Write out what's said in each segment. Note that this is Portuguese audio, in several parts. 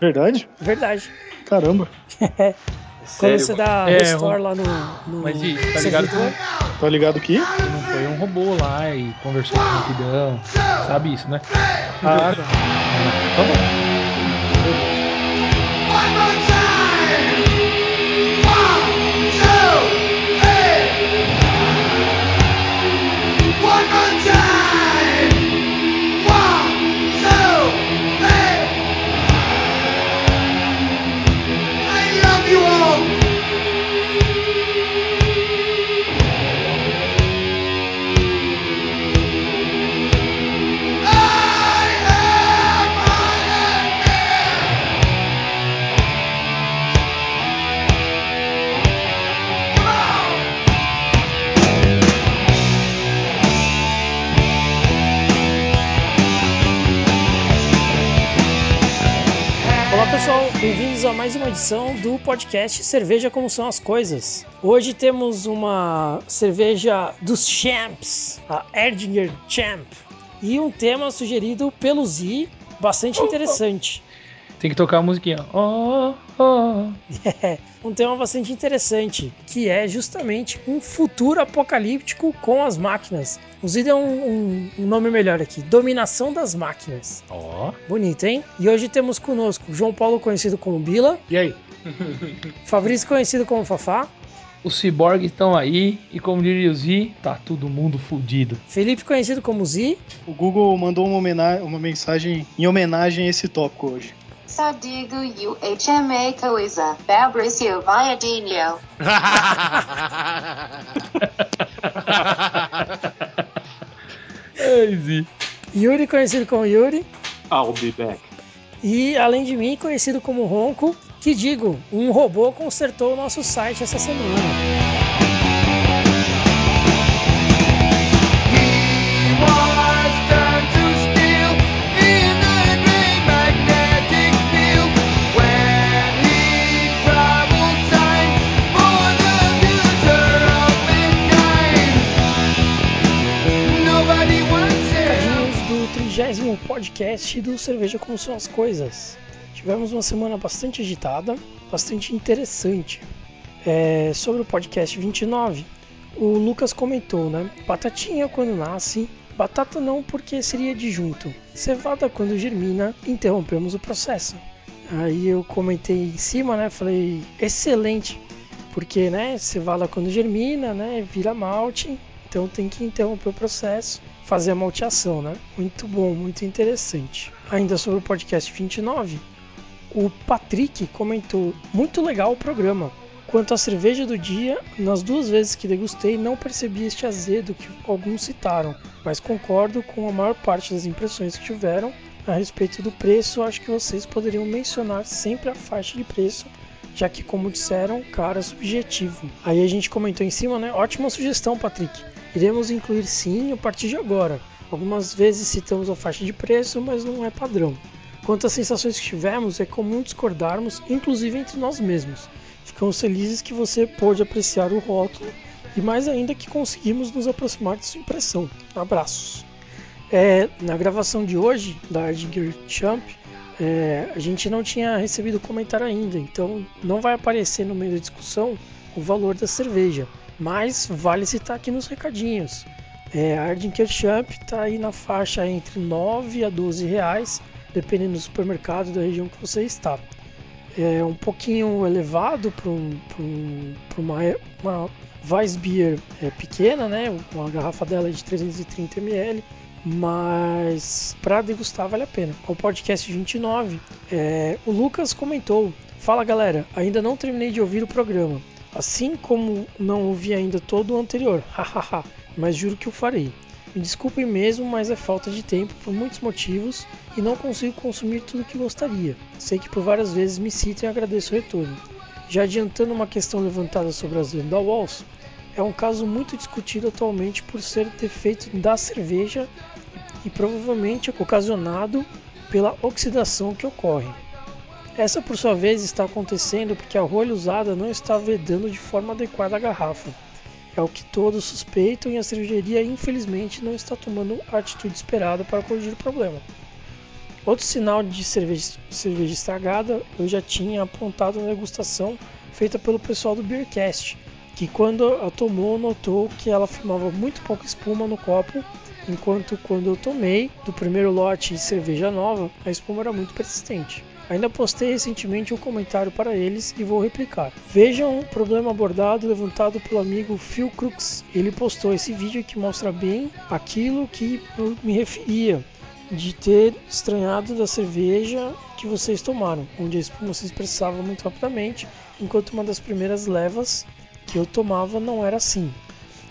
Verdade? Verdade. Caramba. Quando você dá É, restore lá no, no Mas e, tá ligado servidor, Tá ligado que? que não foi um robô lá e conversou com rapidão. Sabe isso, né? Ah, tá. Então bom. Bem-vindos a mais uma edição do podcast Cerveja Como São as Coisas. Hoje temos uma cerveja dos champs, a Erdinger Champ, e um tema sugerido pelo Z, bastante interessante. Tem que tocar a musiquinha. Oh, oh. É, um tema bastante interessante, que é justamente um futuro apocalíptico com as máquinas. O Z deu um, um- um nome melhor aqui, Dominação das Máquinas. Ó. Bonito, hein? E hoje temos conosco João Paulo, conhecido como Bila, E aí? Fabrício, conhecido como Fafá, Os ciborgues estão aí e como diria o Z, tá todo mundo fudido. Felipe, conhecido como Z, O Google mandou uma, uma mensagem em homenagem a esse tópico hoje. Só digo UHMA coisa, Fabrício Viadinho. Yuri, conhecido como Yuri, I'll be back. e além de mim, conhecido como Ronco, que digo, um robô consertou o nosso site essa semana. Do trigésimo podcast do Cerveja Como São as Coisas. Tivemos uma semana bastante agitada, bastante interessante. É, sobre o podcast 29, o Lucas comentou, né? Batatinha quando nasce, batata não porque seria disjunto. Cevada quando germina, interrompemos o processo. Aí eu comentei em cima, né? Falei, excelente, porque, né? Cevada quando germina, né? Vira malte, então tem que interromper o processo, fazer a malteação, né? Muito bom, muito interessante. Ainda sobre o podcast 29, o Patrick comentou: muito legal o programa. Quanto à cerveja do dia, nas duas vezes que degustei, não percebi este azedo que alguns citaram, mas concordo com a maior parte das impressões que tiveram a respeito do preço. Acho que vocês poderiam mencionar sempre a faixa de preço, já que, como disseram, cara, é subjetivo. Aí a gente comentou em cima, né? Ótima sugestão, Patrick. Iremos incluir sim a partir de agora. Algumas vezes citamos a faixa de preço, mas não é padrão. Quanto às sensações que tivemos, é comum discordarmos, inclusive entre nós mesmos. Ficamos felizes que você pôde apreciar o rótulo e mais ainda que conseguimos nos aproximar de sua impressão. Abraços. É, na gravação de hoje da Ardinger Champ, é, a gente não tinha recebido comentário ainda, então não vai aparecer no meio da discussão o valor da cerveja, mas vale citar aqui nos recadinhos. É, a Ardinger Champ está aí na faixa entre 9 a 12 reais, dependendo do supermercado da região que você está. É um pouquinho elevado para um, um, uma, uma Weissbier é, pequena, né? Uma garrafa dela é de 330 ml, mas para degustar vale a pena. O podcast 29, é, o Lucas comentou: Fala galera, ainda não terminei de ouvir o programa, assim como não ouvi ainda todo o anterior, hahaha, mas juro que o farei. Me desculpem mesmo, mas é falta de tempo por muitos motivos e não consigo consumir tudo que gostaria. Sei que por várias vezes me citam e agradeço o retorno. Já adiantando uma questão levantada sobre as da Walls, é um caso muito discutido atualmente por ser defeito da cerveja e provavelmente ocasionado pela oxidação que ocorre. Essa, por sua vez, está acontecendo porque a rolha usada não está vedando de forma adequada a garrafa. É o que todos suspeitam e a cervejaria, infelizmente, não está tomando a atitude esperada para corrigir o problema. Outro sinal de cerveja, cerveja estragada eu já tinha apontado na degustação feita pelo pessoal do Beercast, que quando a tomou notou que ela formava muito pouca espuma no copo, enquanto quando eu tomei do primeiro lote de cerveja nova, a espuma era muito persistente. Ainda postei recentemente um comentário para eles e vou replicar. Vejam um problema abordado levantado pelo amigo Phil Crooks. Ele postou esse vídeo que mostra bem aquilo que eu me referia de ter estranhado da cerveja que vocês tomaram, onde a espuma se expressava muito rapidamente, enquanto uma das primeiras levas que eu tomava não era assim.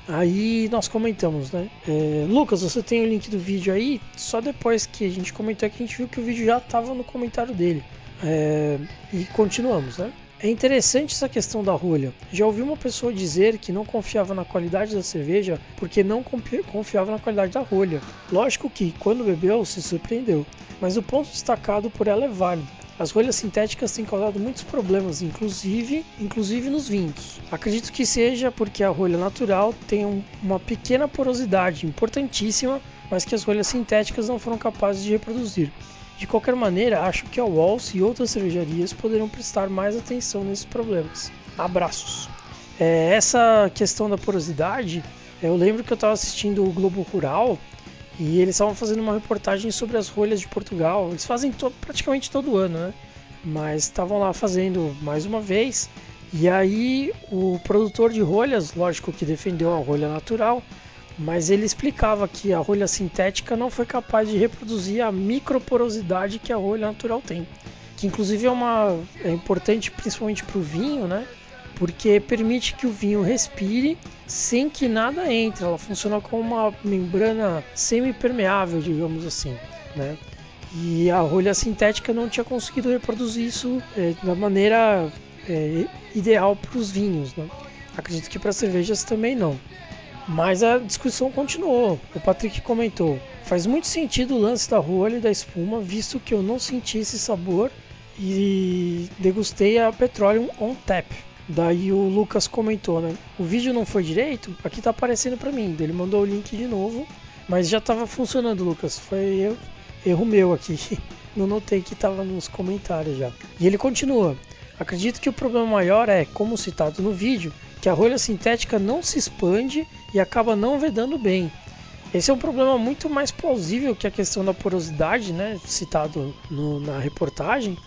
Aí nós comentamos, né? É, Lucas, você tem o link do vídeo aí? Só depois que a gente comentou que a gente viu que o vídeo já estava no comentário dele. É, e continuamos, né? É interessante essa questão da rolha. Já ouvi uma pessoa dizer que não confiava na qualidade da cerveja porque não confiava na qualidade da rolha. Lógico que, quando bebeu, se surpreendeu, mas o ponto destacado por ela é válido. As rolhas sintéticas têm causado muitos problemas, inclusive, inclusive nos vinhos. Acredito que seja porque a rolha natural tem um, uma pequena porosidade importantíssima, mas que as rolhas sintéticas não foram capazes de reproduzir. De qualquer maneira, acho que a Walls e outras cervejarias poderão prestar mais atenção nesses problemas. Abraços! É, essa questão da porosidade, eu lembro que eu estava assistindo o Globo Rural e eles estavam fazendo uma reportagem sobre as rolhas de Portugal. Eles fazem to praticamente todo ano, né? Mas estavam lá fazendo mais uma vez. E aí o produtor de rolhas, lógico que defendeu a rolha natural, mas ele explicava que a rolha sintética não foi capaz de reproduzir a microporosidade que a rolha natural tem, que inclusive é uma é importante principalmente para o vinho, né? Porque permite que o vinho respire sem que nada entre. Ela funciona como uma membrana semi-permeável, digamos assim, né? E a rolha sintética não tinha conseguido reproduzir isso é, da maneira é, ideal para os vinhos, né? Acredito que para cervejas também não. Mas a discussão continuou. O Patrick comentou: faz muito sentido o lance da rolha e da espuma, visto que eu não senti esse sabor e degustei a Petroleum on tap. Daí o Lucas comentou, né? O vídeo não foi direito? Aqui tá aparecendo para mim. Ele mandou o link de novo, mas já tava funcionando, Lucas. Foi erro, erro meu aqui. Não notei que tava nos comentários já. E ele continua: Acredito que o problema maior é, como citado no vídeo, que a rolha sintética não se expande e acaba não vedando bem. Esse é um problema muito mais plausível que a questão da porosidade, né, citado no, na reportagem,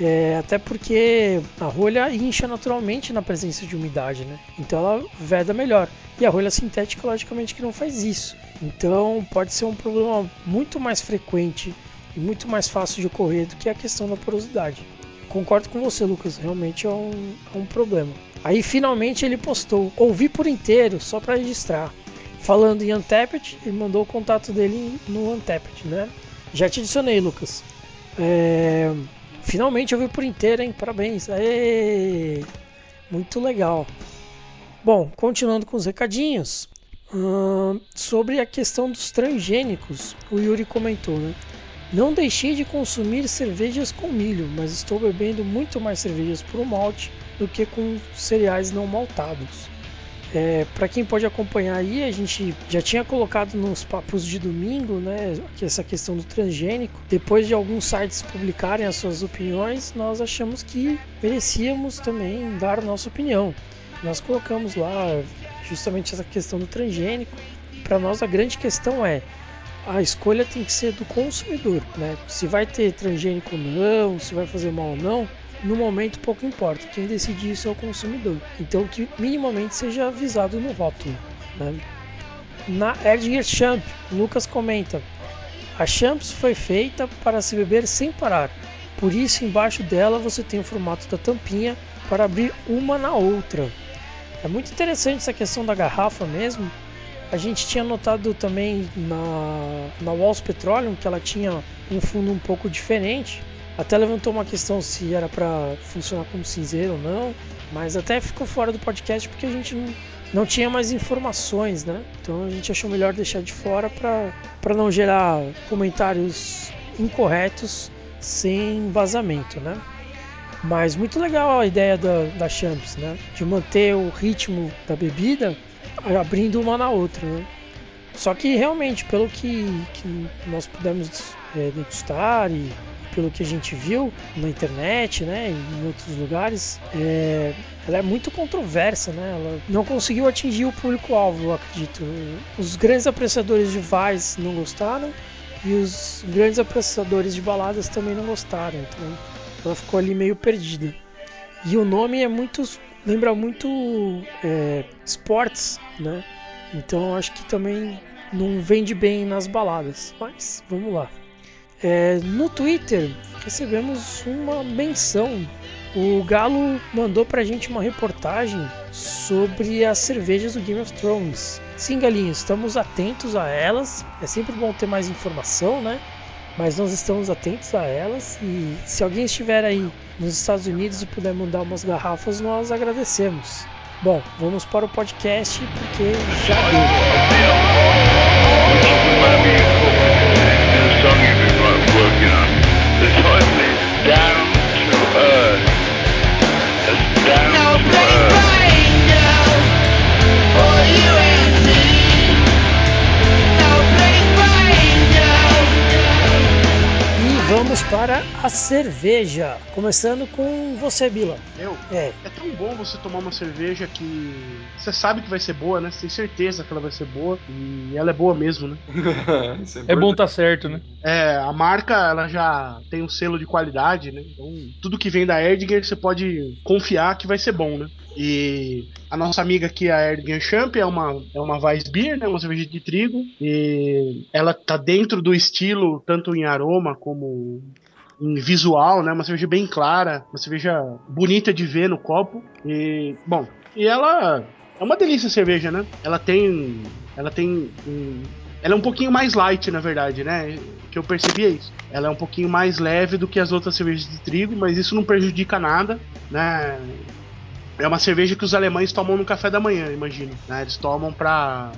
é, até porque a rolha incha naturalmente na presença de umidade, né? Então ela veda melhor. E a rolha sintética, logicamente, que não faz isso. Então pode ser um problema muito mais frequente e muito mais fácil de ocorrer do que a questão da porosidade. Concordo com você, Lucas. Realmente é um, é um problema. Aí finalmente ele postou, ouvi por inteiro, só para registrar. Falando em Untapped, ele mandou o contato dele no Untapped, né? Já te adicionei, Lucas. É... Finalmente ouvi por inteiro, hein? Parabéns. Aê! Muito legal. Bom, continuando com os recadinhos. Sobre a questão dos transgênicos, o Yuri comentou, né? Não deixei de consumir cervejas com milho, mas estou bebendo muito mais cervejas por malte do que com cereais não maltados. É, para quem pode acompanhar aí, a gente já tinha colocado nos papos de domingo, né, essa questão do transgênico. Depois de alguns sites publicarem as suas opiniões, nós achamos que merecíamos também dar a nossa opinião. Nós colocamos lá justamente essa questão do transgênico. Para nós a grande questão é a escolha tem que ser do consumidor, né? Se vai ter transgênico ou não, se vai fazer mal ou não, no momento pouco importa. Quem decide isso é o consumidor. Então que minimamente seja avisado no rótulo. Né? Na Erdinger Champ, Lucas comenta: a Champs foi feita para se beber sem parar. Por isso embaixo dela você tem o formato da tampinha para abrir uma na outra. É muito interessante essa questão da garrafa mesmo, a gente tinha notado também na, na Walls Petroleum que ela tinha um fundo um pouco diferente. Até levantou uma questão se era para funcionar como cinzeiro ou não, mas até ficou fora do podcast porque a gente não, não tinha mais informações, né? Então a gente achou melhor deixar de fora para não gerar comentários incorretos sem vazamento, né? Mas muito legal a ideia da, da Champs, né? De manter o ritmo da bebida abrindo uma na outra. Né? Só que realmente, pelo que, que nós pudemos é, degustar e pelo que a gente viu na internet, né, em outros lugares, é, ela é muito controversa, né? Ela não conseguiu atingir o público-alvo, acredito. Os grandes apreciadores de Vice não gostaram e os grandes apreciadores de baladas também não gostaram, então ela ficou ali meio perdida. E o nome é muito lembra muito é, esportes, né? Então acho que também não vende bem nas baladas. Mas vamos lá. É, no Twitter recebemos uma menção. O Galo mandou pra gente uma reportagem sobre as cervejas do Game of Thrones. Sim, galinhos, estamos atentos a elas. É sempre bom ter mais informação, né? Mas nós estamos atentos a elas. E se alguém estiver aí nos Estados Unidos e puder mandar umas garrafas, nós agradecemos. Bom, vamos para o podcast porque já E vamos para a cerveja. Começando com você, Bila. Eu? É. É tão bom você tomar uma cerveja que você sabe que vai ser boa, né? Você tem certeza que ela vai ser boa e ela é boa mesmo, né? Isso É bom tá certo, né? É, a marca ela já tem um selo de qualidade, né? Então, tudo que vem da Erdinger você pode confiar que vai ser bom, né? E a nossa amiga aqui, a Erdinger Champ, é uma, é uma Weissbier, né? Uma cerveja de trigo. E ela tá dentro do estilo, tanto em aroma como em visual, né? Uma cerveja bem clara, uma cerveja bonita de ver no copo. E, bom, e ela é uma delícia a cerveja, né? Ela tem. Ela tem. um- ela é um pouquinho mais light, na verdade, né? Que eu percebi é isso. Ela é um pouquinho mais leve do que as outras cervejas de trigo, mas isso não prejudica nada, né? É uma cerveja que os alemães tomam no café da manhã, imagino. Né? Eles tomam pra.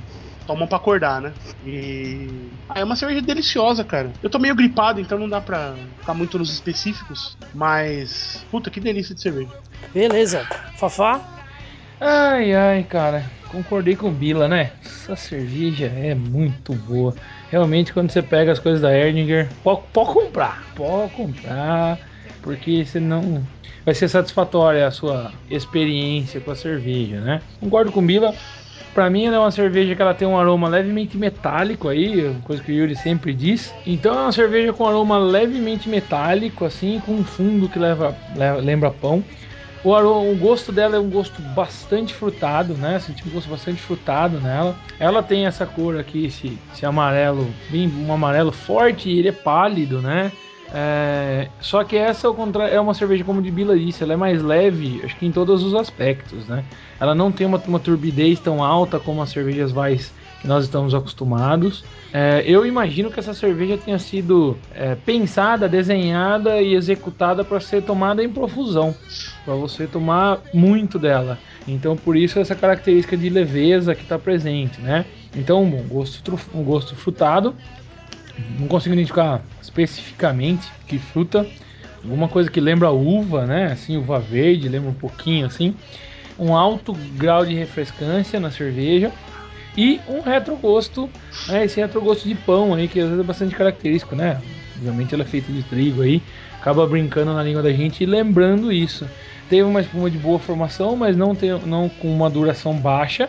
Tomam pra acordar, né? E. Ah, é uma cerveja deliciosa, cara. Eu tô meio gripado, então não dá pra ficar muito nos específicos. Mas. Puta, que delícia de cerveja. Beleza. Fafá? Ai, ai, cara. Concordei com o Bila, né? Essa cerveja é muito boa. Realmente, quando você pega as coisas da Erdinger, pode, pode comprar. Pode comprar. Porque senão vai ser satisfatória a sua experiência com a cerveja, né? Concordo com o Bila. Pra mim, ela é uma cerveja que ela tem um aroma levemente metálico aí, coisa que o Yuri sempre diz. Então, é uma cerveja com aroma levemente metálico, assim, com um fundo que leva, leva- lembra pão. O, aroma, o gosto dela é um gosto bastante frutado, né? Senti um gosto bastante frutado nela. Ela tem essa cor aqui, esse, esse amarelo, bem um amarelo forte, ele é pálido, né? É, só que essa contrário, é uma cerveja como de Bila disse, ela é mais leve, acho que em todos os aspectos, né? Ela não tem uma, uma turbidez tão alta como as cervejas Weiss que nós estamos acostumados. É, eu imagino que essa cerveja tenha sido é, pensada, desenhada e executada para ser tomada em profusão, para você tomar muito dela. Então, por isso essa característica de leveza que está presente, né? Então, um gosto, um gosto frutado. Não consigo identificar especificamente que fruta. Alguma coisa que lembra uva, né? Assim, uva verde, lembra um pouquinho assim. Um alto grau de refrescância na cerveja e um retrogosto, né, esse retrogosto de pão aí, que às vezes é bastante característico, né? Obviamente ela é feita de trigo aí, acaba brincando na língua da gente e lembrando isso. Teve uma espuma de boa formação, mas não, tem, não com uma duração baixa.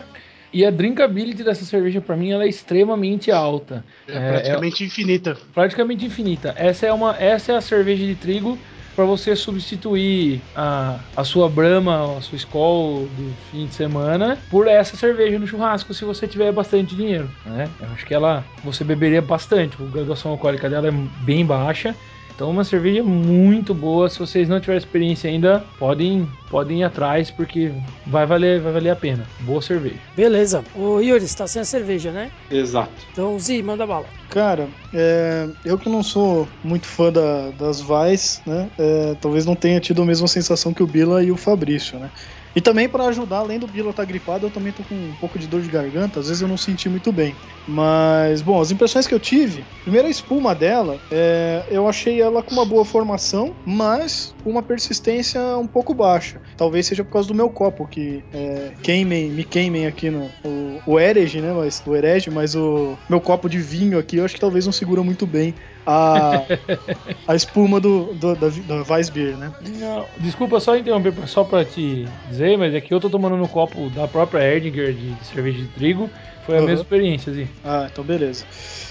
E a drinkability dessa cerveja, para mim, ela é extremamente alta. É, É, praticamente infinita. praticamente infinita. Essa é uma, essa é a cerveja de trigo para você substituir a, a sua Brahma, a sua Skol do fim de semana por essa cerveja no churrasco, se você tiver bastante dinheiro, né? Eu acho que ela você beberia bastante. A graduação alcoólica dela é bem baixa. Então uma cerveja muito boa. Se vocês não tiverem experiência ainda, podem, podem ir atrás porque vai valer, vai valer a pena. Boa cerveja. Beleza. Ô Yuri, você tá sem a cerveja, né? Exato. Então, Zi, manda bala. Cara, é, eu que não sou muito fã da- das Vais, né? é, talvez não tenha tido a mesma sensação que o Bila e o Fabrício, né? E também para ajudar, além do Bila estar gripado, eu também tô com um pouco de dor de garganta, às vezes eu não senti muito bem. Mas, bom, as impressões que eu tive, primeiro a espuma dela, é, eu achei ela com uma boa formação, mas com uma persistência um pouco baixa. Talvez seja por causa do meu copo, que é, queimem, me queimem aqui no o, o herege, né? Mas, o herege, mas o meu copo de vinho aqui, eu acho que talvez não segura muito bem a, a espuma do, do, da, da Weissbier, né? Não, desculpa só interromper só pra te dizer, mas é que eu tô tomando no copo da própria Erdinger de, de cerveja de trigo. Foi a Uhum. mesma experiência, assim. Ah, então beleza.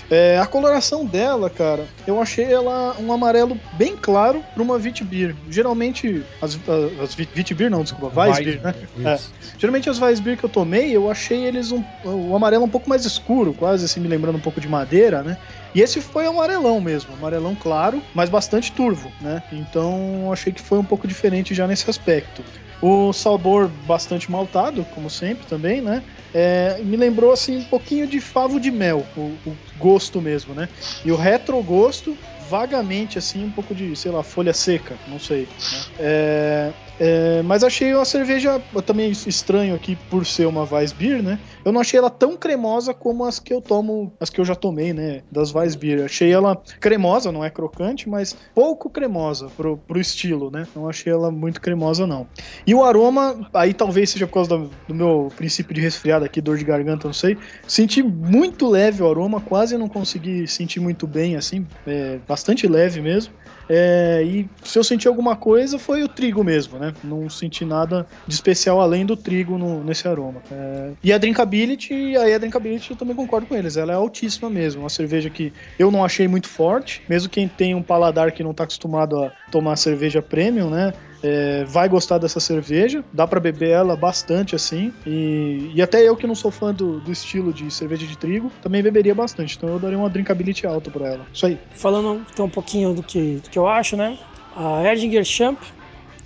É, a coloração dela, cara, eu achei ela um amarelo bem claro para uma Vitibir. Geralmente, as, as Vitibir não, desculpa, Weissbier, né? É. Geralmente as Weissbier que eu tomei, eu achei eles um, o amarelo um pouco mais escuro, quase assim, me lembrando um pouco de madeira, né? E esse foi amarelão mesmo, amarelão claro, mas bastante turvo, né? Então achei que foi um pouco diferente já nesse aspecto. O sabor bastante maltado, como sempre também, né? É, me lembrou assim um pouquinho de favo de mel, o, o gosto mesmo, né? E o retrogosto, vagamente assim, um pouco de, sei lá, folha seca, não sei. né? É, é, mas achei uma cerveja também estranho aqui por ser uma Weissbier, né? Eu não achei ela tão cremosa como as que eu tomo, as que eu já tomei, né? Das Weissbier. Achei ela cremosa, não é crocante, mas pouco cremosa pro, pro estilo, né? Não achei ela muito cremosa, não. E o aroma, aí talvez seja por causa do, do meu princípio de resfriado aqui, dor de garganta, não sei. Senti muito leve o aroma, quase não consegui sentir muito bem, assim, é, bastante leve mesmo. É, e se eu senti alguma coisa foi o trigo mesmo, né? Não senti nada de especial além do trigo no- nesse aroma. É, e a drinkability, aí a drinkability eu também concordo com eles, ela é altíssima mesmo. Uma cerveja que eu não achei muito forte, mesmo quem tem um paladar que não tá acostumado a tomar cerveja premium, né? É, vai gostar dessa cerveja, dá pra beber ela bastante assim, e, e até eu que não sou fã do, do estilo de cerveja de trigo, também beberia bastante, então eu daria uma drinkability alta pra ela. Isso aí. Falando então um pouquinho do que, do que eu acho, né? A Erdinger Champ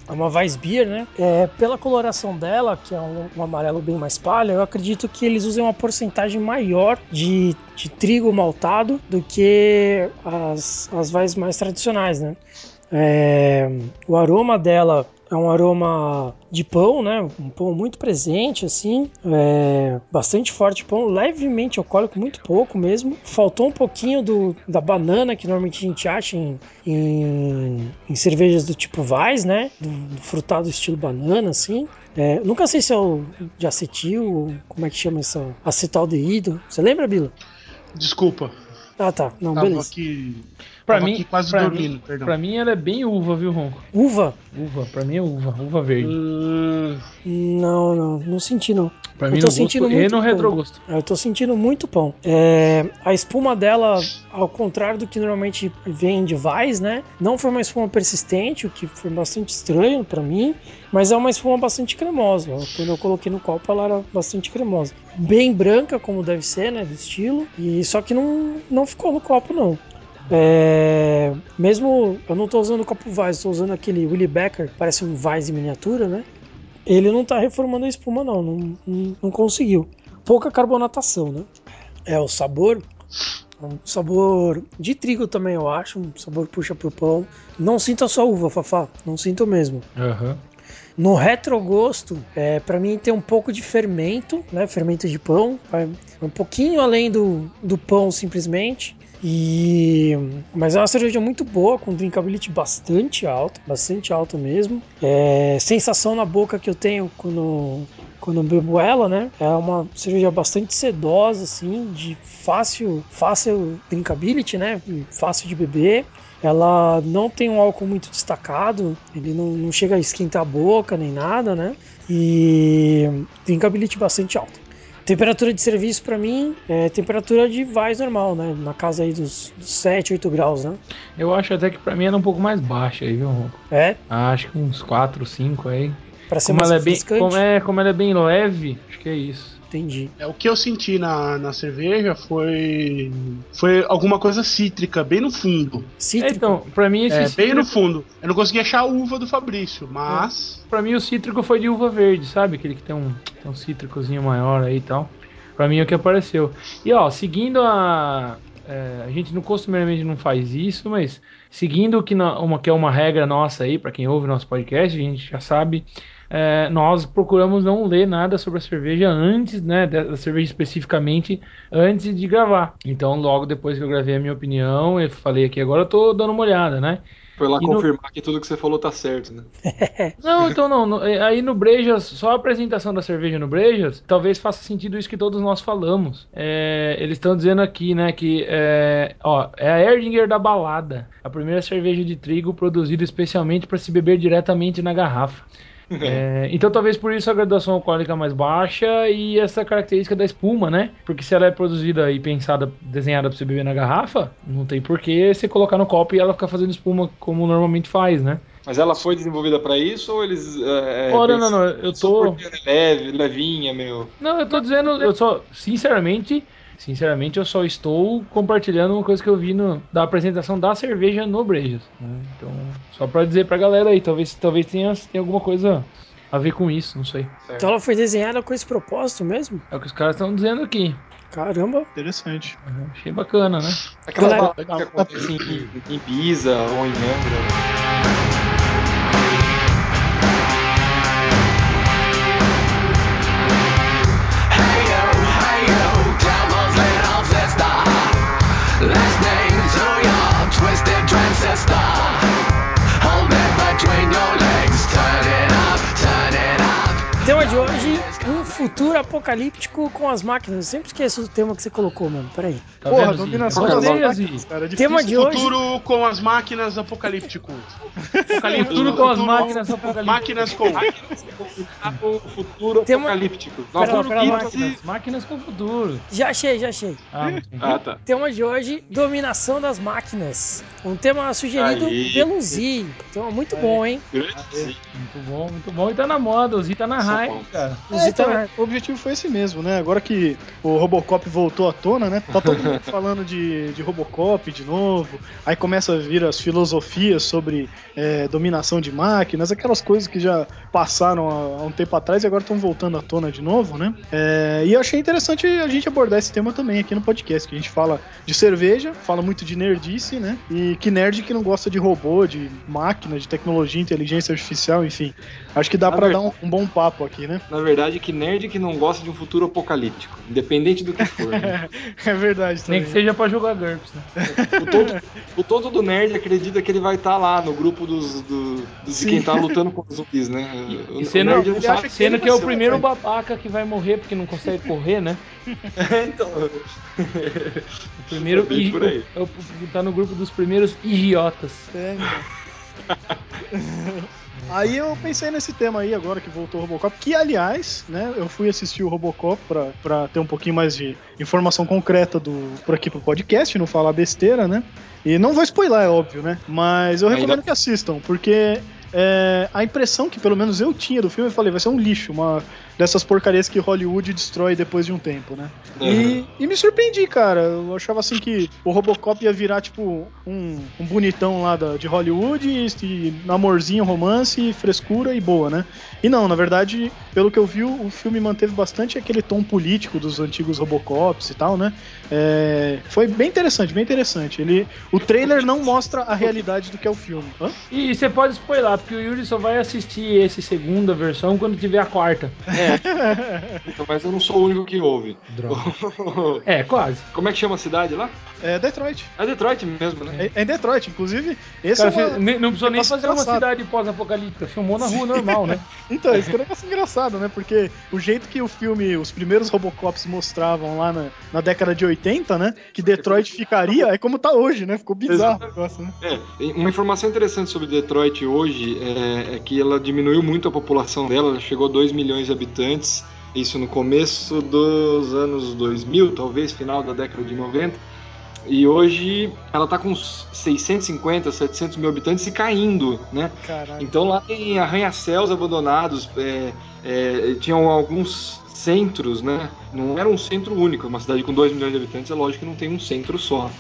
é uma Weissbier, né? É, pela coloração dela, que é um, um amarelo bem mais palha, eu acredito que eles usem uma porcentagem maior de, de trigo maltado do que as, as mais tradicionais, né? É, o aroma dela é um aroma de pão, né? Um pão muito presente, assim. É, bastante forte pão, levemente alcoólico, muito pouco mesmo. Faltou um pouquinho do, da banana que normalmente a gente acha em, em, em cervejas do tipo Weiss, né? Do, do frutado estilo banana, assim. É, nunca sei se é o de acetil, ou como é que chama essa acetaldeído. Você lembra, Bila? Desculpa. Ah, tá. Não, Tava beleza. aqui. Pra tava mim, aqui quase pra dormindo, mim, perdão. Pra mim ela é bem uva, viu, Ronco? Uva? Uva, pra mim é uva, uva verde. Hum, Não, não, não senti não. Pra eu mim tô no sentindo gosto e muito no pão. retrogosto. Eu tô sentindo muito pão. É, a espuma dela, ao contrário do que normalmente vem de Weiss, né? Não foi uma espuma persistente, o que foi bastante estranho pra mim, mas é uma espuma bastante cremosa. Quando eu coloquei no copo, ela era bastante cremosa. Bem branca, como deve ser, né? Do estilo. E só que não, não ficou no copo, não. É, mesmo eu não tô usando o copo Weiss, tô usando aquele Willy Becker, parece um Weiss em miniatura, né? Ele não tá reformando a espuma, não. Não, não, não conseguiu. Pouca carbonatação, né? É, o sabor. Um sabor de trigo também, eu acho. Um sabor puxa pro pão. Não sinto a sua uva, Fafá. Não sinto mesmo. Aham. No retrogosto, é, para mim tem um pouco de fermento, né? Fermento de pão. Um pouquinho além do, do pão, simplesmente. E mas é uma cerveja muito boa, com drinkability bastante alta, bastante alta mesmo. É, sensação na boca que eu tenho quando quando eu bebo ela, né? É uma cerveja bastante sedosa, assim, de fácil, fácil drinkability, né? Fácil de beber. Ela não tem um álcool muito destacado, ele não, não chega a esquentar a boca nem nada, né? E drinkability bastante alta. Temperatura de serviço para mim é temperatura de Weiss normal, né? Na casa aí dos, dos 7, 8 graus, né? Eu acho até que pra mim ela é um pouco mais baixa aí, viu, Ronco? É, Ah, Acho que uns 4, 5 aí. para ser Como mais ela, é bem, como, é, como ela é bem leve, acho que é isso. Entendi. é, o que eu senti na, na cerveja foi. Foi alguma coisa cítrica, bem no fundo. Cítrico. Então, pra mim esse É, bem no cítrico, fundo. Eu não consegui achar a uva do Fabrício, mas. pra mim o cítrico foi de uva verde, sabe? Aquele que tem um, tem um cítricozinho maior aí e tal. Pra mim é o que apareceu. E ó, seguindo a. é, a gente não costumeiramente não faz isso, mas seguindo o que, na- uma, que é uma regra nossa aí, pra quem ouve nosso podcast, a gente já sabe. É, nós procuramos não ler nada sobre a cerveja antes, né, da cerveja especificamente, antes de gravar. Então, logo depois que eu gravei a minha opinião, eu falei aqui agora, eu tô dando uma olhada, né? Foi lá E no- confirmar que tudo que você falou tá certo, né? Não, então não. no- é, Aí no Brejas, só a apresentação da cerveja no Brejas, talvez faça sentido isso que todos nós falamos. É, eles estão dizendo aqui, né, que é, ó, é a Erdinger da balada, a primeira cerveja de trigo produzida especialmente para se beber diretamente na garrafa. É, então talvez por isso a graduação alcoólica mais baixa e essa característica da espuma, né? Porque se ela é produzida e pensada, desenhada para você beber na garrafa, não tem por que você colocar no copo e ela ficar fazendo espuma como normalmente faz, né? Mas ela foi desenvolvida pra isso ou eles. É, Oh, não, não, não, eu tô- é leve, levinha, meu. Não, eu tô dizendo, eu só, sinceramente, sinceramente, eu só estou compartilhando uma coisa que eu vi no, da apresentação da cerveja no Brejas. né? Então, só pra dizer pra galera aí, talvez, talvez tenha, tenha alguma coisa a ver com isso, não sei. Então ela foi desenhada com esse propósito mesmo? É o que os caras estão dizendo aqui. Caramba. Interessante. Uhum, Achei bacana, né? Aquela Galera- que acontece em, em Ibiza ou em Angra. Futuro apocalíptico com as máquinas. Eu sempre esqueço do tema que você colocou, mano. Peraí. Tá Porra, vendo, Zi? dominação das máquinas, Zi? cara. É Tema difícil. de hoje. Futuro com as máquinas apocalíptico. Futuro com as Futuro- máquinas apocalípticas. Máquinas com. O futuro Tem uma- apocalíptico. Pera pera. Orquídea- Máquinas, máquinas com futuro. Já achei, já achei. Ah. Ah, tá. Tema de hoje, dominação das máquinas. Um tema sugerido Aí. pelo Zi. Tema muito bom, hein? Grande sim. muito bom, muito bom. E tá na moda, o Z tá na hype, Paulo. cara. O Zi tá então, na- o objetivo foi esse mesmo, né? Agora que o Robocop voltou à tona, né? Tá todo mundo falando de, de Robocop de novo. Aí começa a vir as filosofias sobre é, dominação de máquinas, aquelas coisas que já passaram há, um tempo atrás e agora estão voltando à tona de novo, né? É, e eu achei interessante a gente abordar esse tema também aqui no podcast, que a gente fala de cerveja, fala muito de nerdice, né? E que nerd que não gosta de robô, de máquina, de tecnologia, inteligência artificial, enfim. Acho que dá ver- dar um, um bom papo aqui, né? Na verdade, que nerd que não gosta de um futuro apocalíptico. Independente do que for. né? É verdade Nem também. que seja pra jogar GURPS, né? o, tonto, o tonto do nerd acredita que ele vai estar lá no grupo dos, do, de quem tá lutando contra os zumbis, né? O- E o sendo, nerd não sabe que sendo que é o primeiro o babaca que vai morrer porque não consegue correr, né? então, O primeiro É é o- tá no grupo dos primeiros idiotas. É, então. Aí eu pensei nesse tema aí agora que voltou o Robocop, que aliás, né, eu fui assistir o Robocop pra, pra ter um pouquinho mais de informação concreta do, por aqui pro podcast, não falar besteira, né? E não vou spoiler, é óbvio, né? Mas eu Ainda- recomendo que assistam, porque é, a impressão que pelo menos eu tinha do filme, eu falei, vai ser um lixo, uma dessas porcarias que Hollywood destrói depois de um tempo, né? E, e me surpreendi, cara. Eu achava assim que o Robocop ia virar, tipo, um, um bonitão lá da, de Hollywood, e, e amorzinho, romance, frescura e boa, né? E não, na verdade, pelo que eu vi, o filme manteve bastante aquele tom político dos antigos Robocops e tal, né? É, foi bem interessante, bem interessante. Ele, o trailer não mostra a realidade do que é o filme. Hã? E você pode spoiler, porque o Yuri só vai assistir esse segunda versão quando tiver a quarta. então, mas eu não sou o único que ouve. É, quase. Como é que chama a cidade lá? É Detroit. É Detroit mesmo, né? É, é em Detroit, inclusive. Esse Cara, é uma... não precisou nem negócio fazer uma engraçado. cidade pós-apocalíptica, filmou na rua normal, né? Então, isso que é um negócio engraçado, né? Porque o jeito que o filme, os primeiros Robocops mostravam lá na, na década de 80, né? Que Detroit ficaria, é como tá hoje, né? Ficou bizarro o negócio, né? É, uma informação interessante sobre Detroit hoje é, é que ela diminuiu muito a população dela, ela chegou a 2 milhões de habitantes, isso no começo dos anos 2000, talvez final da década de 90. E hoje ela tá com uns 650, 700 mil habitantes e caindo, né? Caralho. Então lá tem arranha-céus abandonados, é, é, tinham alguns centros, né? Não era um centro único, uma cidade com 2 milhões de habitantes, é lógico que não tem um centro só.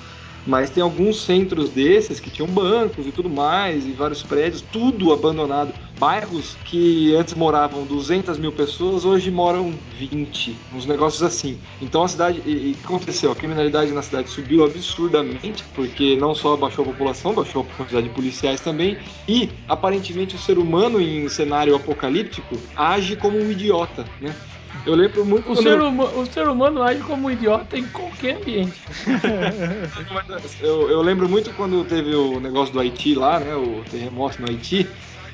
Mas tem alguns centros desses que tinham bancos e tudo mais, e vários prédios, tudo abandonado. Bairros que antes moravam 200 mil pessoas, hoje moram 20, uns negócios assim. Então a cidade, e, e o que aconteceu? A criminalidade na cidade subiu absurdamente, porque não só baixou a população, baixou a quantidade de policiais também, e aparentemente o ser humano em cenário apocalíptico age como um idiota, né? Eu lembro muito O ser, huma- o ser humano age como um idiota em qualquer ambiente. Eu, eu lembro muito quando teve o negócio do Haiti lá, né? O terremoto no Haiti.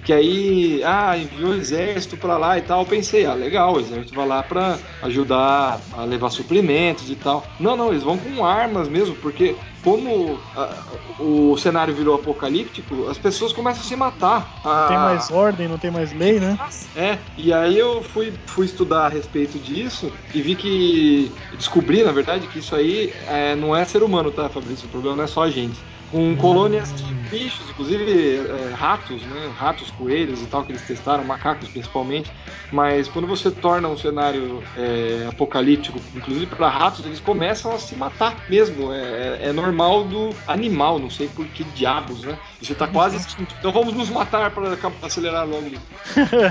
Que aí, ah, enviou o exército pra lá e tal. Eu pensei, ah, legal, o exército vai lá pra ajudar a levar suprimentos e tal. Não, não, eles vão com armas mesmo, porque como ah, o cenário virou apocalíptico, as pessoas começam a se matar. Não tem Ah, mais ordem, não tem mais lei, né? é, e aí eu fui, fui estudar a respeito disso e vi que. Descobri, na verdade, que isso aí é, não é ser humano, tá, Fabrício? O problema não é só a gente. Com colônias de bichos, inclusive é, ratos, né? Ratos, coelhos e tal, que eles testaram, macacos principalmente. Mas quando você torna um cenário é, apocalíptico, inclusive para ratos, eles começam a se matar mesmo. É, é- é normal do animal, não sei por que diabos, né? Você tá quase extinto. Então vamos nos matar para acelerar logo.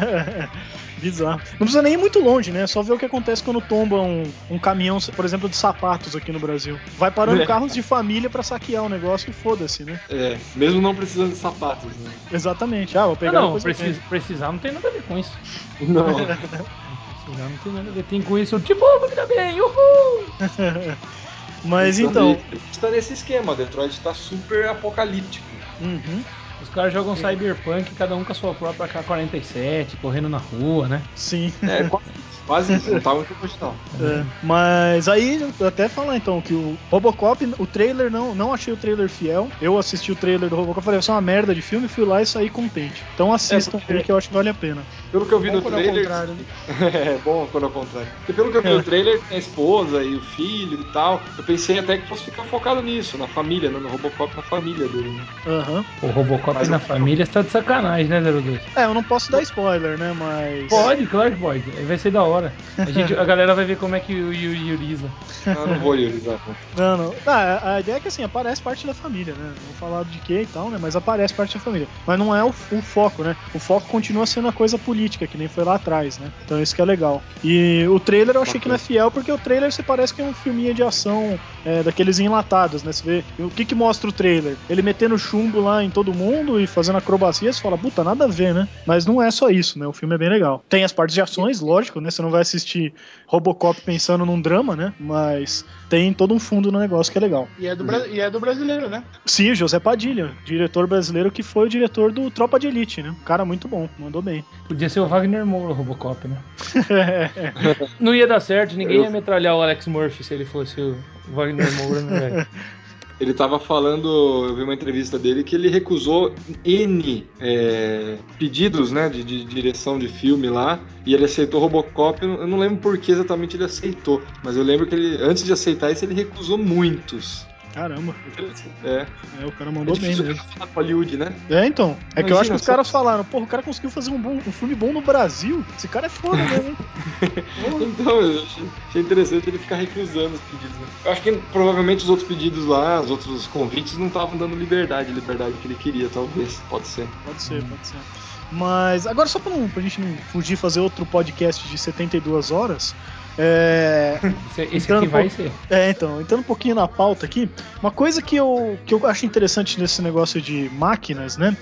Bizarro. Não precisa nem ir muito longe, né? É Só ver o que acontece quando tomba um, um caminhão, por exemplo, de sapatos aqui no Brasil. Vai parando É. carros de família pra saquear o negócio e foda-se, né? É, mesmo não precisando de sapatos, né? Exatamente. Ah, vou Não, pegar não, depois eu precisa, precisar não tem nada a ver com isso. Não. Precisar não tem nada a ver. Tem com isso, tipo, oh, vida bem, uhul! Mas então. Está nesse esquema, Detroit está super apocalíptico. Uhum, Os caras jogam Cyberpunk, cada um com a sua própria K-47, correndo na rua, né? sim. É, quase, quase isso, não tá muito longe não. É, mas aí, eu até falar então que o Robocop, o trailer, não, não achei o trailer fiel. Eu assisti o trailer do Robocop, falei, isso é uma merda de filme, fui lá e saí contente. Então assistam É, porque- que eu acho que vale a pena. Pelo que eu vi Bom no é trailer. né? é bom quando é o contrário. Porque pelo que eu vi no trailer, a esposa e o filho e tal. Eu pensei até que fosse ficar focado nisso, na família, né? no Robocop na família dele. Né? Aham. O Robocop Mas na eu- família está de sacanagem, né, 02? É, eu não posso dar spoiler, né? Mas. Pode, claro que pode. Vai ser da hora. A, gente, a galera vai ver como é que o Yuri Yuriza. Ah, não vou iorizar. não. Não, não. Ah, a ideia é que assim, aparece parte da família, né? Não vou falar de que e tal, né? Mas aparece parte da família. Mas não é o, o foco, né? O foco continua sendo a coisa política, que nem foi lá atrás, né? Então isso que é legal. E o trailer eu achei que não é fiel, porque o trailer você parece que é um filminho de ação é, daqueles enlatados, né? Você vê. O que que mostra o trailer? Ele metendo chumbo lá em todo mundo e fazendo acrobacia, você fala, puta, nada a ver, né? Mas não é só isso, né? O filme é bem legal. Tem as partes de ações, lógico, né? Você não vai assistir Robocop pensando num drama, né? Mas tem todo um fundo no negócio que é legal. E é, do Bra- e é do brasileiro, né? Sim, José Padilha, diretor brasileiro que foi o diretor do Tropa de Elite, né? Um cara muito bom, mandou bem. Podia ser o Wagner Moura, o Robocop, né? Não ia dar certo, ninguém ia metralhar o Alex Murphy se ele fosse o Wagner Moura, né, velho? Ele tava falando, eu vi uma entrevista dele, que ele recusou N é, pedidos né, de, de direção de filme lá, e ele aceitou Robocop. Eu não lembro por que exatamente ele aceitou, mas eu lembro que ele, antes de aceitar isso, ele recusou muitos. Caramba, É, é, o cara é mandou bem difícil mesmo. Hollywood, né? É, então. É que eu Imagina acho que os só. caras falaram, porra, o cara conseguiu fazer um, bom, um filme bom no Brasil. Esse cara é foda mesmo, hein? Então, eu achei, achei interessante ele ficar recusando os pedidos. Né? Eu acho que provavelmente os outros pedidos lá, os outros convites, não estavam dando liberdade, liberdade que ele queria, talvez. Pode ser. Pode ser, pode ser. Mas agora só pra, não, pra gente não fugir e fazer outro podcast de 72 horas. É. Esse, esse Entrando aqui um vai pouco- ser. É, então, entrando um pouquinho na pauta aqui, uma coisa que eu, que eu acho interessante nesse negócio de máquinas, né?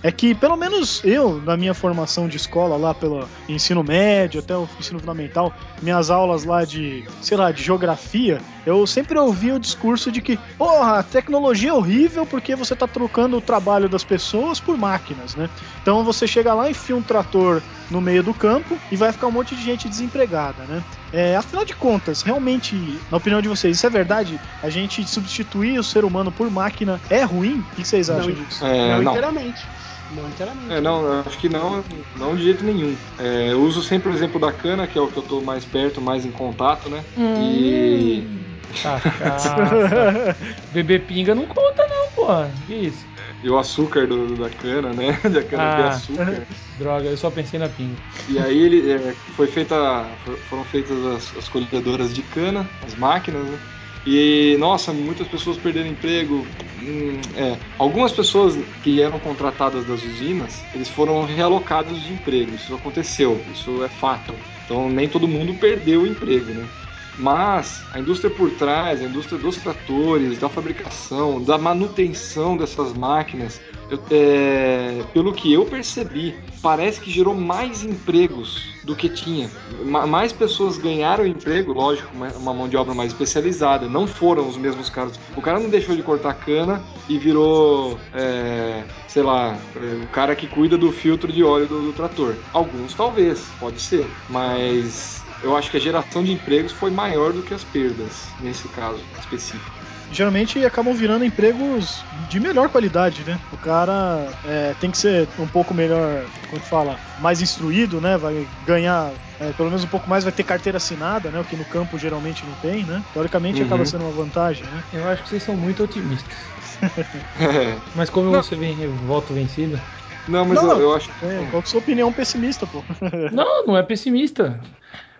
É que, pelo menos eu, na minha formação de escola, lá pelo ensino médio até o ensino fundamental, minhas aulas lá de, sei lá, de geografia, eu sempre ouvi o discurso de que, porra, a tecnologia é horrível porque você tá trocando o trabalho das pessoas por máquinas, né? Então você chega lá, enfia um trator no meio do campo e vai ficar um monte de gente desempregada, né? É, afinal de contas, realmente, na opinião de vocês, isso é verdade? A gente substituir o ser humano por máquina é ruim? O que vocês acham Não, disso? É, não, não. inteiramente. Não inteiramente. É, não, eu acho que não, não de jeito nenhum. É, eu uso sempre o exemplo da cana, que é o que eu tô mais perto, mais em contato, né? E Cachaça. Bebê pinga não conta, não, pô. Que isso? E o açúcar do- da cana, né? Da cana de Ah. açúcar. Droga, eu só pensei na pinga. E aí ele é, foi feita, for- foram feitas as, as colhedoras de cana, as máquinas, né? E, nossa, muitas pessoas perderam emprego. Hum, é. Algumas pessoas que eram contratadas das usinas, eles foram realocados de emprego. Isso aconteceu, isso é fato. Então, nem todo mundo perdeu o emprego, né? Mas a indústria por trás, a indústria dos tratores, da fabricação, da manutenção dessas máquinas, eu, é, pelo que eu percebi, parece que gerou mais empregos do que tinha. Ma mais pessoas ganharam emprego, lógico, uma, uma, mão de obra mais especializada. Não foram os mesmos caras. O cara não deixou de cortar cana e virou, é, sei lá, é, o cara que cuida do filtro de óleo do, do trator. Alguns talvez, pode ser, mas eu acho que a geração de empregos foi maior do que as perdas nesse caso específico geralmente acabam virando empregos de melhor qualidade, né? O cara é, tem que ser um pouco melhor, como que fala, mais instruído, né? Vai ganhar é, pelo menos um pouco mais, vai ter carteira assinada, né? O que no campo geralmente não tem, né? Teoricamente uhum. acaba sendo uma vantagem, né? Eu acho que vocês são muito otimistas. mas como não. você vem voto vencido. Não, mas não, eu, eu, acho. É, qual que é a sua opinião pessimista, pô? não, não é pessimista.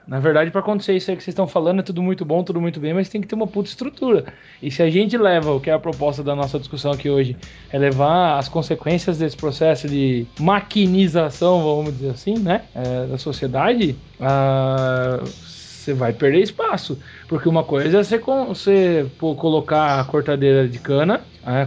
Na verdade, para acontecer isso aí que vocês estão falando, é tudo muito bom, tudo muito bem, mas tem que ter uma puta estrutura. E se a gente leva o que é a proposta da nossa discussão aqui hoje, é levar as consequências desse processo de maquinização, vamos dizer assim, né, é, da sociedade, você vai perder espaço. Porque uma coisa é você, você colocar a cortadeira de cana, a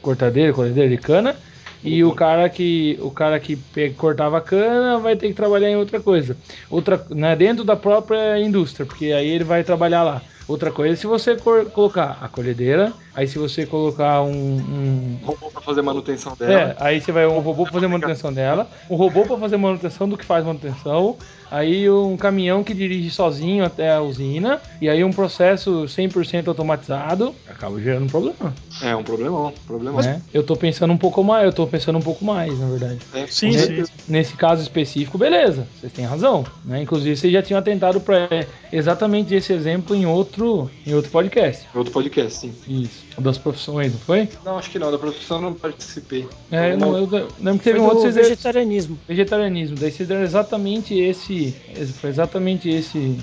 cortadeira, cortadeira de cana, e o cara que o cara que cortava cana vai ter que trabalhar em outra coisa, outra, né, dentro da própria indústria, porque aí ele vai trabalhar lá. Outra coisa é se você colocar a colhedeira, aí se você colocar um, um... robô para fazer manutenção dela. É, aí você vai um robô para fazer manutenção dela, um robô para fazer manutenção do que faz manutenção, aí um caminhão que dirige sozinho até a usina, e aí um processo 100% automatizado, acaba gerando um problema. É um problemão, problemão. É, eu tô pensando um pouco mais, eu tô pensando um pouco mais, na verdade. É, sim, sim. Nesse caso específico, beleza, vocês têm razão, né? Inclusive vocês já tinham atentado para exatamente esse exemplo em outro, em outro podcast. Outro podcast, sim. Isso. Das profissões, não foi? Não, acho que não, da profissão não participei. É, não, eu lembro que teve um outro vegetarianismo. Vegetarianismo, daí vocês deram exatamente esse, foi exatamente esse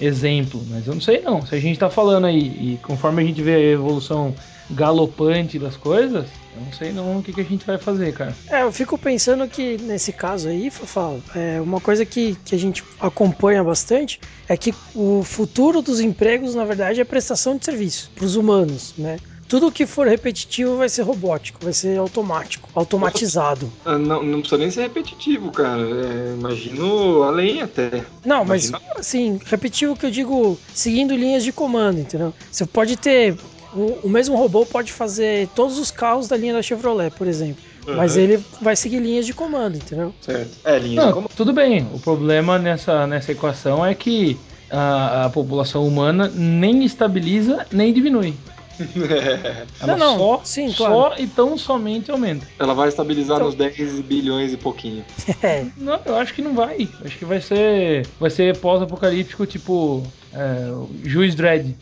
exemplo, mas eu não sei não. Se a gente tá falando aí e conforme a gente vê a evolução galopante das coisas, eu não sei não o que, que a gente vai fazer, cara. É, eu fico pensando que nesse caso aí, Fafá, é uma coisa que, que a gente acompanha bastante é que o futuro dos empregos, na verdade, é prestação de serviço para os humanos, né? Tudo que for repetitivo vai ser robótico, vai ser automático, automatizado. Ah, não, não precisa nem ser repetitivo, cara. É, imagino além até. Não, mas assim, repetitivo que eu digo seguindo linhas de comando, entendeu? Você pode ter o, o, mesmo robô pode fazer todos os carros da linha da Chevrolet, por exemplo. Uhum. Mas ele vai seguir linhas de comando, entendeu? Certo. É, linhas Não, de comando. Tudo bem. O problema nessa, nessa equação é que a, a população humana nem estabiliza nem diminui. Ela não, não. Só, Sim, claro. só e tão somente aumenta. Ela vai estabilizar então... nos 10 bilhões e pouquinho. É. Não, eu acho que não vai. Acho que vai ser. Vai ser pós-apocalíptico, tipo. É, Juiz Dredd.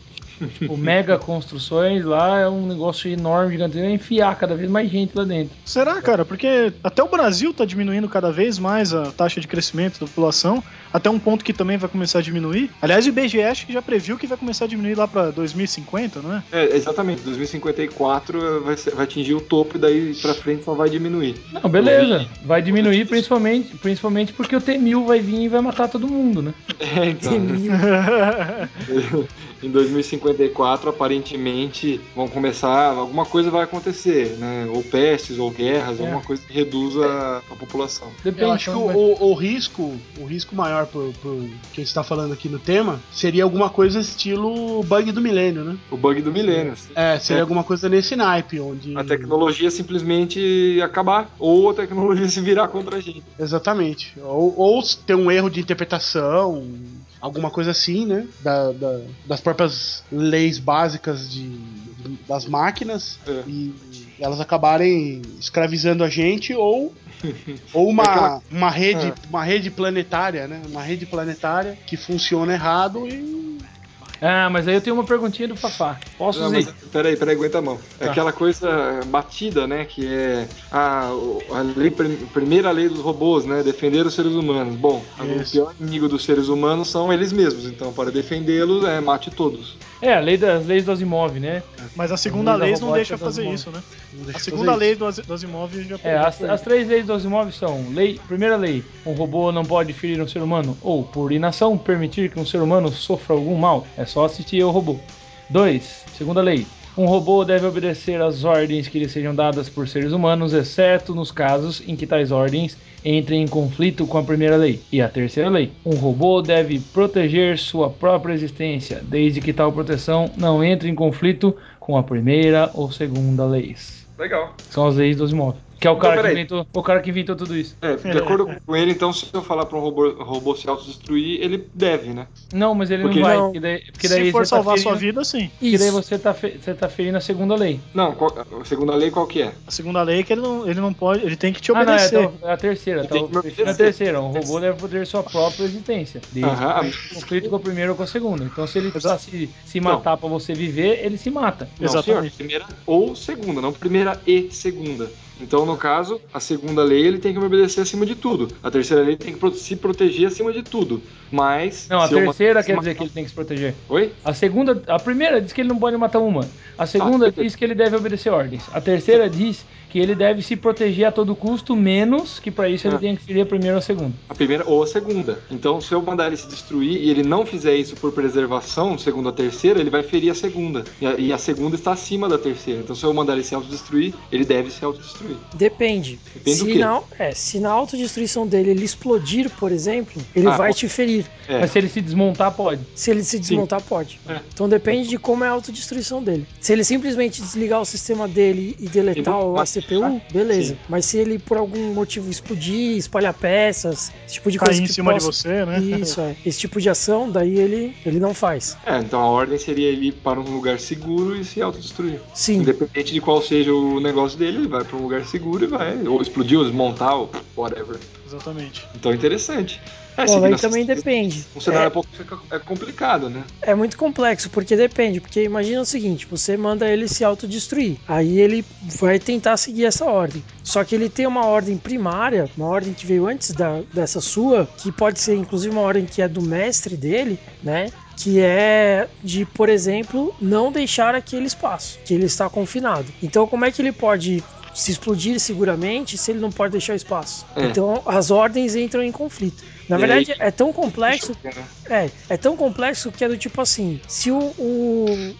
Tipo, mega construções lá é um negócio enorme, gigantesco, é enfiar cada vez mais gente lá dentro. Será, cara? Porque até o Brasil tá diminuindo cada vez mais a taxa de crescimento da população, até um ponto que também vai começar a diminuir. Aliás, o IBGE acho que já previu que vai começar a diminuir lá para 2050, não é? É, exatamente. 2054 vai, ser, vai atingir o topo e daí para frente só vai diminuir. Não, beleza. Vai diminuir principalmente, principalmente porque o T-1000 vai vir e vai matar todo mundo, né? É, então. em 2054, aparentemente, vão começar. Alguma coisa vai acontecer, né? Ou pestes, ou guerras, é. alguma coisa que reduza a, a população. Depende, Eu acho que o, o, o, risco, o risco maior pro, pro que está falando aqui no tema seria alguma coisa estilo bug do milênio, né? O bug do milênio. É, seria é. alguma coisa nesse naipe, onde. A tecnologia simplesmente acabar, ou a tecnologia se virar contra a gente. Exatamente. Ou, ou ter um erro de interpretação alguma coisa assim, né? Da, da, das próprias leis básicas de, de das máquinas é. e elas acabarem escravizando a gente ou ou uma, Aquela... uma rede é. uma rede planetária, né? Uma rede planetária que funciona errado e Ah, mas aí eu tenho uma perguntinha do Fafá. Posso Não, dizer? mas peraí, peraí, aguenta a mão. É Tá. aquela coisa batida, né? Que é a, a lei, prim- primeira lei dos robôs, né? Defender os seres humanos. Bom, o pior inimigo dos seres humanos são eles mesmos. Então, para defendê-los, é mate todos. É, a lei das leis do Asimov, né? Mas a segunda Lei da lei não deixa fazer Asimov. isso, né? A segunda lei do, Asi- do Asimov já É, as, as três leis do Asimov são: lei, primeira lei, um robô não pode ferir um ser humano, ou por inação permitir que um ser humano sofra algum mal. É só assistir ao robô. 2. Segunda lei. Um robô deve obedecer às ordens que lhe sejam dadas por seres humanos, exceto nos casos em que tais ordens entrem em conflito com a primeira lei. E a terceira lei. Um robô deve proteger sua própria existência, desde que tal proteção não entre em conflito com a primeira ou segunda leis. Legal. São as leis do Asimov. Que é o cara, que peraí. inventou, o cara que inventou tudo isso. É, de acordo com ele, então, se eu falar para um robô, robô se autodestruir, ele deve, né? Não, mas ele Porque não vai. não. Porque daí, porque daí Se for você tá salvar a sua ferindo- vida, sim. Porque daí você tá, fe- você tá ferindo a segunda lei. Não, qual- a segunda lei qual que é? A segunda lei é que ele não, ele não pode, ele tem que te Ah, não, é, obedecer. então, é a terceira. Tá, que a obedecer. terceira. Um robô deve poder sua própria existência. Desde Aham. que não tenha conflito com a primeira ou com a segunda. Então, se ele precisar se, se Não. matar pra você viver, ele se mata. Não, Exatamente. senhor, primeira ou segunda, não primeira e segunda. Então, no caso, a segunda lei ele tem que me obedecer acima de tudo. A terceira lei tem que se proteger acima de tudo. Mas. Não, a terceira quer dizer que ele tem que se proteger. Oi? A segunda, a primeira diz que ele não pode matar uma. A segunda Ah, diz que ele deve obedecer ordens. A terceira diz que ele deve se proteger a todo custo, menos que pra isso ele Ah. tenha que ferir a primeira ou a segunda. A primeira ou a segunda. Então, se eu mandar ele se destruir e ele não fizer isso por preservação, segundo a terceira, ele vai ferir a segunda. E a, e a segunda está acima da terceira. Então, se eu mandar ele se autodestruir, ele deve se autodestruir. Depende. Depende do se, quê? na, é, se na autodestruição dele ele explodir, por exemplo, ele Ah, vai pode- te ferir. É. Mas se ele se desmontar, pode. Se ele se desmontar, pode. É. Então depende de como é a autodestruição dele. Se ele simplesmente desligar o sistema dele e deletar Ele o- vai- CPU, beleza. Sim. Mas se ele por algum motivo explodir, espalhar peças, esse tipo de Cair coisa em que cima possa- de você, né? Isso, é. Esse tipo de ação, daí ele, ele não faz. É, então a ordem seria ele ir para um lugar seguro e se autodestruir. Sim. Independente de qual seja o negócio dele, ele vai para um lugar seguro e vai. Ou explodir, ou desmontar, ou whatever. Exatamente. Então interessante. É, Bom, seguindo daí essa- também depende. Um cenário É, pouco é complicado, né? É muito complexo, porque depende. Porque imagina o seguinte: você manda ele se autodestruir. Aí ele vai tentar seguir essa ordem. Só que ele tem uma ordem primária, uma ordem que veio antes da, dessa sua, que pode ser inclusive uma ordem que é do mestre dele, né? Que é de, por exemplo, não deixar aquele espaço, que ele está confinado. Então, como é que ele pode se explodir seguramente se ele não pode deixar espaço? É. Então, as ordens entram em conflito. Na E verdade, aí- é tão complexo Né? é, é tão complexo que é do tipo assim: se o, o,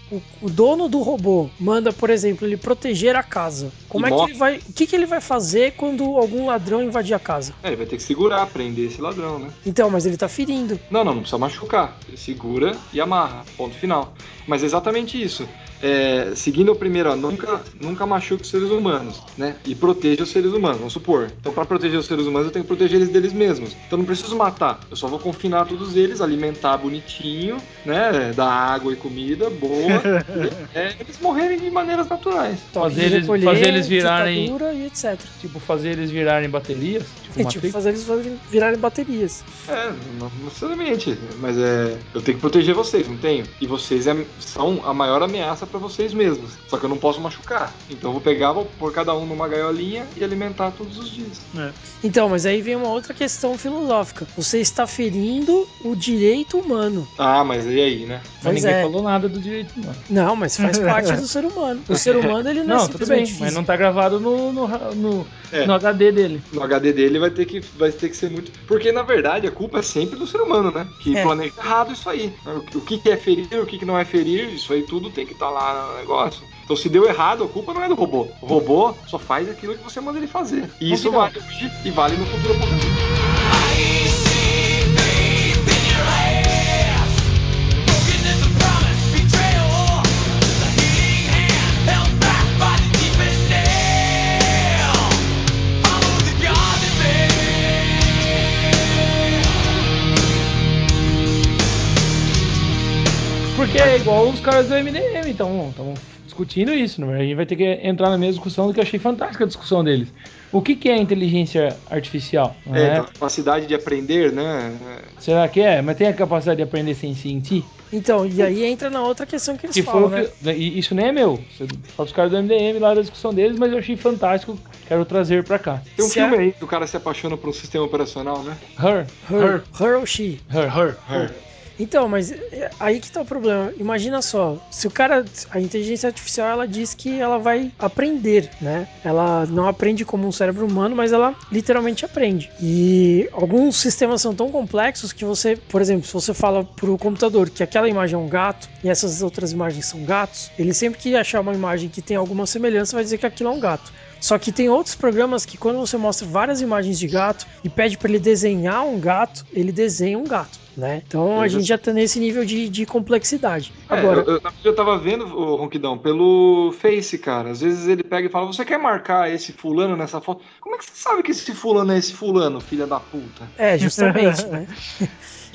o, dono do robô manda, por exemplo, ele proteger a casa, como E é que morre. ele vai. O que, que ele vai fazer quando algum ladrão invadir a casa? É, ele vai ter que segurar, prender esse ladrão, né? Então, mas ele tá ferindo. Não, não, não precisa machucar. Ele segura e amarra. Ponto final. Mas é exatamente isso. É, seguindo o primeiro, ó, nunca, nunca machuque os seres humanos, né? E proteja os seres humanos, vamos supor. Então, para proteger os seres humanos, eu tenho que proteger eles deles mesmos. Então, não preciso matar. Eu só vou confinar todos eles, alimentar bonitinho, né? Dar água e comida boa. é, eles morrerem de maneiras naturais. Fazer eles- fazer eles virarem- e etc. Tipo, fazer eles virarem baterias. É, tipo, fazer eles virarem baterias. É, não necessariamente. Mas é. Eu tenho que proteger vocês, não tenho? E vocês é- são a maior ameaça pra vocês mesmos. Só que eu não posso machucar. Então eu vou pegar, vou pôr cada um numa gaiolinha e alimentar todos os dias. Então, mas aí vem uma outra questão filosófica. Você está ferindo o direito humano. Ah, mas e aí, né? Mas Pois ninguém é. falou nada do direito humano. Não, mas faz parte do ser humano. O ser humano, ele não, Não, é tudo bem, simplesmente mas não físico. tá gravado no, no, no, É. no HD dele. No HD dele vai ter que, vai ter que ser muito. Porque na verdade a culpa é sempre do ser humano, né? Que É. planeja errado isso aí. O que, que é ferir, o que, que não é ferir, isso aí tudo tem que estar lá no negócio. Então se deu errado, a culpa não é do robô. O robô só faz aquilo que você manda ele fazer. E isso vale hoje e vale no futuro apocalipse. Porque é igual os caras do MDM, então estão discutindo isso, né? A gente vai ter que entrar na mesma discussão do que eu achei fantástica a discussão deles. O que, que é inteligência artificial? É, é? a capacidade de aprender, né? Será que é? Mas tem a capacidade de aprender sem sentir? Então, e aí entra na outra questão que eles Que falam, foi né? e isso nem é meu. Fala os caras do MDM lá da discussão deles, mas eu achei fantástico. Quero trazer pra cá. Tem um Se é- filme aí que o cara se apaixona por um sistema operacional, né? Her. Her, her ou she. Her. Her. Então, mas é, aí que tá o problema. Imagina só, se o cara, a inteligência artificial, ela diz que ela vai aprender, né? Ela não aprende como um cérebro humano, mas ela literalmente aprende. E alguns sistemas são tão complexos que você, por exemplo, se você fala pro computador que aquela imagem é um gato e essas outras imagens são gatos, ele sempre que achar uma imagem que tem alguma semelhança vai dizer que aquilo é um gato. Só que tem outros programas que quando você mostra várias imagens de gato e pede para ele desenhar um gato, ele desenha um gato, né? Então a Eu gente já- já tá nesse nível de, de complexidade. É, Agora, eu, eu, eu tava vendo, o Ronquidão, pelo Face, cara. Às vezes ele pega e fala: Você quer marcar esse fulano nessa foto? Como é que você sabe que esse fulano é esse fulano, filha da puta? é, justamente, né?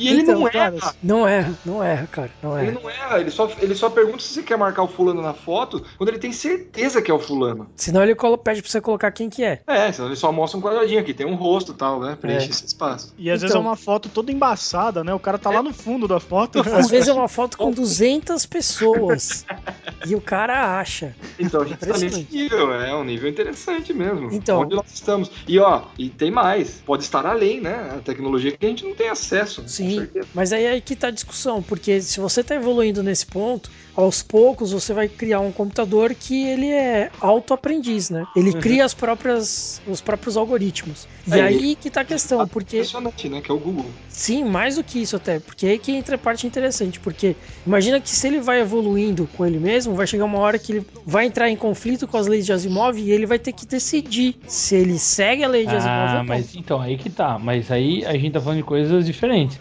E ele Então, não cara, erra. Não erra, não erra, cara, não Ele erra. não erra, ele só, ele só pergunta se você quer marcar o fulano na foto quando ele tem certeza que é o fulano. Senão ele colo- pede pra você colocar quem que é. É, senão ele só mostra um quadradinho aqui, tem um rosto e tal, né? Preenche É. esse espaço. E às Então. vezes é uma foto toda embaçada, né? O cara tá lá no fundo da foto. Às vezes é uma foto com 200 pessoas e o cara acha. Então a gente tá nesse nível, é um nível interessante mesmo. Então. Onde nós estamos. E ó, e tem mais, pode estar além, né? A tecnologia que a gente não tem acesso. com Sim, mas aí é aí que tá a discussão, porque se você tá evoluindo nesse ponto, aos poucos você vai criar um computador que ele é auto-aprendiz, né? Ele cria as próprias, os próprios algoritmos. E É, aí que tá a questão, porque Impressionante, né? Que é o Google. sim, mais do que isso até, porque aí que entra a parte interessante, porque imagina que se ele vai evoluindo com ele mesmo, vai chegar uma hora que ele vai entrar em conflito com as leis de Asimov e ele vai ter que decidir se ele segue a lei de Asimov Ah, ou não. mas então, aí que tá. Mas aí a gente tá falando de coisas diferentes.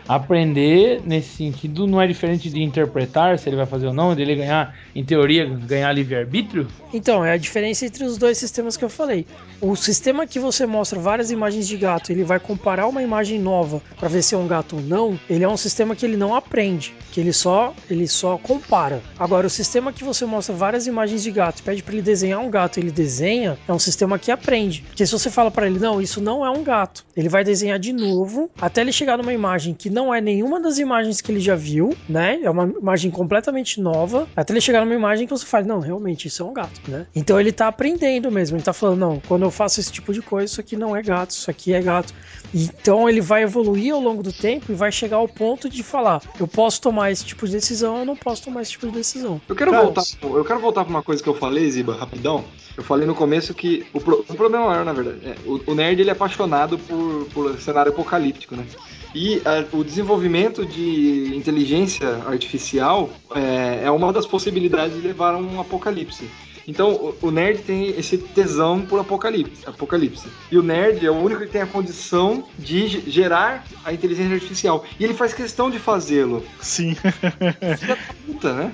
Aprender nesse sentido não é diferente de interpretar se ele vai fazer ou não, dele ganhar, em teoria, ganhar livre-arbítrio? Então, é a diferença entre os dois sistemas que eu falei. O sistema que você mostra várias imagens de gato, ele vai comparar uma imagem nova para ver se é um gato ou não, ele é um sistema que ele não aprende, que ele só, ele só compara. Agora, o sistema que você mostra várias imagens de gato e pede para ele desenhar um gato, ele desenha, é um sistema que aprende. Porque se você fala para ele, não, isso não é um gato, ele vai desenhar de novo até ele chegar numa imagem que não é nenhuma das imagens que ele já viu, né? É uma imagem completamente nova, até ele chegar numa imagem que você fala, não, realmente isso é um gato, né? Então ele tá aprendendo mesmo, ele tá falando, não, quando eu faço esse tipo de coisa, isso aqui não é gato, isso aqui é gato. Então ele vai evoluir ao longo do tempo e vai chegar ao ponto de falar, eu posso tomar esse tipo de decisão, eu não posso tomar esse tipo de decisão. Eu quero Cara, voltar, eu quero voltar pra uma coisa que eu falei, Ziba, rapidão. Eu falei no começo que o, pro- o problema maior, na verdade, é, o, o nerd ele é apaixonado por, por cenário apocalíptico, né? E a- o desenvolvimento de inteligência artificial é, é uma das possibilidades de levar a um apocalipse. Então, o, nerd tem esse tesão por apocalipse, apocalipse. E o nerd é o único que tem a condição de ge- gerar a inteligência artificial. E ele faz questão de fazê-lo. Sim. Filha da puta, né?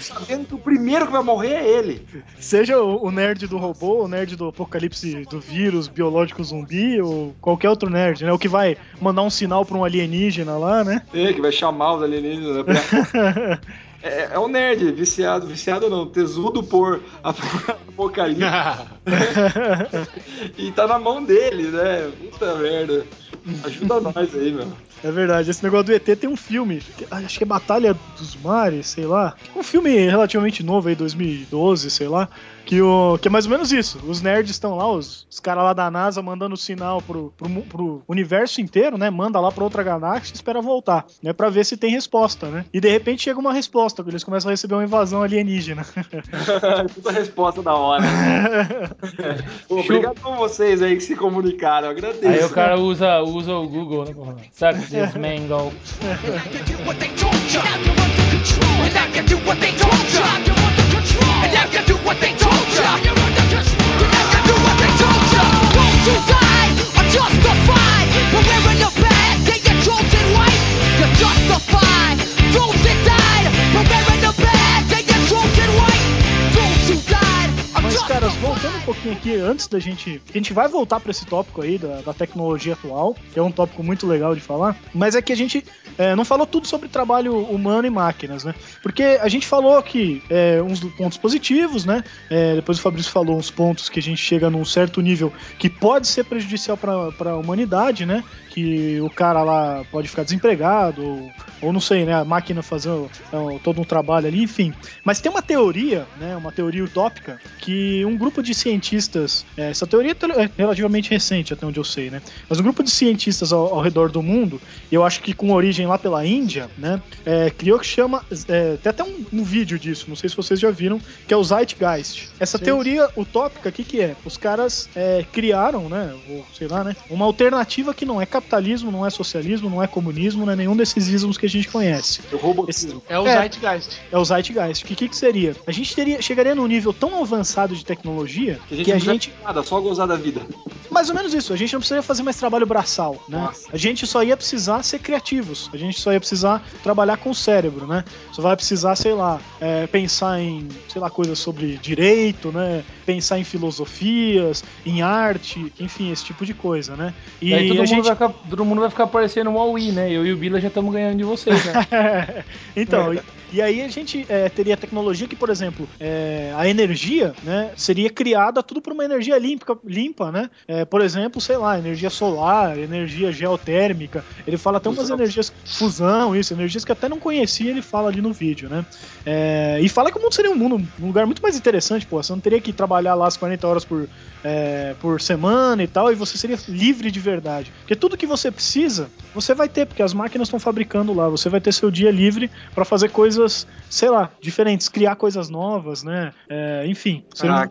Sabendo que o primeiro que vai morrer é ele. Seja o nerd do robô, o nerd do apocalipse do vírus biológico zumbi, ou qualquer outro nerd, né? O que vai mandar um sinal pra um alienígena lá, né? É, que vai chamar os alienígenas. né, É, é o nerd, viciado, viciado não, tesudo por ap- apocalipse. e tá na mão dele, né? Puta merda. Ajuda nós aí, meu. É verdade, esse negócio do ET tem um filme, que- acho que é Batalha dos Mares, sei lá. Um filme relativamente novo aí, 2012, sei lá. Que, o, que é mais ou menos isso. Os nerds estão lá, os, os caras lá da NASA mandando sinal pro, pro, pro universo inteiro, né? Manda lá pra outra galáxia e espera voltar, né? Pra ver se tem resposta, né? E de repente chega uma resposta, eles começam a receber uma invasão alienígena. Puta resposta da hora. Pô, Obrigado por vocês aí que se comunicaram, eu agradeço. Aí o cara usa, usa o Google, né? falar, Suck this mango. And now you do what they told antes da gente. A gente vai voltar para esse tópico aí da, da, tecnologia atual, que é um tópico muito legal de falar, mas é que a gente é, não falou tudo sobre trabalho humano e máquinas, né? Porque a gente falou aqui é, uns pontos positivos, né? É, depois o Fabrício falou uns pontos que a gente chega num certo nível que pode ser prejudicial para a humanidade, né? Que o cara lá pode ficar desempregado, ou, ou não sei, né? A máquina fazer é, todo um trabalho ali, enfim. Mas tem uma teoria, né? Uma teoria utópica que um grupo de cientistas, é, essa teoria é relativamente recente, até onde eu sei, né? Mas um grupo de cientistas ao, ao redor do mundo, eu acho que com origem lá pela Índia, né? É, criou que chama. É, tem até um, um, vídeo disso, não sei se vocês já viram, que é o Zeitgeist. Essa Sim. teoria utópica, o que, que é? Os caras é, criaram, né? Ou sei lá, né? Uma alternativa que não é capitalismo, não é socialismo, não é comunismo, não é nenhum desses ismos que a gente conhece. Esse, é o Zeitgeist. É o Zeitgeist. O que, que, que seria? A gente teria, chegaria num nível tão avançado de tecnologia que a gente. Que a gente... Nada, só gozar da vida. Mais ou menos isso. A gente não precisaria fazer mais trabalho braçal, né? Nossa. A gente só ia precisar ser criativos. A gente só ia precisar trabalhar com o cérebro, né? Só vai precisar, sei lá, é, pensar em, sei lá, coisas sobre direito, né? Pensar em filosofias, em arte, enfim, esse tipo de coisa, né? E, aí todo, mundo gente... vai ficar, todo mundo vai ficar parecendo um Huawei, né? Eu e o Bila já estamos ganhando de vocês, né? então, é. E aí a gente é, teria tecnologia que, por exemplo, é, a energia, né, seria criada tudo por uma energia limpa, limpa né? É, por exemplo, sei lá, energia solar, energia geotérmica. Ele fala até umas energias fusão, isso, energias que até não conhecia, ele fala ali no vídeo, né? É, e fala que o mundo seria um mundo, um lugar muito mais interessante, pô. Você não teria que trabalhar lá as 40 horas por, é, por semana e tal, e você seria livre de verdade. Porque tudo que você precisa, você vai ter, porque as máquinas estão fabricando lá. Você vai ter seu dia livre para fazer coisas coisas, sei lá, diferentes, criar coisas novas, né? É, enfim, ser ah.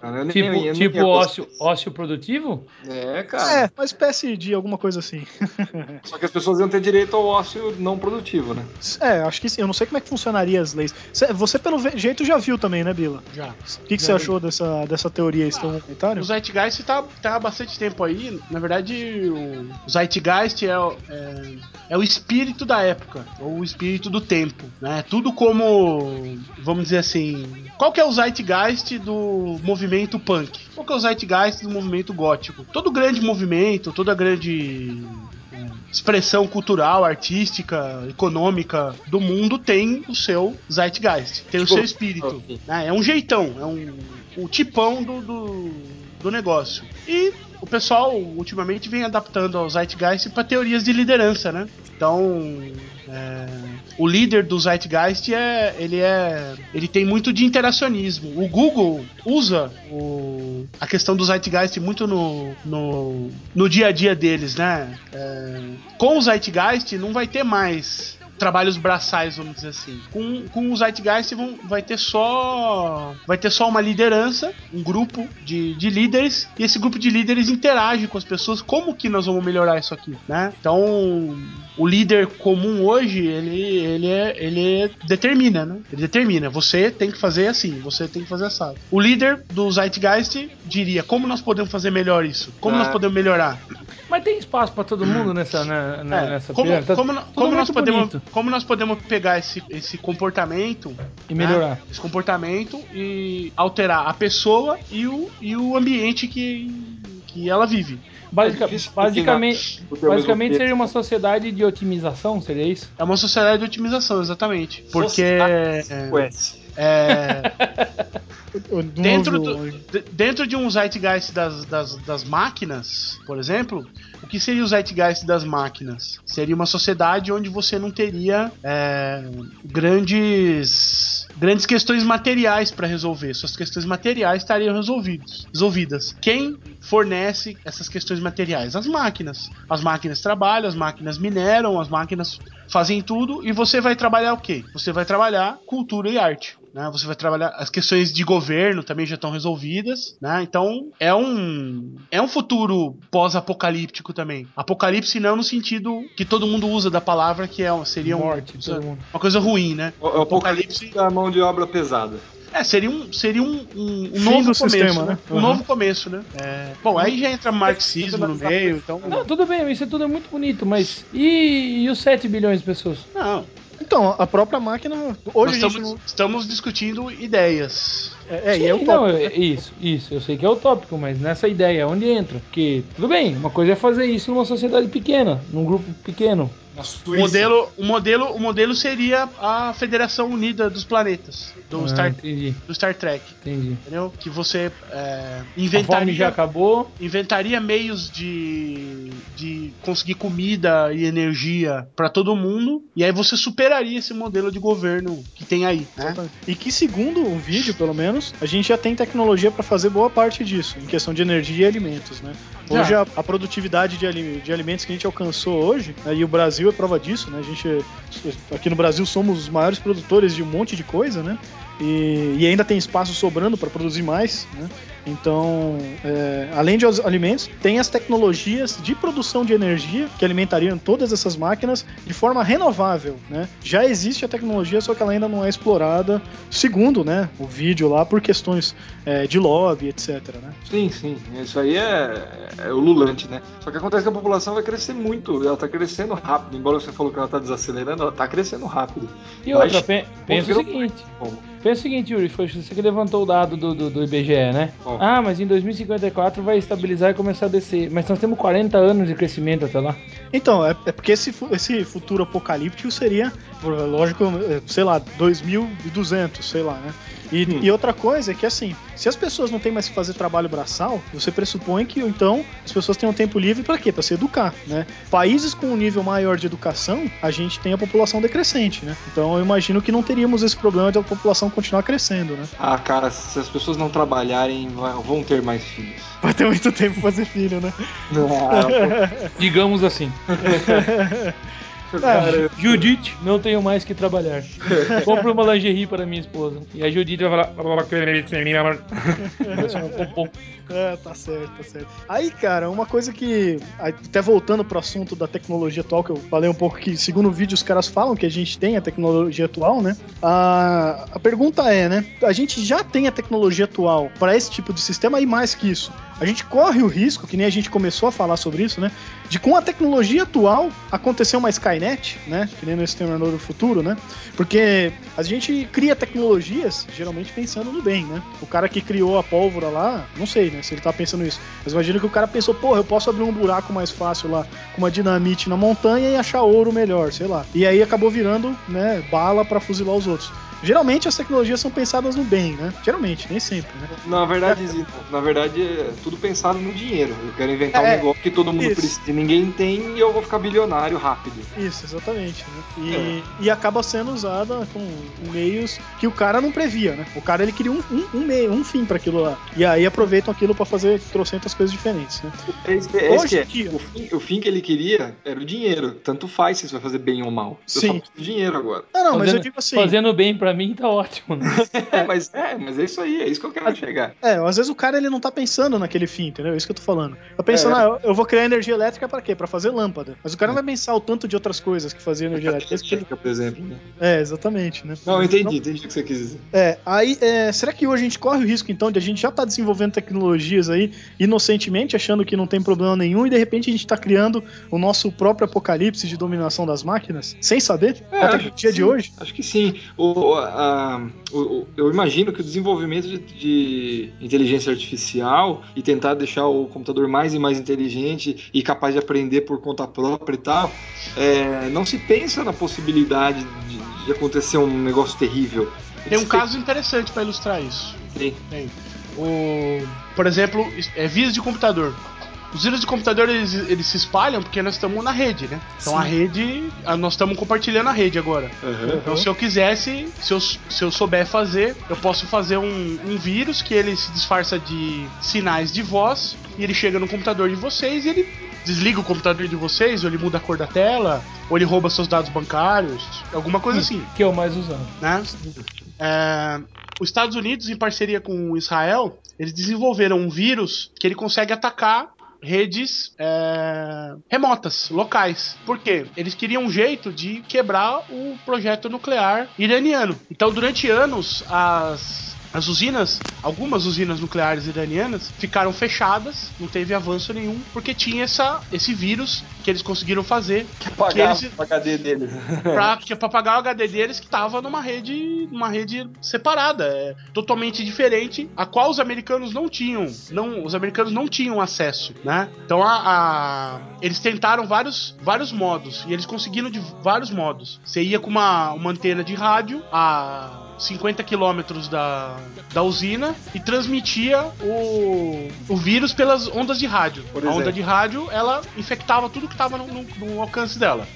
Cara, tipo, nem, tipo ócio, ócio produtivo? É, cara. É, uma espécie de alguma coisa assim. Só que as pessoas iam ter direito ao ócio não produtivo, né? É, acho que sim. Eu não sei como é que funcionaria as leis. Você, pelo jeito, já viu também, né, Bila? Já. O que, que você achou dessa, dessa teoria? Ah, um comentário? O Zeitgeist tá, tá há bastante tempo aí. Na verdade, o Zeitgeist é, é, é o espírito da época, ou o espírito do tempo, né? Tudo como, vamos dizer assim, qual que é o zeitgeist do movimento punk? Qual que é o zeitgeist do movimento gótico? Todo grande movimento, toda grande é, expressão cultural, artística, econômica do mundo tem o seu zeitgeist, tem tipo, o seu espírito. Né? É um jeitão, é um, o tipão do, do, do negócio. E o pessoal ultimamente vem adaptando ao Zeitgeist para teorias de liderança, né? Então, é, o líder do Zeitgeist é ele é ele tem muito de interacionismo. O Google usa o, a questão do Zeitgeist muito no, no, no dia a dia deles, né? É, com o Zeitgeist não vai ter mais trabalhos braçais, vamos dizer assim. Com, com o Zeitgeist vão, vai ter só vai ter só uma liderança, um grupo de, de líderes e esse grupo de líderes interage com as pessoas. Como que nós vamos melhorar isso aqui, né? Então o líder comum hoje ele ele é, ele é, determina, né? Ele determina. Você tem que fazer assim, você tem que fazer assim. O líder do Zeitgeist diria como nós podemos fazer melhor isso, como é. nós podemos melhorar. Mas tem espaço para todo mundo nessa, né, né é, nessa como, tá como, como nós podemos, como nós podemos pegar esse, esse comportamento e melhorar né, esse comportamento e alterar a pessoa e o, e o ambiente que, que ela vive. Basica, é basicamente, basicamente seria uma sociedade de otimização, seria isso? É uma sociedade de otimização, exatamente. Porque. É, é, dentro, do, dentro de um zeitgeist das, das, das máquinas, por exemplo, o que seria o zeitgeist das máquinas? Seria uma sociedade onde você não teria é, grandes grandes questões materiais para resolver. Suas questões materiais estariam resolvidas. resolvidas. Quem fornece essas questões materiais? As máquinas. As máquinas trabalham, as máquinas mineram, as máquinas fazem tudo e você vai trabalhar o quê? Você vai trabalhar cultura e arte. Né? Você vai trabalhar as questões de governo também já estão resolvidas, né? Então é um é um futuro pós-apocalíptico também. Apocalipse não no sentido que todo mundo usa da palavra que é seria um, Morte, uma coisa ruim, né? O, o apocalipse da mão de obra pesada. É, seria um, seria um, um, um novo começo, sistema, né? Um uhum. novo começo, né? É... Bom, aí já entra marxismo no meio, então... Não, tudo bem, isso é tudo muito bonito, mas e, e os 7 bilhões de pessoas? Não, então, a própria máquina. Hoje estamos, não. estamos discutindo ideias. É, é, e é o Sim, não, top. é- isso, isso. Eu sei que é utópico, mas nessa ideia, onde entra? Porque, tudo bem, uma coisa é fazer isso numa sociedade pequena, num grupo pequeno. Na O modelo, o, modelo, o modelo seria a Federação Unida dos Planetas, do, Ah, Star, entendi, do Star Trek. entendi. Entendeu? Que você é, A fome já inventaria, acabou. inventaria meios de, de conseguir comida e energia pra todo mundo, e aí você superaria esse modelo de governo que tem aí, né? E que, segundo o vídeo, pelo menos, a gente já tem tecnologia para fazer boa parte disso, em questão de energia e alimentos, né? Hoje, a, a produtividade de, de alimentos que a gente alcançou hoje, né, e o Brasil é prova disso, né? A gente, aqui no Brasil, somos os maiores produtores de um monte de coisa, né? E, e ainda tem espaço sobrando para produzir mais, né? Então, é, além de os alimentos, tem as tecnologias de produção de energia que alimentariam todas essas máquinas de forma renovável, né? Já existe a tecnologia, só que ela ainda não é explorada, segundo, né, o vídeo lá, por questões é, de lobby, etc, né? Sim, sim. Isso aí é, é ululante, né? Só que acontece que a população vai crescer muito. Ela tá crescendo rápido. Embora você falou que ela tá desacelerando, ela tá crescendo rápido. E Mas- outra, pe- pensa o seguinte. Como? Pensa o seguinte, Yuri, foi você que levantou o dado do, do, do IBGE, né? Ah, mas em 2054 vai estabilizar e começar a descer. Mas nós temos 40 anos de crescimento até lá. Então, é, é porque esse, esse futuro apocalíptico seria, lógico, é, sei lá, 2200, sei lá, né? E, Hum. e outra coisa é que, assim, se as pessoas não têm mais que fazer trabalho braçal, você pressupõe que, então, as pessoas têm um tempo livre para quê? Para se educar, né? Países com um nível maior de educação, a gente tem a população decrescente, né? Então, eu imagino que não teríamos esse problema de a população continuar crescendo, né? Ah, cara, se as pessoas não trabalharem, vão ter mais filhos. Vai ter muito tempo pra fazer filho, né? Digamos assim. Cara, Judite, não tenho mais que trabalhar. Compre uma lingerie para minha esposa. E a Judite vai falar. Vai ser um pompom. É, tá certo, tá certo. Aí, cara, uma coisa que. Até voltando pro assunto da tecnologia atual, que eu falei um pouco que, segundo o vídeo, os caras falam que a gente tem a tecnologia atual, né? A, a pergunta é, né? A gente já tem a tecnologia atual para esse tipo de sistema e mais que isso. A gente corre o risco, que nem a gente começou a falar sobre isso, né? De com a tecnologia atual acontecer uma Skynet, né? Que nem no Exterminador do Futuro, né? Porque a gente cria tecnologias geralmente pensando no bem, né? O cara que criou a pólvora lá, não sei, né? Se ele tá pensando isso. Mas imagina que o cara pensou, porra, eu posso abrir um buraco mais fácil lá com uma dinamite na montanha e achar ouro melhor, sei lá. E aí acabou virando, né, bala pra fuzilar os outros. Geralmente as tecnologias são pensadas no bem, né? Geralmente, nem sempre, né? na verdade, Zito, na verdade é tudo pensado no dinheiro. Eu quero inventar É, um negócio que todo mundo isso. precisa e ninguém tem e eu vou ficar bilionário rápido. Isso, exatamente. Né? E, e acaba sendo usada com meios que o cara não previa, né? O cara ele queria um, um, um meio, um fim pra aquilo lá. E aí aproveitam aquilo pra fazer trocentas coisas diferentes, né? É que é. isso Hoje que é. O, fim, o fim que ele queria era o dinheiro. Tanto faz se você vai fazer bem ou mal. Eu Sim. só preciso de dinheiro agora. Ah, não, mas eu Fazendo- digo assim. Fazendo bem pra mim tá ótimo. Né? É, mas é, mas é isso aí, é isso que eu quero chegar. É, às vezes o cara ele não tá pensando naquele fim, entendeu? É isso que eu tô falando. Tá pensando, É. ah, eu- eu vou criar energia elétrica pra quê? Pra fazer lâmpada. Mas o cara não vai pensar o tanto de outras coisas que fazia energia elétrica. Ele- Por exemplo. né? É, exatamente, né? Não, eu entendi, entendi o que você quis dizer. É, aí, é, será que hoje a gente corre o risco, então, de a gente já tá desenvolvendo tecnologias aí, inocentemente, achando que não tem problema nenhum, e de repente a gente tá criando o nosso próprio apocalipse de dominação das máquinas, sem saber? É, Com a acho tecnologia que de hoje? Acho que sim. O, a- o- eu imagino que o desenvolvimento de, de inteligência artificial e tentar deixar o computador mais e mais inteligente e capaz de aprender por conta própria e tal, é, não se pensa na possibilidade de, de acontecer um negócio terrível. Tem um caso interessante pra ilustrar isso. Tem. Tem. O, por exemplo, é, vírus de computador. Os vírus de computador eles, eles se espalham porque nós estamos na rede, né? Então Sim. a rede, a- nós estamos compartilhando a rede agora. Aham. Então, se eu quisesse, se eu, se eu souber fazer, eu posso fazer um, um vírus que ele se disfarça de sinais de voz e ele chega no computador de vocês e ele desliga o computador de vocês, ou ele muda a cor da tela, ou ele rouba seus dados bancários, alguma coisa assim Que é o mais usado. né? É, os Estados Unidos, em parceria com Israel, eles desenvolveram um vírus que ele consegue atacar redes é, remotas, locais. Por quê? Eles queriam um jeito de quebrar o projeto nuclear iraniano. Então, durante anos, as as usinas, algumas usinas nucleares iranianas ficaram fechadas, não teve avanço nenhum, porque tinha essa, esse vírus que eles conseguiram fazer. Que Pagar eles, o HD deles. pra, que é pra pagar o HD deles que tava numa rede, numa rede separada, é, totalmente diferente, a qual os americanos não tinham, não, os americanos não tinham acesso, né? Então a, a- eles tentaram vários, vários modos e eles conseguiram de vários modos. Você ia com uma, uma antena de rádio a 50 quilômetros da, da usina e transmitia o, o vírus pelas ondas de rádio. Por a onda de rádio, ela infectava tudo que estava no, no- no alcance dela.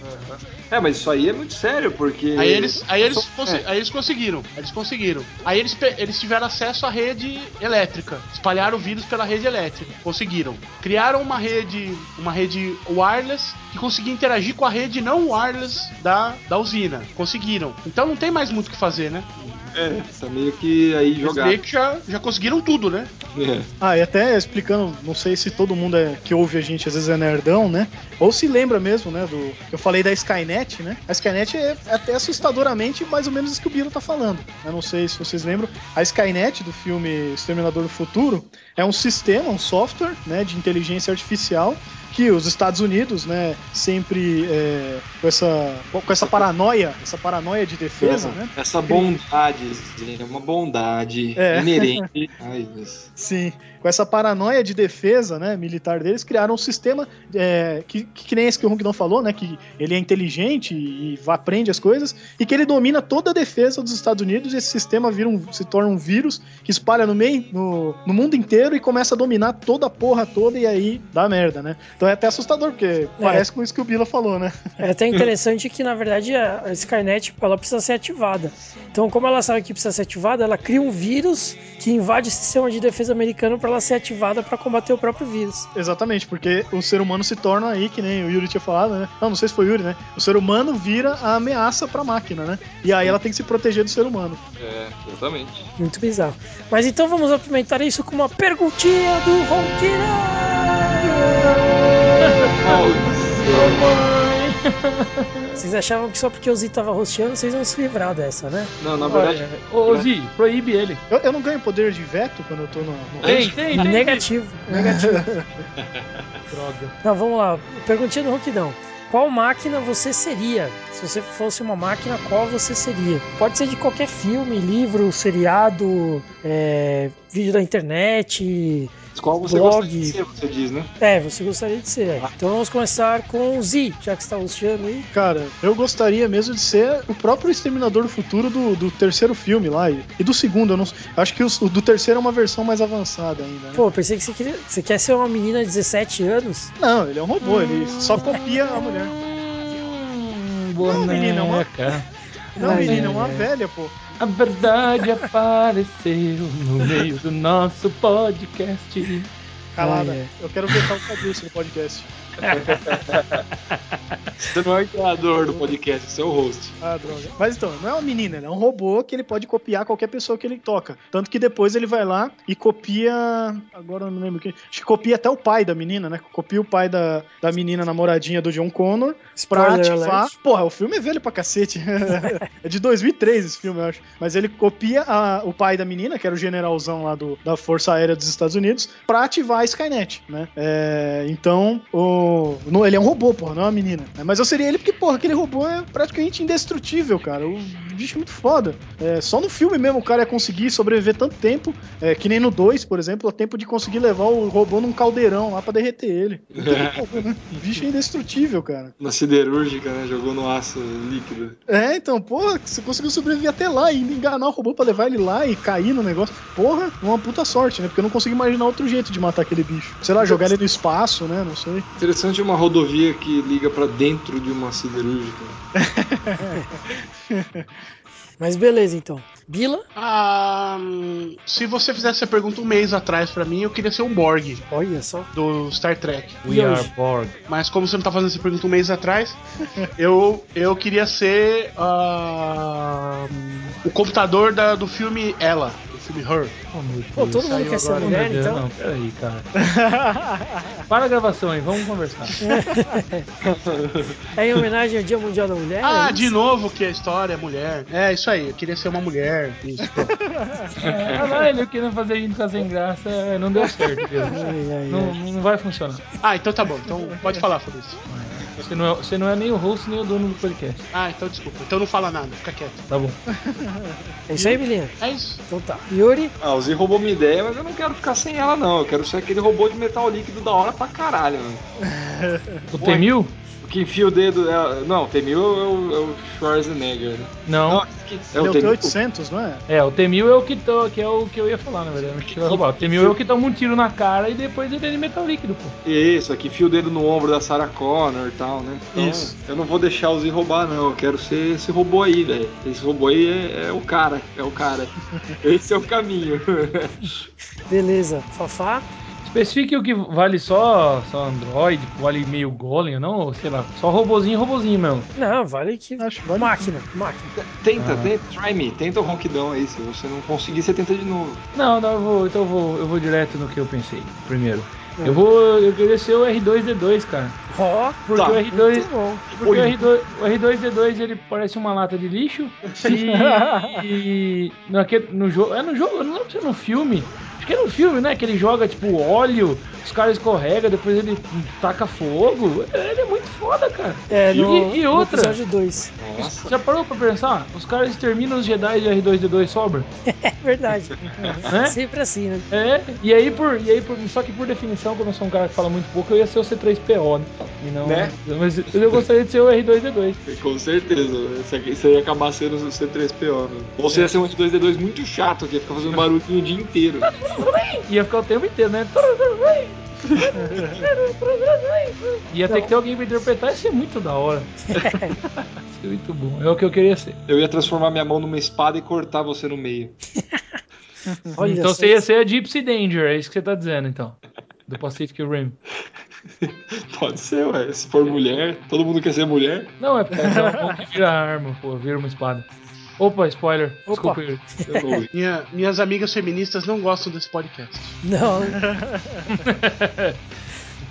É, mas isso aí é muito sério, porque. Aí eles, aí eles, é. aí eles conseguiram. Eles conseguiram. Aí eles, eles tiveram acesso à rede elétrica. Espalharam o vírus pela rede elétrica. Conseguiram. Criaram uma rede, uma rede wireless que conseguia interagir com a rede não wireless da, da usina. Conseguiram. Então não tem mais muito o que fazer, né? É, tá meio que aí jogado. meio que já, já conseguiram tudo, né? É. Ah, e até explicando, não sei se todo mundo é, que ouve a gente às vezes é nerdão, né? Ou se lembra mesmo, né? Do, eu falei da Skynet, né? A Skynet é até assustadoramente mais ou menos isso que o Bilo tá falando. Eu não sei se vocês lembram. A Skynet do filme Exterminador do Futuro é um sistema, um software, né? De inteligência artificial que os Estados Unidos, né, sempre é, com essa com essa paranoia, essa paranoia de defesa, né? Essa bondade, é uma bondade É. inerente. Ai, Deus. Sim, com essa paranoia de defesa, né, militar deles, criaram um sistema é, que, que, nem esse que o não falou, né, que ele é inteligente e, aprende as coisas, e que ele domina toda a defesa dos Estados Unidos, e esse sistema vira um- se torna um vírus que espalha no meio, no, no mundo inteiro e começa a dominar toda a porra toda, e aí dá merda, né? Então é até assustador, porque parece com isso que o Bila falou, né? É até interessante que, na verdade, a a Skynet ela precisa ser ativada. Então, como ela sabe que precisa ser ativada, ela cria um vírus que invade o sistema de defesa americano para ela ser ativada para combater o próprio vírus. Exatamente, porque o ser humano se torna aí, que nem o Yuri tinha falado, né? Não, não sei se foi o Yuri, né? O ser humano vira a ameaça pra máquina, né? E aí ela tem que se proteger do ser humano. É, exatamente. Muito bizarro. Mas então vamos apimentar isso com uma perguntinha do Ronqueira. Vocês achavam que só porque o Z tava rosteando, vocês iam se livrar dessa, né? Não, na verdade. Ô, Zi, proíbe ele. Eu, eu não ganho poder de veto quando eu tô no. no Tem, tem, tem. Negativo. Negativo. Droga. Não, vamos lá. Perguntinha do Ronquidão. Qual máquina você seria? Se você fosse uma máquina, qual você seria? Pode ser de qualquer filme, livro, seriado, é, vídeo da internet. Qual você blog. gosta de ser, você diz, né? É, você gostaria de ser. Então vamos começar com o Z, já que você está luciano aí. Cara, eu gostaria mesmo de ser o próprio Exterminador do Futuro do, do terceiro filme lá. E, e do segundo, eu não acho que os- o do terceiro é uma versão mais avançada ainda, né? Pô, pensei que você, queria, você quer ser uma menina de 17 anos. Não, ele é um robô, ele só copia a mulher. Hum, Não, menina, é uma- boneca. Não, menina, é uma velha, pô. A verdade apareceu no meio do nosso podcast. Calada. Ai. Eu quero ver tal Fabrício no podcast. Você não é o criador do podcast, você é o host. Ah, droga. Mas então, não é uma menina, ele é um robô que ele pode copiar qualquer pessoa que ele toca. Tanto que depois ele vai lá e copia. Agora eu não lembro quem. Acho que copia até o pai da menina, né? Copia o pai da, da menina namoradinha do John Connor pra Spoiler ativar. alert. Porra, o filme é velho pra cacete. é de 2003 esse filme, eu acho. Mas ele copia a- o pai da menina, que era o generalzão lá do, da Força Aérea dos Estados Unidos, pra ativar a Skynet, né? É, então, o, não, ele é um robô, porra, não é uma menina. É, mas eu seria ele porque, porra, aquele robô é praticamente indestrutível, cara. O bicho é muito foda. É, só no filme mesmo o cara ia conseguir sobreviver tanto tempo, é, que nem no 2, por exemplo, o tempo de conseguir levar o robô num caldeirão lá pra derreter ele. Né? O bicho é indestrutível, cara. Na siderúrgica, né? Jogou no aço líquido. É, então, porra, você conseguiu sobreviver até lá e enganar o robô pra levar ele lá e cair no negócio. Porra, uma puta sorte, né? Porque eu não consigo imaginar outro jeito de matar aquele bicho. Sei lá, jogar ele no espaço, né? Não sei. Interessante uma rodovia que liga pra dentro de uma siderúrgica. Mas beleza, então. Bila? Ah, se você fizesse essa pergunta um mês atrás pra mim, eu queria ser um Borg Olha só. do Star Trek. We E are hoje? Borg. Mas como você não tá fazendo essa pergunta um mês atrás, eu, eu queria ser ah, o computador da- do filme Ela. Filme Her. Oh, meu Pô, Deus. todo mundo quer ser mulher, Deus, então. Não, peraí, cara. Para a gravação aí, vamos conversar. É em homenagem ao Dia Mundial da Mulher? Ah, é de novo que a história é mulher. É, isso aí, eu queria ser uma mulher. Isso, pô. Ah, lá, ele querendo fazer a gente ficar sem graça, é, não deu certo. Ai, ai, Não, ai. não vai funcionar. Ah, então tá bom. Então pode falar, Fabrício. Você não, é, você não é nem o host nem o dono do podcast. Ah, então desculpa. Então não fala nada, fica quieto. Tá bom. É isso aí, Bilinha? É isso. Então tá. Yuri? Ah, o Z roubou minha ideia, mas eu não quero ficar sem ela, não. Eu quero ser aquele robô de metal líquido da hora pra caralho, mano. O T-1000? Que enfia o dedo. É... Não, o T-1000 é o, é o Schwarzenegger, né? Não. que- é o é o T-1000. T800, não é? É, o T-1000 é o que, tô, que é o que eu ia falar, na verdade. Que vai roubar. O T-1000 é o que toma um tiro na cara e depois ele é de metal líquido, pô. Isso, aqui enfia o dedo no ombro da Sarah Connor e tal, né? Então, Isso. Eu não vou deixar o Z roubar, não. Eu quero ser esse robô aí, velho. Esse robô aí é, é o cara. É o cara. Esse é o caminho. Beleza. Fafá? Especifique o que vale só, só Android, vale meio golem, não, sei lá, só robozinho, robozinho mesmo. Não, vale que. Acho que vale. Máquina, máquina. tenta, Ah. tenta, try me. Tenta o ronquidão aí. Se você não conseguir, você tenta de novo. Não, não, eu vou, então eu vou, eu vou direto no que eu pensei primeiro. Eu vou, eu queria ser o R2D2, cara. Ó, Porque Tá. o R2, muito bom. porque o R2, o R2D2 ele parece uma lata de lixo e, e naquele, no jogo, é no jogo, eu não lembro se é no filme. Acho que é no filme, né? Que ele joga tipo óleo, os caras escorrega, depois ele taca fogo. Ele é muito foda, cara. É, E- no, e no outra? episódio 2. Nossa. Já parou pra pensar? Os caras exterminam os Jedi de R2D2 sobra, É verdade. né? Sempre assim, né? É, e aí por, e aí por, só que por definição, como eu sou um cara que fala muito pouco, eu ia ser o C3PO, né? E não, Né? Mas eu gostaria de ser o R2D2. Com certeza. Aqui, você ia acabar sendo o C3PO, né? Ou você ia ser um R2D2 muito chato, que ia ficar fazendo barulhinho o dia inteiro. Ia ficar o tempo inteiro, né? Ia ter que ter alguém pra interpretar, ia ser muito da hora. Ia ser muito bom. É o que eu queria ser. Eu ia transformar minha mão numa espada e cortar você no meio. Olha então você ia ser a Gypsy Danger, é isso que você tá dizendo, então. Do Pacific Rim. Pode ser, ué. Se for mulher, todo mundo quer ser mulher. Não, é porque é uma mão que vira arma, pô, vira uma espada. Opa, spoiler. Opa. Desculpa. Eu Minha- minhas amigas feministas não gostam desse podcast. Não?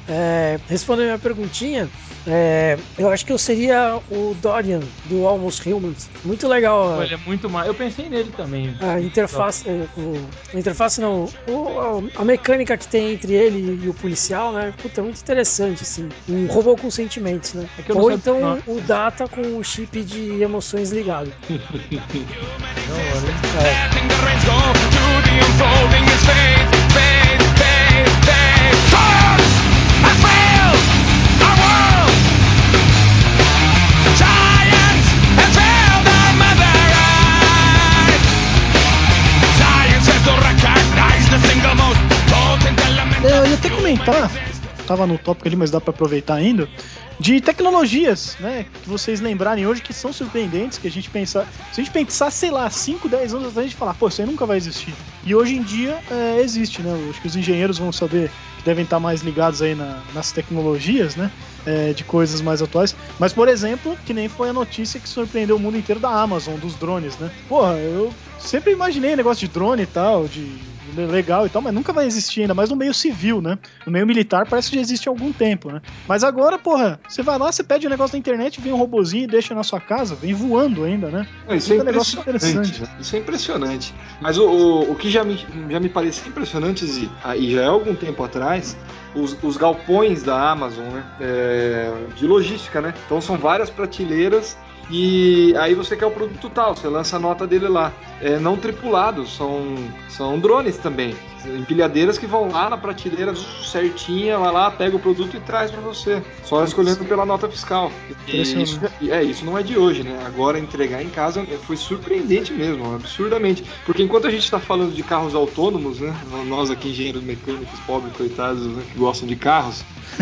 É, respondendo a minha perguntinha, é, eu acho que eu seria o Dorian do Almost Humans. Muito legal a, Ele é muito mais. Eu pensei nele também. a interface. é, o- a interface não, o- a, mecânica que tem entre ele e o policial, né? Puta, é muito interessante, assim. Um robô com sentimentos, né? É não Ou então não. o Data com o chip de emoções ligado. The rains Eu ia até comentar, tava no tópico ali, mas dá pra aproveitar ainda, de tecnologias, né, que vocês lembrarem hoje que são surpreendentes, que a gente pensar, se a gente pensar, sei lá, 5, 10 anos atrás, a gente falar, pô, isso aí nunca vai existir. E hoje em dia é, existe, né, acho que os engenheiros vão saber, que devem estar mais ligados aí na- nas tecnologias, né, é, de coisas mais atuais. Mas, por exemplo, que nem foi a notícia que surpreendeu o mundo inteiro da Amazon, dos drones, né. Porra, eu sempre imaginei negócio de drone e tal, de legal e tal, mas nunca vai existir ainda mais no meio civil, né? No meio militar parece que já existe há algum tempo, né? Mas agora, porra, você vai lá, você pede um negócio na internet, vem um robozinho e deixa na sua casa, vem voando ainda, né? Não, Isso é Puta negócio impressionante. interessante. né? Isso é impressionante. Mas o, o, o que já me, já me parecia impressionante, Zi, ah, e já é algum tempo atrás, os, os galpões da Amazon, né? É, de logística, né? Então são várias prateleiras e aí você quer o produto tal, você lança a nota dele lá. É, não tripulados, são, são drones também. Empilhadeiras que vão lá na prateleira certinha, vai lá, pega o produto e traz pra você. Só escolhendo pela nota fiscal. Isso, e é, isso não é de hoje, né? Agora entregar em casa foi surpreendente mesmo, absurdamente. Porque enquanto a gente está falando de carros autônomos, né? Nós aqui, engenheiros mecânicos, pobres, coitados, né, que gostam de carros,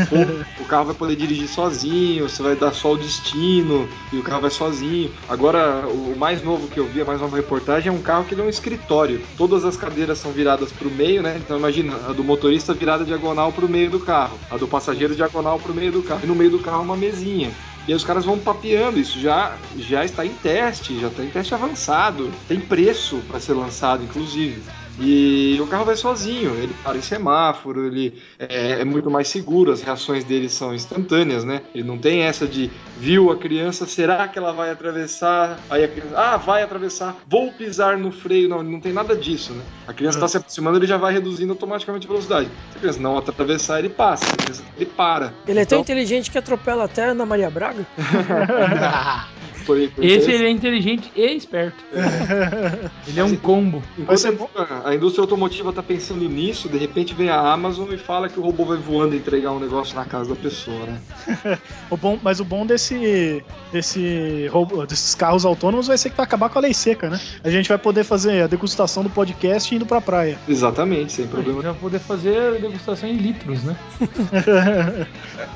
o, o carro vai poder dirigir sozinho, você vai dar só o destino e o carro vai sozinho. Agora, o mais novo que eu vi, a mais nova reportagem, é um carro que ele é um escritório. Todas as cadeiras são viradas para o meio, né? Então imagina, a do motorista virada diagonal para o meio do carro, a do passageiro diagonal para o meio do carro. E no meio do carro uma mesinha. E aí os caras vão papeando, isso já, já está em teste, já está em teste avançado, tem preço para ser lançado, inclusive. E o carro vai sozinho, ele para em semáforo, ele é, é muito mais seguro, as reações dele são instantâneas, né? Ele não tem essa de viu a criança, será que ela vai atravessar? Aí a criança, ah, vai atravessar, vou pisar no freio. Não, não tem nada disso, né? A criança está se aproximando, ele já vai reduzindo automaticamente a velocidade. Se a criança não atravessar, ele passa, se a criança- ele para. Ele é tão Então, inteligente que atropela até a Ana Maria Braga? foi- foi Esse ele é inteligente e esperto. Ele é um combo. Enquanto bom. a indústria automotiva tá pensando nisso, de repente vem a Amazon e fala que o robô vai voando entregar um negócio na casa da pessoa, né? O bom, mas o bom desse, desse robô- desses carros autônomos vai ser que vai acabar com a lei seca, né? A gente vai poder fazer a degustação do podcast indo pra praia. Exatamente, sem problema. vai poder fazer a degustação em litros, né?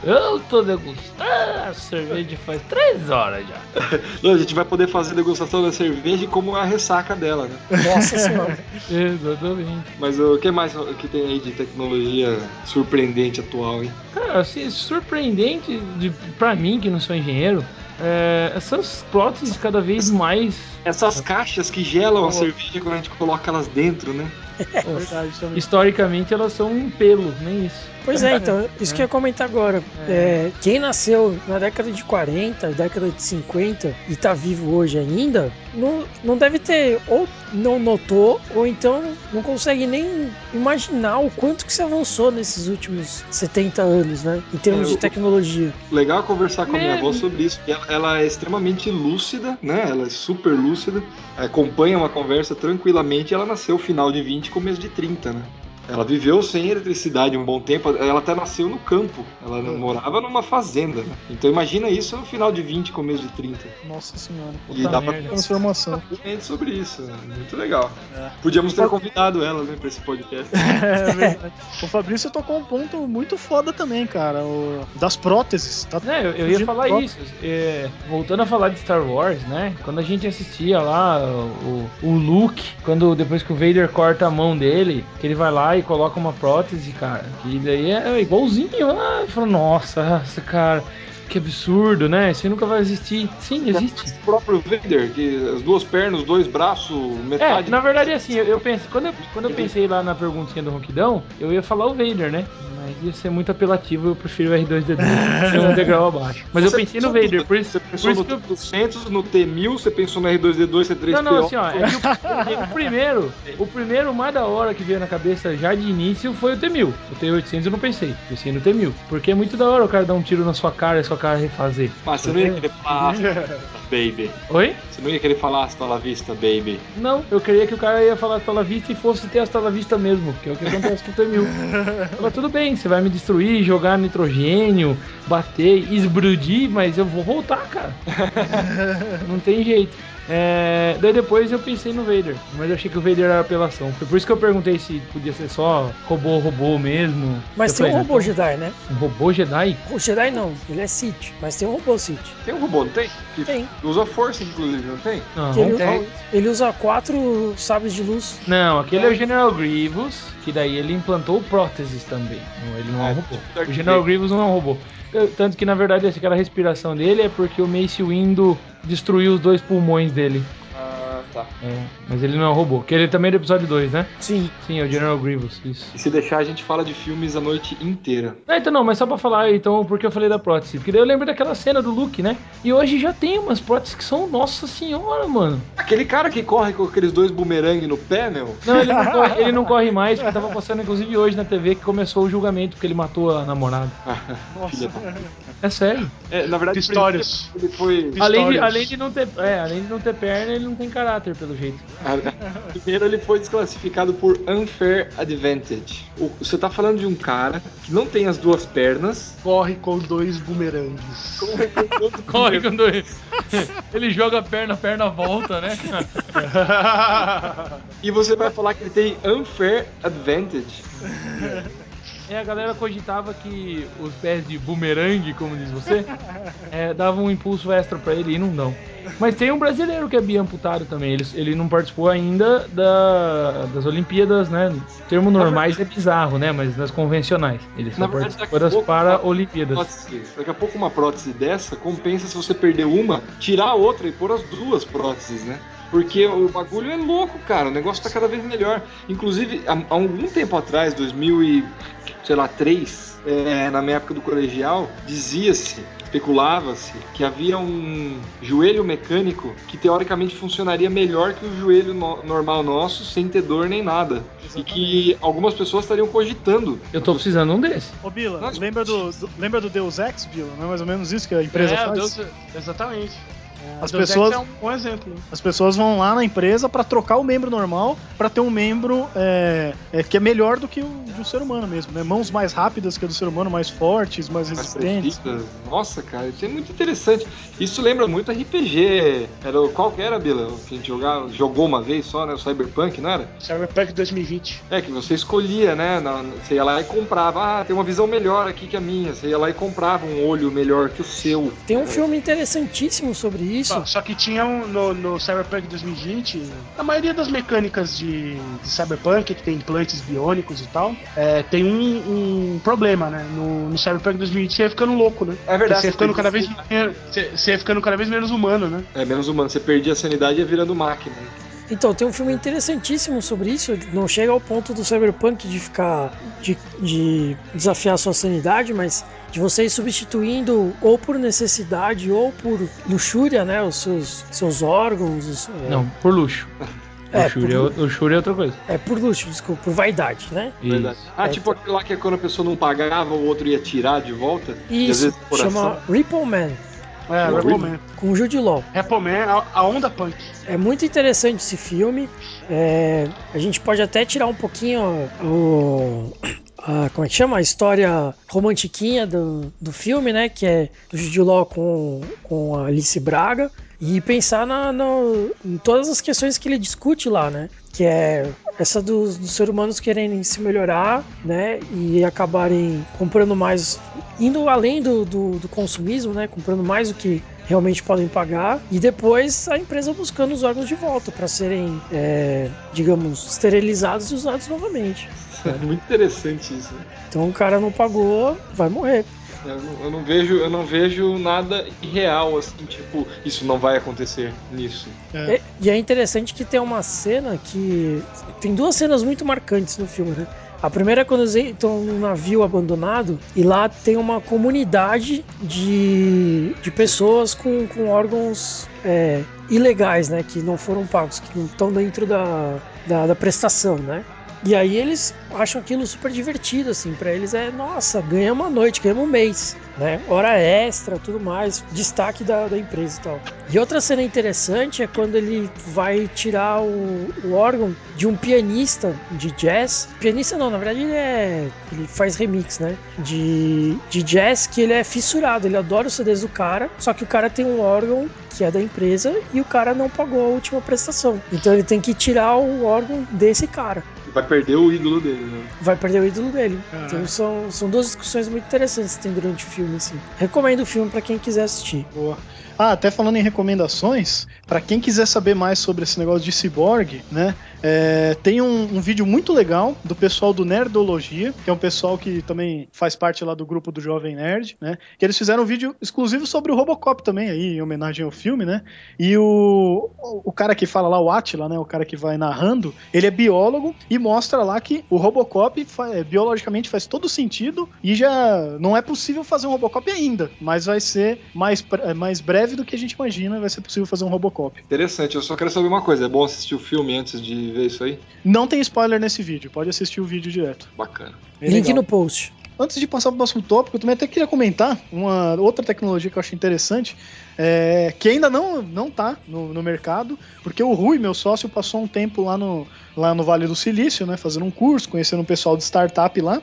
Eu tô degustando a cerveja faz três horas já. Não, a gente vai poder fazer a degustação da cerveja e como a ressaca dela, né? Nossa senhora. Exatamente. Mas o que mais que tem aí de tecnologia surpreendente atual, hein? Cara, assim, surpreendente de, pra mim, que não sou engenheiro, é, essas próteses cada vez mais. Essas caixas que gelam a cerveja quando a gente coloca elas dentro, né? Verdade também. Historicamente elas são um pelo, nem isso. Pois é, então, isso que eu ia comentar agora. É, quem nasceu na década de 40, década de 50 e tá vivo hoje ainda, não, não deve ter, ou não notou, ou então não consegue nem imaginar o quanto que se avançou nesses últimos 70 anos, né? Em termos É, de tecnologia. Legal é conversar com a minha avó sobre isso. porque Ela, ela é extremamente lúcida, né? Ela é super lúcida, acompanha uma conversa tranquilamente. e Ela nasceu final de 20, começo de 30, né? Ela viveu sem eletricidade um bom tempo. Ela até nasceu no campo. Ela Uhum. morava numa fazenda. Né? Então imagina isso no final de 20, começo de 30. Nossa senhora. E dá pra. Transformação. sobre isso. né? Muito legal. É. Podíamos ter convidado ela, né, pra esse podcast. É verdade. O Fabrício tocou um ponto muito foda também, cara. O, das próteses. Tá É, eu, eu ia falar próteses. isso. É, voltando a falar de Star Wars, né? Quando a gente assistia lá o, o Luke, quando depois que o Vader corta a mão dele, que ele vai lá e coloca uma prótese, cara, que daí é igualzinho lá. Eu falo, nossa, cara, que absurdo, né? Isso aí nunca vai existir. Sim, existe. O próprio Vader, que as duas pernas, os dois braços, É, metade. na verdade, assim, eu, eu pensei, quando eu, quando eu pensei lá na perguntinha do Ronquidão, eu ia falar o Vader, né? Mas ia ser muito apelativo, eu prefiro o R2D2, ser um degrau abaixo. Mas eu Você pensei no Vader, por isso, Você por pensou isso no que eu, 300, no T1000, você pensou no R2D2, C3PO. Não, não, assim, ó, é que o, o primeiro, o primeiro mais da hora que veio na cabeça já de início foi o T-1000. O T-800 eu não pensei, pensei no T-1000. Porque é muito da hora o cara dar um tiro na sua cara e a cara refazer. Mas você não ia querer falar hasta baby. Oi? Você não ia querer falar hasta la vista, baby. Não, eu queria que o cara ia falar hasta la vista e fosse ter hasta la vista mesmo, que é o que acontece com o T-1000. Mas tudo bem, você vai me destruir, jogar nitrogênio, bater, esbrudir, mas eu vou voltar, cara. Não tem jeito. É, daí depois eu pensei no Vader, mas eu achei que o Vader era apelação. Foi por isso que eu perguntei se podia ser só robô, robô mesmo. Mas tem um robô Jedi, né? Um robô Jedi? O Jedi não, ele é Sith, mas tem um robô Sith. Tem um robô, não tem? Que Tem. usa força, inclusive, não tem? Não, ele, tem. ele usa quatro sabres de luz. não, aquele é o General Grievous, que daí ele implantou próteses também. Ele não é um É, robô. O General. Grievous não é um robô. Tanto que na verdade essa- aquela respiração dele é porque o Mace Windu destruiu os dois pulmões dele. Tá. É, mas ele não é um robô. Que ele também é do episódio 2, né? Sim. Sim, é o General Grievous, isso. E se deixar, a gente fala de filmes a noite inteira. Ah, então não, mas só pra falar então porque eu falei da prótese. Porque daí eu lembro daquela cena do Luke, né? E hoje já tem umas próteses que são, nossa senhora, mano. Aquele cara que corre com aqueles dois bumerangue no pé, meu. Não, ele não corre, ele não corre mais, porque tava passando inclusive hoje na TV que começou o julgamento porque ele matou a namorada. Filha da- É sério. É, na verdade, Histórias. ele foi. Além de, além, de não ter, é, além de não ter perna, ele não tem caráter, pelo jeito. Primeiro, ele foi desclassificado por unfair advantage. Você tá falando de um cara que não tem as duas pernas. Corre com dois bumerangues. Corre com dois. Ele joga a perna, a perna volta, né? E você vai falar que ele tem unfair advantage. É, a galera cogitava que os pés de bumerangue, como diz você, é, davam um impulso extra pra ele e não dão. Mas tem um brasileiro que é biamputado também. Ele, ele não participou ainda da, das Olimpíadas, né? Termo normais é bizarro, né? Mas das convencionais. Ele só verdade, participou daqui a das pouco- Para-Olimpíadas. Prótese. Daqui a pouco uma prótese dessa compensa se você perder uma, tirar a outra e pôr as duas próteses, né? Porque o bagulho é louco, cara. O negócio tá cada vez melhor. Inclusive, há, há algum tempo atrás, 2000 e, sei lá, 3, é, na minha época do colegial, dizia-se, especulava-se, que havia um joelho mecânico que teoricamente funcionaria melhor que o joelho no- normal nosso, sem ter dor nem nada. E que algumas pessoas estariam cogitando. Eu tô precisando de um desse. Ô, Bila, Nossa. lembra do, do- lembra do Deus Ex, Bila? Não é mais ou menos isso que a empresa É, faz? Deus- exatamente. As Deus pessoas- é um bom exemplo. As pessoas vão lá na empresa pra trocar o membro normal pra ter um membro é, é, que é melhor do que o de um ser humano mesmo, né? Mãos mais rápidas que a do ser humano, mais fortes, mais mais resistentes. Nossa, cara, isso é muito interessante. Isso lembra muito RPG. Era o qual que era, Bila? Que a gente jogava, jogou uma vez só, né? O Cyberpunk, não era? Cyberpunk 2020. É, que você escolhia, né? na- você ia lá e comprava. Ah, tem uma visão melhor aqui que a minha. Você ia lá e comprava um olho melhor que o seu. Tem um filme interessantíssimo sobre isso. Só, só que tinha um, no, no Cyberpunk 2020, a maioria das mecânicas de, de Cyberpunk, que tem implantes biônicos e tal, é, tem um, um problema, né? No, no Cyberpunk 2020 você ia ficando louco, né? É verdade, Você ia ficando cada vez, você ia ficando cada vez menos humano, né? É menos humano. Você perdia a sanidade e ia virando máquina. Então, tem um filme interessantíssimo sobre isso. Não chega ao ponto do Cyberpunk de ficar. de, de desafiar a sua sanidade, mas de você ir substituindo ou por necessidade ou por luxúria, né? Os seus, seus órgãos. os- Não, por luxo. É, luxúria, por- é, luxúria é outra coisa. É, por luxo, desculpa, por vaidade, né? Verdade. Isso. Ah, É, tipo aquele lá que quando a pessoa não pagava, o outro ia tirar de volta. e às Isso, vezes coração. chama Ripple Man, É, Sim. Rebel Man. com o Jude Law. Rebel Man, a, a onda punk. É muito interessante esse filme. É, a gente pode até tirar um pouquinho o. a- como é que chama? A história romantiquinha do, do filme, né? Que é do Jude Law com, com a Alice Braga. E pensar na, no- em todas as questões que ele discute lá, né? Que é essa dos, dos seres humanos quererem se melhorar, né? E acabarem comprando mais, indo além do, do, do consumismo, né? Comprando mais do que realmente podem pagar e depois a empresa buscando os órgãos de volta para serem, é, digamos, esterilizados e usados novamente. É muito interessante isso. né? Então o cara não pagou, vai morrer. Eu não, eu não vejo, eu não vejo nada irreal assim, tipo, isso não vai acontecer nisso. É. E, e é interessante que tem uma cena que tem duas cenas muito marcantes no filme, né? A primeira é quando eles estão num navio abandonado e lá tem uma comunidade de, de pessoas com, com órgãos é, ilegais, né? Que não foram pagos, que não estão dentro da, da, da prestação, né? E aí eles acham aquilo super divertido, assim, pra eles é, nossa, ganha uma noite, ganha um mês, né? Hora extra, tudo mais, destaque da, da empresa e tal. E outra cena interessante é quando ele vai tirar o, o órgão de um pianista de jazz. Pianista não, na verdade ele é. ele faz remix, né? De, de jazz que ele é fissurado, ele adora os CDs do cara, só que o cara tem um órgão que é da empresa e o cara não pagou a última prestação. Então ele tem que tirar o órgão desse cara Vai perder o ídolo dele, né? vai perder o ídolo dele. Caraca. Então são, são duas discussões muito interessantes que tem durante o filme, assim. Recomendo o filme pra quem quiser assistir. Boa. Ah, até falando em recomendações, pra quem quiser saber mais sobre esse negócio de ciborgue, né? É, tem um, um vídeo muito legal do pessoal do Nerdologia, que é um pessoal que também faz parte lá do grupo do Jovem Nerd, né? Que eles fizeram um vídeo exclusivo sobre o Robocop também, aí, em homenagem ao filme, né? E o, o cara que fala lá, o Atila, né? O cara que vai narrando, ele é biólogo e mostra lá que o Robocop é, biologicamente faz todo sentido e já não é possível fazer um Robocop ainda, mas vai ser mais, é, mais breve do que a gente imagina, vai ser possível fazer um Robocop. Interessante, eu só quero saber uma coisa: é bom assistir o filme antes de ver isso aí? Não tem spoiler nesse vídeo, pode assistir o vídeo direto. Bacana. Bem Link legal. no post. Antes de passar para o próximo tópico, eu também até queria comentar uma outra tecnologia que eu acho interessante, é, que ainda não, não tá no, no mercado, porque o Rui, meu sócio, passou um tempo lá no, lá no Vale do Silício, né, fazendo um curso, conhecendo um pessoal de startup lá,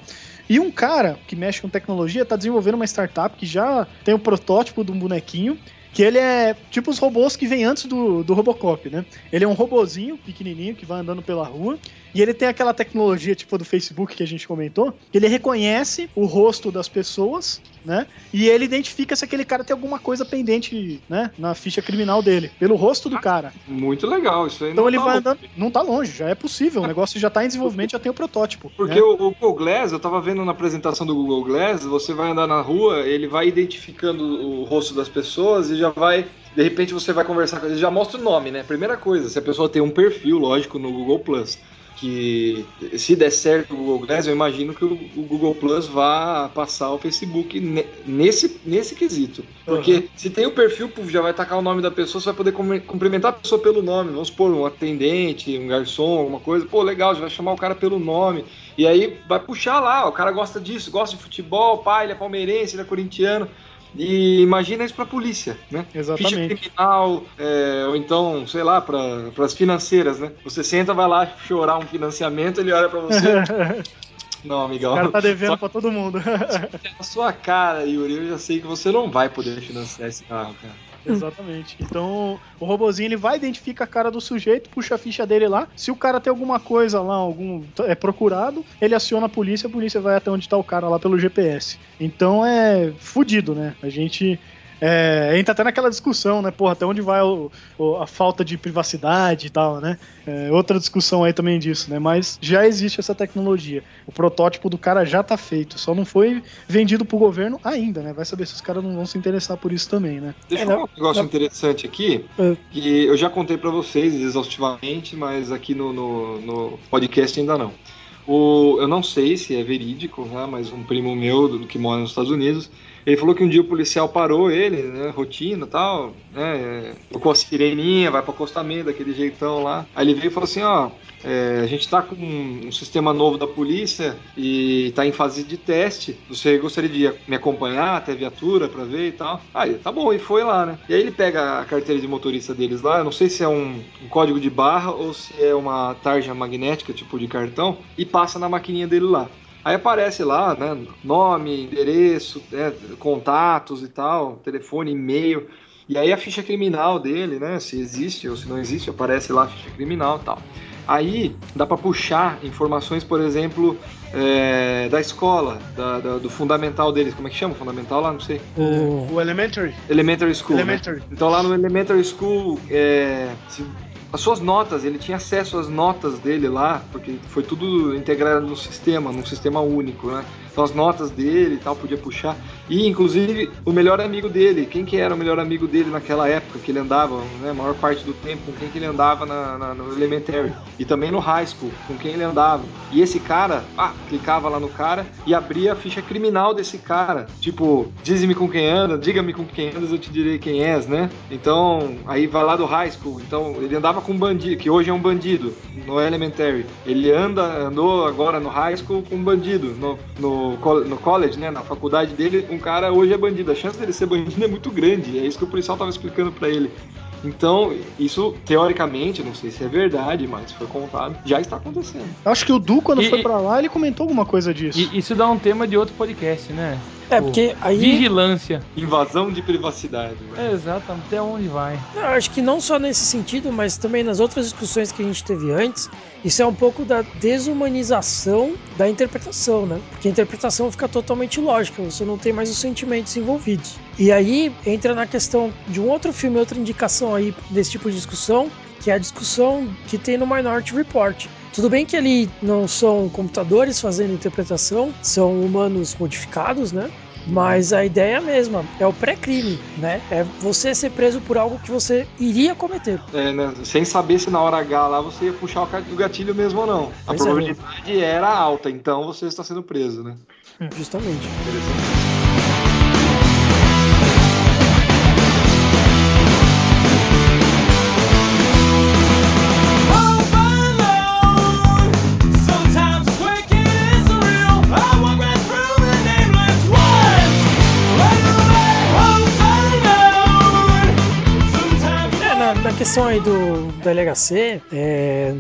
E um cara que mexe com tecnologia tá desenvolvendo uma startup que já tem o protótipo de um bonequinho que ele é tipo os robôs que vem antes do, do Robocop, né? Ele é um robozinho pequenininho que vai andando pela rua e ele tem aquela tecnologia tipo do Facebook que a gente comentou, ele reconhece o rosto das pessoas, né? E ele identifica se aquele cara tem alguma coisa pendente, né, na ficha criminal dele, pelo rosto do cara. Muito legal, isso aí Então não ele tá vai louco. andando, não tá longe, já é possível, o negócio já tá em desenvolvimento, já tem o protótipo. Porque né? o, o Google Glass, eu tava vendo na apresentação do Google Glass, você vai andar na rua, ele vai identificando o rosto das pessoas e já vai. De repente você vai conversar com ele, já mostra o nome, né? Primeira coisa, se a pessoa tem um perfil, lógico, no Google Plus. Que se der certo o Google Glass, eu imagino que o, o Google Plus vá passar o Facebook ne- nesse, nesse quesito. Porque se tem o perfil, já vai tacar o nome da pessoa, você vai poder cum- cumprimentar a pessoa pelo nome. Vamos supor, um atendente, um garçom, alguma coisa. Pô, legal, já vai chamar o cara pelo nome. E aí vai puxar lá, o cara gosta disso, gosta de futebol, pai, ele é palmeirense, ele é corintiano. E imagina isso pra polícia, né? Exatamente. Ficha criminal, é, ou então, sei lá, para as financeiras, né? Você senta, vai lá chorar um financiamento, ele olha pra você. Não, amigão. O cara tá devendo Só pra todo mundo. na sua cara, Yuri, eu já sei que você não vai poder financiar esse carro, cara. Exatamente. Então, o robozinho ele vai identifica a cara do sujeito, puxa a ficha dele lá. Se o cara tem alguma coisa lá, algum é procurado, ele aciona a polícia, a polícia vai até onde tá o cara lá pelo GPS. Então é fudido, né? A gente é, entra até naquela discussão, né? Porra, até onde vai o- o- a falta de privacidade e tal, né? É, outra discussão aí também disso, né? Mas já existe essa tecnologia. O protótipo do cara já tá feito, só não foi vendido pro governo ainda, né? Vai saber se os caras não vão se interessar por isso também, né? Deixa É, eu falar não- um negócio interessante aqui, É. que eu já contei pra vocês exaustivamente, mas aqui no, no, no podcast ainda não. O, eu não sei se é verídico, né, mas um primo meu do- que mora nos Estados Unidos, ele falou que um dia o policial parou ele, né, rotina tal, né, tocou a sireninha, vai pro acostamento, daquele jeitão lá. Aí ele veio e falou assim, ó, é, a gente tá com um sistema novo da polícia e tá em fase de teste. Você gostaria de me acompanhar até a viatura pra ver e tal? Aí, tá bom, e foi lá, né? E aí ele pega a carteira de motorista deles lá, eu não sei se é um, um código de barra ou se é uma tarja magnética, tipo de cartão, e passa na maquininha dele lá. Aí aparece lá, né, nome, endereço, né, contatos e tal, telefone, e-mail. E aí a ficha criminal dele, né, se existe ou se não existe, aparece lá a ficha criminal e tal. Aí dá para puxar informações, por exemplo, é, da escola, da- da- do fundamental deles. Como é que chama o fundamental lá? Não sei. O- O Elementary. Elementary School. né? Elementary. Então lá no Elementary School, é, se- as suas notas, ele tinha acesso às notas dele lá, porque foi tudo integrado no sistema, num sistema único, né? Então as notas dele e tal, podia puxar. E inclusive o melhor amigo dele, quem que era o melhor amigo dele naquela época que ele andava, né? A maior parte do tempo, com quem que ele andava na, na- no Elementary. E também no High School, com quem ele andava. E esse cara, ah, clicava lá no cara e abria a ficha criminal desse cara. Tipo, dize-me com quem anda, diga-me com quem andas, eu te direi quem és, né? Então, aí vai lá do High School. Então, ele andava com um bandido, que hoje é um bandido, no Elementary. Ele anda, andou agora no High School com um bandido. No, no, no college, né? Na faculdade dele, um cara hoje é bandido. A chance dele ser bandido é muito grande. É isso que o policial tava explicando pra ele. Então, isso, teoricamente, não sei se é verdade, mas foi contado, já está acontecendo. Acho que o Du, quando E- foi e- pra lá, ele comentou alguma coisa disso. E isso dá um tema de outro podcast, né? É, porque aí. Vigilância. Invasão de privacidade. né? É, exatamente. Até onde vai? Eu acho que não só nesse sentido, mas também nas outras discussões que a gente teve antes, isso é um pouco da desumanização da interpretação, né? Porque a interpretação fica totalmente lógica, você não tem mais os sentimentos envolvidos. E aí entra na questão de um outro filme, outra indicação aí desse tipo de discussão, que é a discussão que tem no Minority Report. Tudo bem que ali não são computadores fazendo interpretação, são humanos modificados, né? Mas a ideia é a mesma, é o pré-crime, né? É você ser preso por algo que você iria cometer. É, né, Sem saber se na hora H lá você ia puxar o gatilho mesmo ou não. A Pois é. probabilidade era alta, então você está sendo preso, né? Justamente. Sometimes questão aí do, do LHC, é,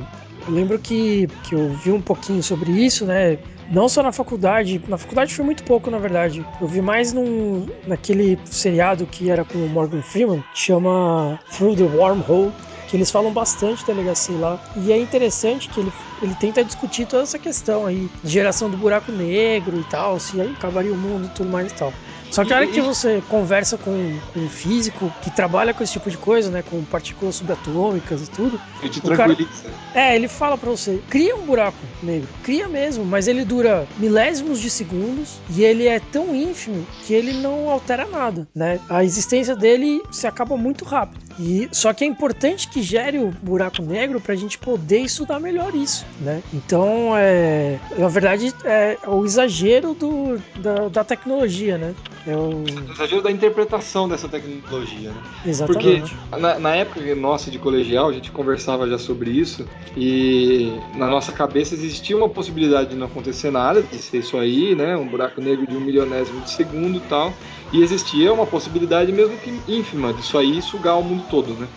Eu lembro que, que eu vi um pouquinho sobre isso, né? Não só na faculdade, na faculdade foi muito pouco, na verdade. Eu vi mais num, naquele seriado que era com o Morgan Freeman, que chama Through the Wormhole, que eles falam bastante da Legacy lá. E é interessante que ele, ele tenta discutir toda essa questão aí, de geração do buraco negro e tal, se aí acabaria o mundo e tudo mais e tal. Só que a hora que você conversa com, com um físico que trabalha com esse tipo de coisa, né, com partículas subatômicas e tudo, Ele te O cara- tranquiliza. é, ele fala pra você, cria um buraco negro, cria mesmo, mas ele dura milésimos de segundos e ele é tão ínfimo que ele não altera nada, né? A existência dele se acaba muito rápido. E só que é importante que gere o buraco negro pra gente poder estudar melhor isso, né? Então, é, na verdade, é o exagero do, da, da tecnologia, né? É o, Exagero da interpretação dessa tecnologia, né? Porque exatamente. na, na época nossa de colegial, a gente conversava já sobre isso, e na nossa cabeça existia uma possibilidade de não acontecer nada, de ser isso aí, né? Um buraco negro de um milionésimo de segundo e tal. E existia uma possibilidade, mesmo que ínfima, disso aí sugar o mundo todo, né?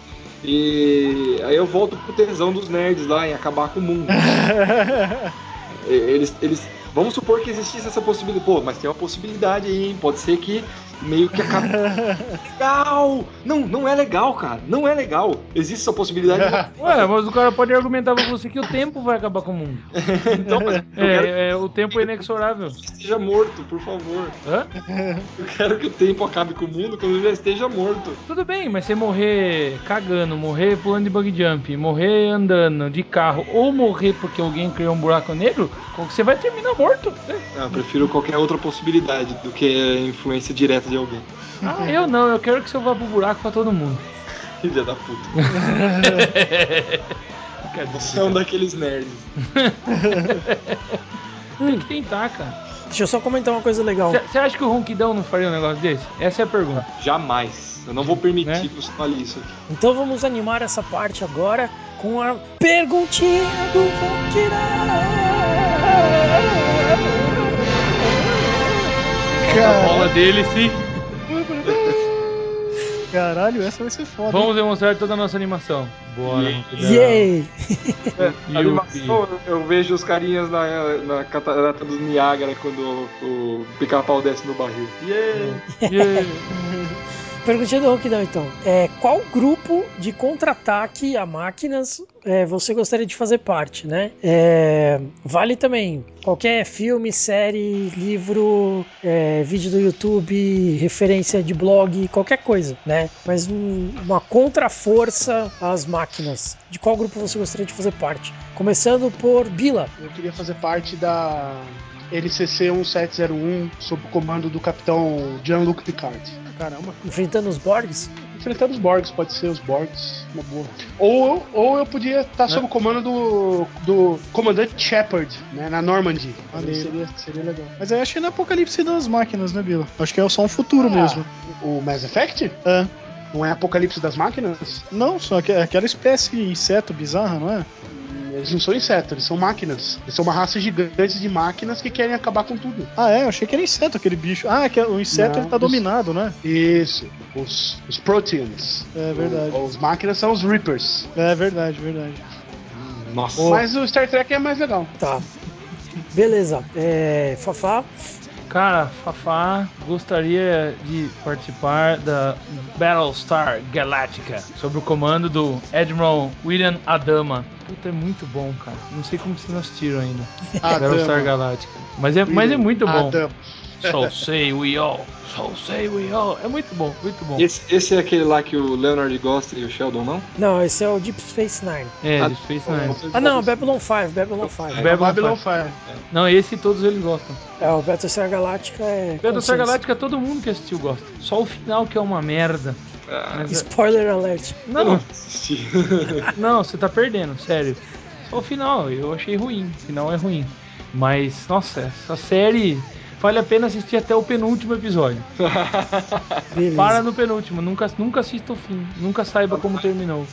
E aí eu volto pro tesão dos nerds lá em acabar com o mundo. Eles, eles. Vamos supor que existisse essa possibilidade. Pô, mas tem uma possibilidade aí, hein? Pode ser que meio que acabe. legal! Não, não é legal, cara. Não é legal. Existe essa possibilidade. Ué, mas o cara pode argumentar pra você que o tempo vai acabar com o mundo. então, mas eu quero É, é, o tempo é inexorável. que esteja morto, por favor. Hã? Eu quero que o tempo acabe com o mundo quando eu já esteja morto. Tudo bem, mas você morrer cagando, morrer pulando de bug jump, morrer andando de carro ou morrer porque alguém criou um buraco negro, você vai terminar morto. né? Eu prefiro qualquer outra possibilidade do que a influência direta alguém. Ah, eu não, eu quero que você vá pro buraco pra todo mundo. Filha da puta. Você é um daqueles nerds. Tem que tentar, cara. Deixa eu só comentar uma coisa legal. Você acha que o Ronquidão não faria um negócio desse? Essa é a pergunta. Jamais. Eu não vou permitir Né? que você fale isso aqui. Então vamos animar essa parte agora com a perguntinha do A bola dele, sim. Caralho, essa vai ser foda. Vamos demonstrar toda a nossa animação. Bora. Yay! Yupi. Animação, eu vejo os carinhas na, na catarata do Niágara quando o, o pica-pau desce no barril. Yeah! Yeah. Perguntinha do Ronquidão, então. É, qual grupo de contra-ataque a máquinas é, você gostaria de fazer parte, né? É, vale também qualquer filme, série, livro, é, vídeo do YouTube, referência de blog, qualquer coisa, né? Mas um- uma contra-força às máquinas. De qual grupo você gostaria de fazer parte? Começando por Bila. Eu queria fazer parte da NCC 1701 sob o comando do capitão Jean-Luc Picard. Caramba. Enfrentando os Borgs? Enfrentando os Borgs, pode ser os Borgs, uma boa. Ou, ou eu podia estar sob o comando do, do comandante Shepard, né, na Normandy. Seria, seria legal. Mas aí acho que não é apocalipse das máquinas, né, Bila? Acho que é só um futuro Ah, mesmo. O Mass Effect? É. Não é Apocalipse das Máquinas? Não, só que é aquela espécie de inseto bizarra, não é? Eles não são insetos, eles são máquinas. Eles são uma raça gigante de máquinas que querem acabar com tudo. Ah, é, eu achei que era inseto aquele bicho. Ah, que o inseto Não, ele tá os- dominado, né? Isso, os, os Proteans. É verdade. O- Os máquinas são os Reapers. É verdade, verdade. Nossa. Mas o Star Trek é mais legal. Tá. Beleza. É, Fafá. Cara, Fafá gostaria de participar da Battlestar Galactica sob o comando do Admiral William Adama. Puta, é muito bom, cara. Não sei como vocês não assistiram ainda. Battlestar. Galactica. Mas é, mas é muito bom. Adama. So say we all. So say we all. É muito bom, muito bom. Esse, esse é aquele lá que o Leonard gosta e o Sheldon não? Não, esse é o Deep Space Nine. É, Ah, de Space Nine. Ah, não, Babylon 5, Babylon 5. Babylon Babylon 5. 5. Não, esse todos eles gostam. É, o Battlestar Galactica é. Battlestar. Galáctica todo mundo que assistiu gosta. Só o final que é uma merda. Ah, é- Spoiler alert. eu não, não assisti. Não, você tá perdendo, sério. Só o final, eu achei ruim. O final é ruim. Mas, nossa, essa série vale a pena assistir até o penúltimo episódio. Beleza. Para no penúltimo, nunca, nunca assista o fim. Nunca saiba como terminou.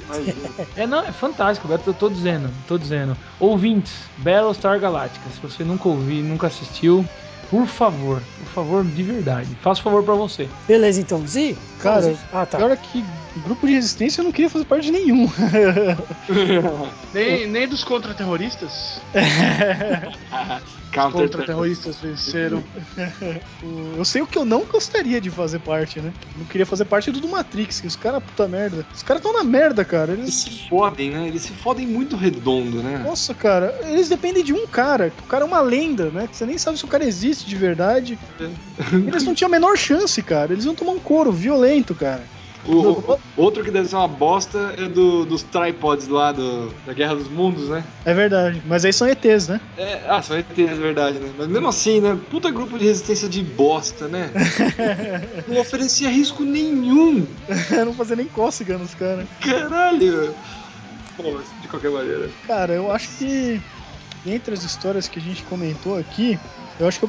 É, não, é fantástico, eu tô dizendo, tô dizendo. Ouvintes, Battlestar Galactica, se você nunca ouviu, nunca assistiu, Por favor, por favor, de verdade. Faço favor pra você. Beleza, então. Zi? Cara, Ah, tá. pior é que grupo de resistência eu não queria fazer parte de nenhum. Nem, nem dos contra-terroristas. Contra-terroristas venceram. Eu sei o que eu não gostaria de fazer parte, né? Não queria fazer parte do Matrix, que os caras, puta merda. Os caras tão na merda, cara. Eles Eles. se fodem, né? Eles se fodem muito redondo, né? Nossa, cara, eles dependem de um cara. O cara é uma lenda, né? Que você nem sabe se o cara existe de verdade. Eles não tinham a menor chance, cara. Eles iam tomar um couro violento, cara. O, outro que deve ser uma bosta é do, dos tripods lá do, da Guerra dos Mundos, né? É verdade. Mas aí são ETs, né? É, ah, só ET, é verdade, né? Mas mesmo assim, né? Puta grupo de resistência de bosta, né? Não oferecia risco nenhum. não fazer nem cócega nos caras. Caralho. Pô, de qualquer maneira. Cara, eu acho que entre as histórias que a gente comentou aqui, eu acho que eu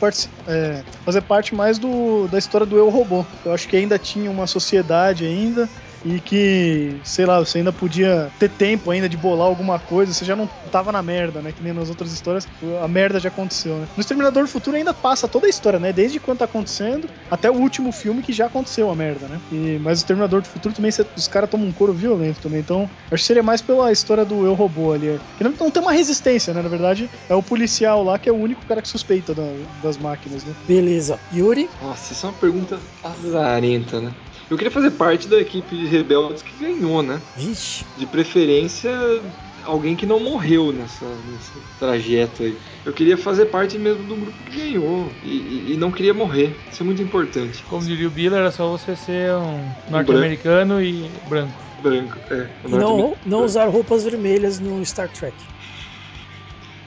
partici- é, fazer parte mais do, da história do Eu Robô. Eu acho que ainda tinha uma sociedade ainda e que, sei lá, você ainda podia ter tempo ainda de bolar alguma coisa, você já não tava na merda, né? Que nem nas outras histórias, a merda já aconteceu, né? No Exterminador do Futuro ainda passa toda a história, né? Desde quando tá acontecendo até o último filme que já aconteceu a merda, né? E, mas o Exterminador do Futuro também, cê- os caras tomam um couro violento também, então acho que seria mais pela história do Eu Robô ali. é. Que não, não tem uma resistência, né? Na verdade, é o policial lá que é o único cara que suspeita da- das máquinas, né? Beleza. Yuri? Nossa, isso é uma pergunta azarenta, né? Eu queria fazer parte da equipe de rebeldes que ganhou, né? Vixe. De preferência, alguém que não morreu nessa, nesse trajeto aí. Eu queria fazer parte mesmo do grupo que ganhou e, e- e não queria morrer. Isso é muito importante. Como diria o Bila, era só você ser um norte-americano e branco. Branco, é. E não, não usar roupas vermelhas no Star Trek.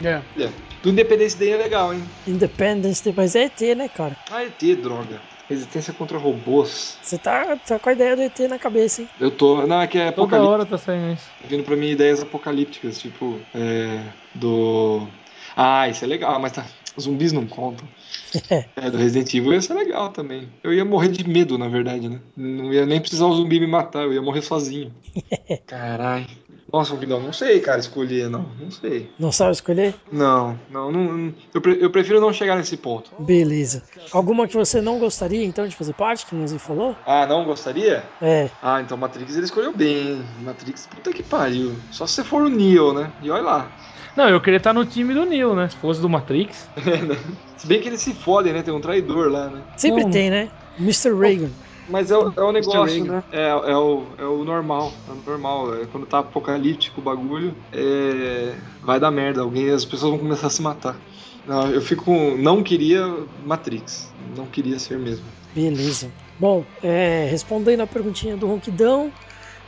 É. É. Do Independence Day é legal, hein? Independence Day, mas é ET, né, cara? Ah, ET, droga. Resistência contra robôs. Você tá, tá com a ideia do ET na cabeça, hein? Eu tô. Não, é que é Toda apocalipse. hora tá saindo isso. vindo pra mim ideias apocalípticas, tipo, é, do. Ah, isso é legal, mas tá. Zumbis não contam. É, do Resident Evil ia ser legal também. Eu ia morrer de medo, na verdade, né? Não ia nem precisar o zumbi me matar, eu ia morrer sozinho. Caralho. Nossa, Vidal, não sei, cara, escolher, não. Não sei. Não sabe escolher? Não, não, não, eu, pre- eu prefiro não chegar nesse ponto. Beleza. Alguma que você não gostaria, então, de fazer parte, que o Nancy falou? Ah, não gostaria? É. Ah, então Matrix ele escolheu bem. Matrix, puta que pariu. Só se você for o Neo, né? E olha lá. Não, eu queria estar no time do Neo, né? Se fosse do Matrix. Se bem que eles se fodem, né? Tem um traidor lá, né? Sempre Não. tem, né? Mr. Reagan. Mas é o, é o negócio, né? É, é, o, é o normal. É o normal. É quando tá apocalíptico o bagulho, é, vai dar merda. Alguém, as pessoas vão começar a se matar. Não, eu fico. Não queria Matrix. Não queria ser mesmo. Beleza. Bom, é, respondendo a perguntinha do Ronquidão,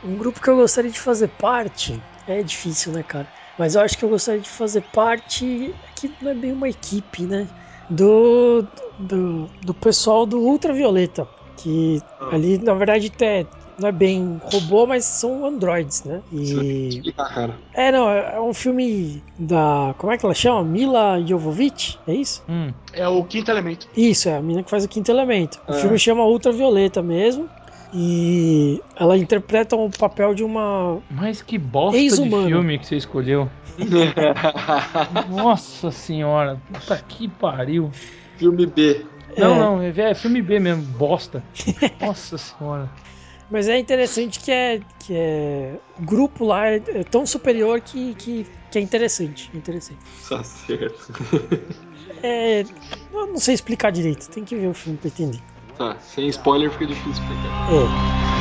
um grupo que eu gostaria de fazer parte é difícil, né, cara? Mas eu acho que eu gostaria de fazer parte, que não é bem uma equipe, né? Do, do, do pessoal do Ultravioleta, que ali, na verdade, até não é bem robô, mas são androids, né? E. explicar, cara. É, não, é é um filme da. Como é que ela chama? Mila Jovovich? É isso? Hum. É o quinto elemento. Isso, é a mina que faz o quinto elemento. O É. filme chama Ultravioleta mesmo. E ela interpreta o papel de uma. Mas que bosta de filme que você escolheu. Nossa senhora, puta que pariu. Filme B. Não, É. não, é, é filme B mesmo, bosta. Nossa senhora. Mas é interessante que é. que é. O grupo lá é, é tão superior que, que, que é interessante. interessante. Tá certo. É. Eu não sei explicar direito, tem que ver o filme pra entender. Tá, sem spoiler fica difícil explicar. É.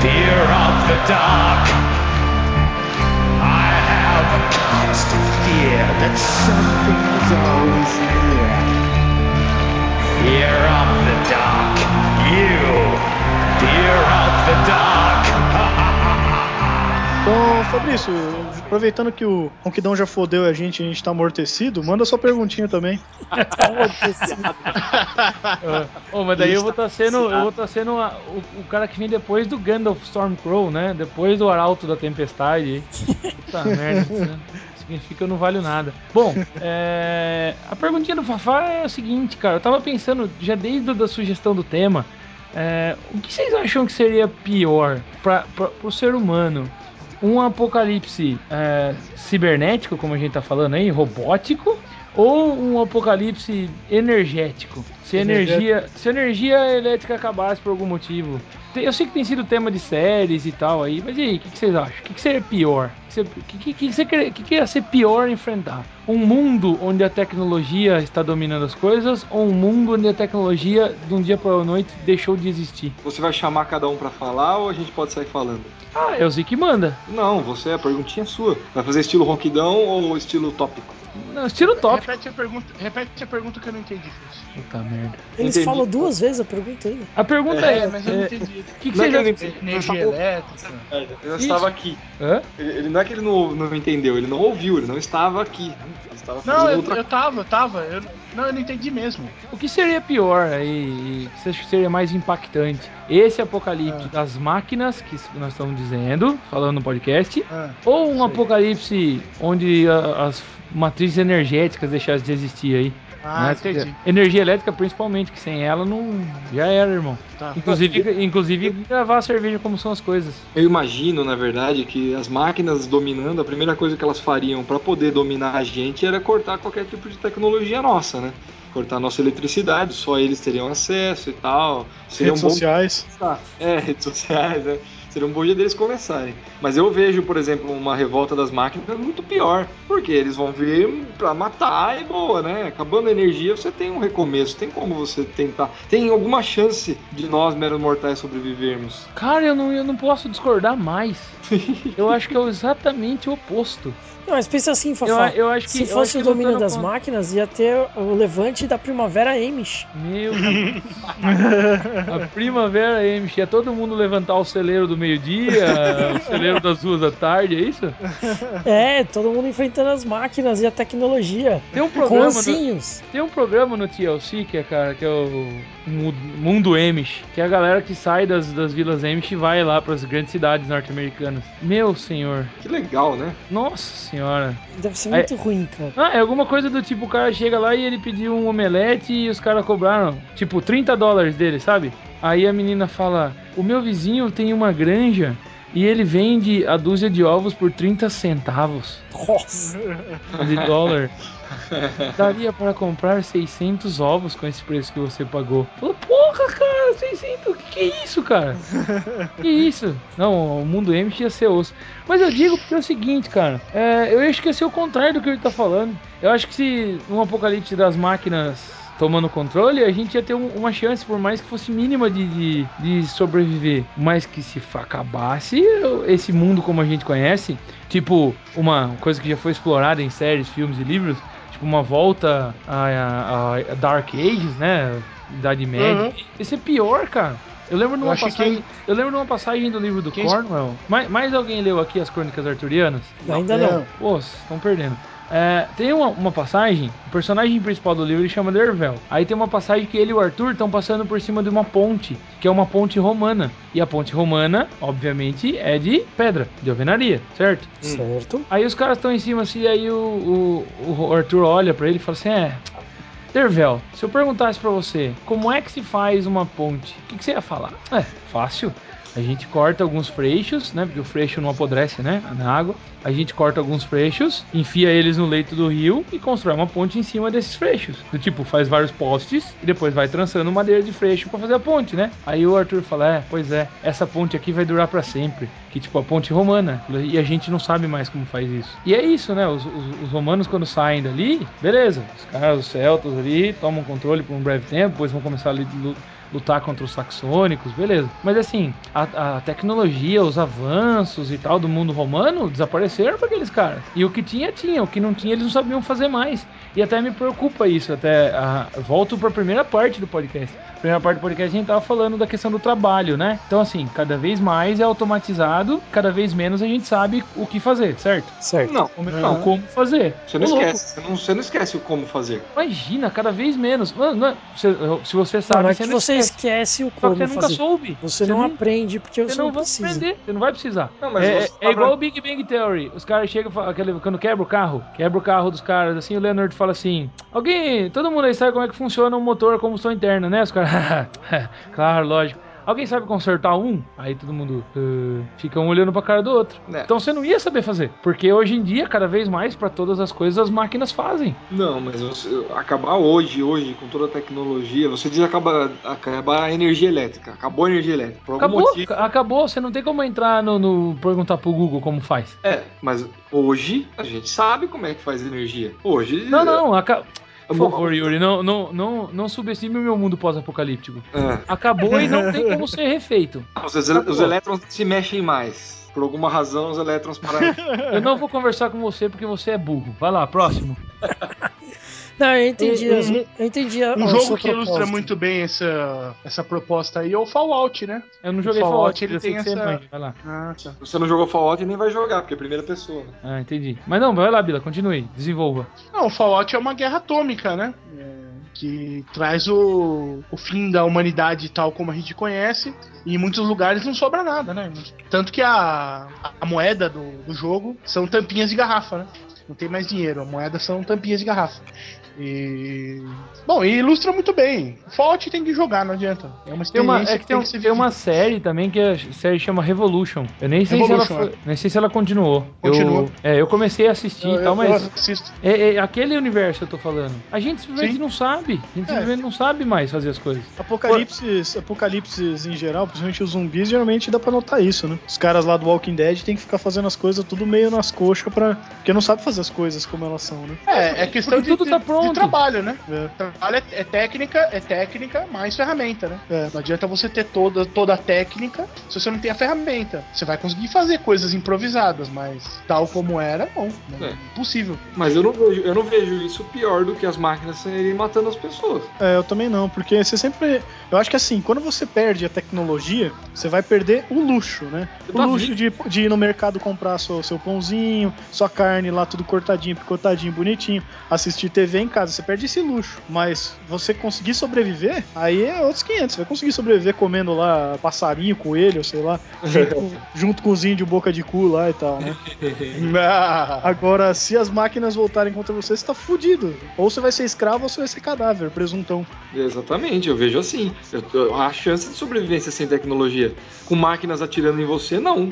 Fear of the dark. I have a constant fear that something is always near. Fear of the dark. You. Fear of the dark. Então, Fabrício, aproveitando que o Ronquidão já fodeu a gente e a gente tá amortecido, manda sua perguntinha também. Ah, Ô, mas daí eu vou estar sendo, eu vou tá sendo a- o, o cara que vem depois do Gandalf Stormcrow, né? Depois do Arauto da Tempestade. Puta merda. isso, né? Significa que eu não valho nada. Bom, é, a perguntinha do Fafá é o seguinte, cara. Eu tava pensando, já desde a da sugestão do tema, é, o que vocês acham que seria pior para o ser humano? Um apocalipse é, cibernético, como a gente tá falando aí, robótico, ou um apocalipse energético? Se a energia, se energia elétrica acabasse por algum motivo. Eu sei que tem sido tema de séries e tal aí, mas e aí, o que, que vocês acham? O que, que seria pior? O que, que, que, que, ia ser pior enfrentar? Um mundo onde a tecnologia está dominando as coisas ou um mundo onde a tecnologia, de um dia para a noite, deixou de existir? Você vai chamar cada um pra falar ou a gente pode sair falando? Ah, é o Z que manda. Não, você, a perguntinha é sua. Vai fazer estilo ronquidão ou estilo tópico? Não, estilo top. Repete a pergunta, repete a pergunta que eu não entendi. Puta merda. Eles Entendi. falam duas vezes a pergunta ainda. A pergunta é, É, mas eu não é, entendi. o que, que Não você é já... Energia elétrica. Ele não Isso. estava aqui. Hã? Ele, ele não é que ele não, não entendeu, ele não ouviu, ele não estava aqui. Ele estava fazendo Não, eu, outra eu tava, eu tava. Eu, não, eu não entendi mesmo. O que seria pior aí, e que você acha que seria mais impactante? Esse apocalipse Ah. das máquinas, que nós estamos dizendo, falando no podcast, Ah, ou um sei. apocalipse onde as matrizes energéticas deixassem de existir aí? Ah, né? entendi. Energia elétrica, principalmente, que sem ela não. Já era, irmão. Tá. Inclusive, inclusive gravar a cerveja como são as coisas. Eu imagino, na verdade, que as máquinas dominando, a primeira coisa que elas fariam para poder dominar a gente era cortar qualquer tipo de tecnologia nossa, né? Cortar nossa eletricidade, só eles teriam acesso e tal. Seria Redes um bom sociais. É, redes sociais, né? Seria um bom dia deles começarem. Mas eu vejo, por exemplo, uma revolta das máquinas muito pior. Porque eles vão vir pra matar e boa, né? Acabando a energia, você tem um recomeço. Tem como você tentar. Tem alguma chance de nós, meros mortais, sobrevivermos. Cara, eu não, eu não posso discordar mais. Eu acho que é exatamente o oposto. Não, mas pensa assim, Eu, Fafá. eu acho que. Se eu fosse o domínio das contra- máquinas, ia ter o levante da Primavera Amish. Meu Deus. A primavera aí, ia todo mundo levantar o celeiro do meio-dia, o celeiro das duas da tarde, é isso? É, todo mundo enfrentando as máquinas e a tecnologia. Tem um Com programa, no, tem um programa no TLC que é, cara, que é o Mu- Mundo Amish, que é a galera que sai das, das vilas Amish e vai lá para as grandes cidades norte-americanas. Meu senhor, Que legal, né? nossa senhora. Deve ser Aí- muito ruim, cara. Ah, é alguma coisa do tipo, o cara chega lá e ele pediu um omelete e os caras cobraram, tipo, 30 dólares dele, sabe? Aí a menina fala, o meu vizinho tem uma granja e ele vende a dúzia de ovos por 30 centavos Nossa. de dólar. Daria para comprar 600 ovos com esse preço que você pagou. Falou, porra, cara, 600, o que, que é isso, cara? Que isso? Não, o mundo M ia ser osso. Mas eu digo porque é o seguinte, cara. é, eu acho que ia ser o contrário do que ele tá falando. Eu acho que se um apocalipse das máquinas tomando controle, a gente ia ter um- uma chance, por mais que fosse mínima, de, de, de sobreviver. Mas que se acabasse esse mundo como a gente conhece, tipo uma coisa que já foi explorada em séries, filmes e livros, tipo uma volta a, a- a Dark Ages, né? Idade Média. Uhum. Esse é pior, cara. Eu lembro de Eu uma que passagem. quem- Eu lembro de uma passagem do livro do Quem- Cornwell. Mais, mais alguém leu aqui as crônicas arturianas? Ainda É, não. Pô, estão perdendo. É, tem uma, uma passagem, o personagem principal do livro ele chama Dervel. Aí tem uma passagem que ele e o Arthur estão passando por cima de uma ponte, que é uma ponte romana. E a ponte romana, obviamente, é de pedra, de alvenaria, certo? Certo. Aí os caras estão em cima assim, aí o, o, o Arthur olha pra ele e fala assim: É, Dervel, se eu perguntasse pra você como é que se faz uma ponte, o que, que você ia falar? É, fácil. A gente corta alguns freixos, né? Porque o freixo não apodrece, né? Na água. A gente corta alguns freixos, enfia eles no leito do rio e constrói uma ponte em cima desses freixos. Do tipo, faz vários postes e depois vai trançando madeira de freixo pra fazer a ponte, né? Aí o Arthur fala: É, pois é, essa ponte aqui vai durar pra sempre. Que tipo, a ponte romana. E a gente não sabe mais como faz isso. E é isso, né? Os, os- os romanos, quando saem dali, beleza. Os caras, os celtas ali, tomam controle por um breve tempo, depois vão começar a lutar contra os saxônicos, beleza. Mas assim, a, a tecnologia, os avanços e tal do mundo romano desapareceram para aqueles caras. E o que tinha, tinha. O que não tinha, eles não sabiam fazer mais. E até me preocupa isso. Até a- volto para a primeira parte do podcast. A primeira parte do podcast a gente tava falando da questão do trabalho, né? Então, assim, cada vez mais é automatizado, cada vez menos a gente sabe o que fazer, certo? Certo. Não, Não, como fazer. você não Ô, esquece. Você não, você não esquece o como fazer. Imagina, cada vez menos. Mano, não é- se, se você Não, sabe, não é você que não você esquece. esquece o Só que como você nunca fazer. soube. Você não aprende porque Você você não não vai precisa. aprender, você não vai precisar. Não, mas é, você é igual o Big Bang Theory. Os caras chegam, aquele, quando quebra o carro, quebra o carro dos caras, assim, o Leonard fala assim: Alguém, todo mundo aí sabe como é que funciona um motor a combustão interna, né? Os caras, claro, lógico. Alguém sabe consertar um? Aí todo mundo uh, fica um olhando pra cara do outro. É. Então você não ia saber fazer. Porque hoje em dia, cada vez mais, pra todas as coisas, as máquinas fazem. Não, mas você- acabar hoje, hoje, com toda a tecnologia, você diz acabar, acabar a energia elétrica. Acabou a energia elétrica. Por Acabou, motivo. ca- acabou. Você não tem como entrar no, no- perguntar pro Google como faz. É, mas hoje a gente sabe como é que faz energia. Hoje. Não, não, aca... Por favor, Yuri, não, não, não, não subestime o meu mundo pós-apocalíptico. É. Acabou e não tem como ser refeito. Os, os elétrons se mexem mais. Por alguma razão, os elétrons pararam. Eu não vou conversar com você porque você é burro. Vai lá, próximo. Não, eu entendi. Um- um- eu entendi a, Um jogo que ilustra proposta. muito bem essa, essa proposta aí é o Fallout, né? Eu não joguei Fallout, Fallout, ele tem essa-. Vai lá. Ah, tá. você não jogou Fallout e nem vai jogar, porque é primeira pessoa. Né? Ah, entendi. Mas não, vai lá, Bila, continue. Desenvolva. Não, o Fallout é uma guerra atômica, né? É, que traz o, o fim da humanidade tal como a gente conhece. E em muitos lugares não sobra nada, né? Tanto que a, a moeda do, do jogo são tampinhas de garrafa, né? Não tem mais dinheiro, a moeda são tampinhas de garrafa. E. Bom, e ilustra muito bem. Fallout tem que jogar, não adianta. É uma Tem uma, é que tem, um- que tem uma série também que a série chama Revolution. Eu nem sei Revolution, se ela foi, nem sei se ela continuou. Continua. Eu, é, eu comecei a assistir Eu, e tal, eu- mas eu assisto. é, é aquele universo que eu tô falando. A gente simplesmente Sim. não sabe. A gente É. simplesmente não sabe mais fazer as coisas. Apocalipses, apocalipses em geral, principalmente os zumbis, geralmente dá pra notar isso, né? Os caras lá do Walking Dead tem que ficar fazendo as coisas tudo meio nas coxas pra. Porque não sabe fazer as coisas como elas são, né? É, é questão Porque de, tudo tá de- pronto. de trabalho, né? É. Trabalho é, é técnica, é técnica mais ferramenta, né? É. Não adianta você ter toda, toda a técnica se você não tem a ferramenta. Você vai conseguir fazer coisas improvisadas, mas tal como era, não. não É. Impossível. Mas eu não vejo, eu não vejo isso pior do que as máquinas saírem matando as pessoas. É, eu também não, porque você sempre. Eu acho que assim, quando você perde a tecnologia, você vai perder o luxo, né? O luxo de, de ir no mercado comprar seu, seu pãozinho, sua carne lá, tudo cortadinho, picotadinho, bonitinho, assistir TV em casa. Você perde esse luxo. Mas você conseguir sobreviver, aí é outros 500. Você vai conseguir sobreviver comendo lá passarinho, coelho, sei lá, junto, com- junto com os índios boca de cu lá e tal, né? Ah, Agora, se as máquinas voltarem contra você, você tá fudido. Ou você vai ser escravo ou você vai ser cadáver, presuntão. Exatamente, eu vejo assim. Eu- eu- a chance de sobrevivência sem tecnologia, com máquinas atirando em você, não.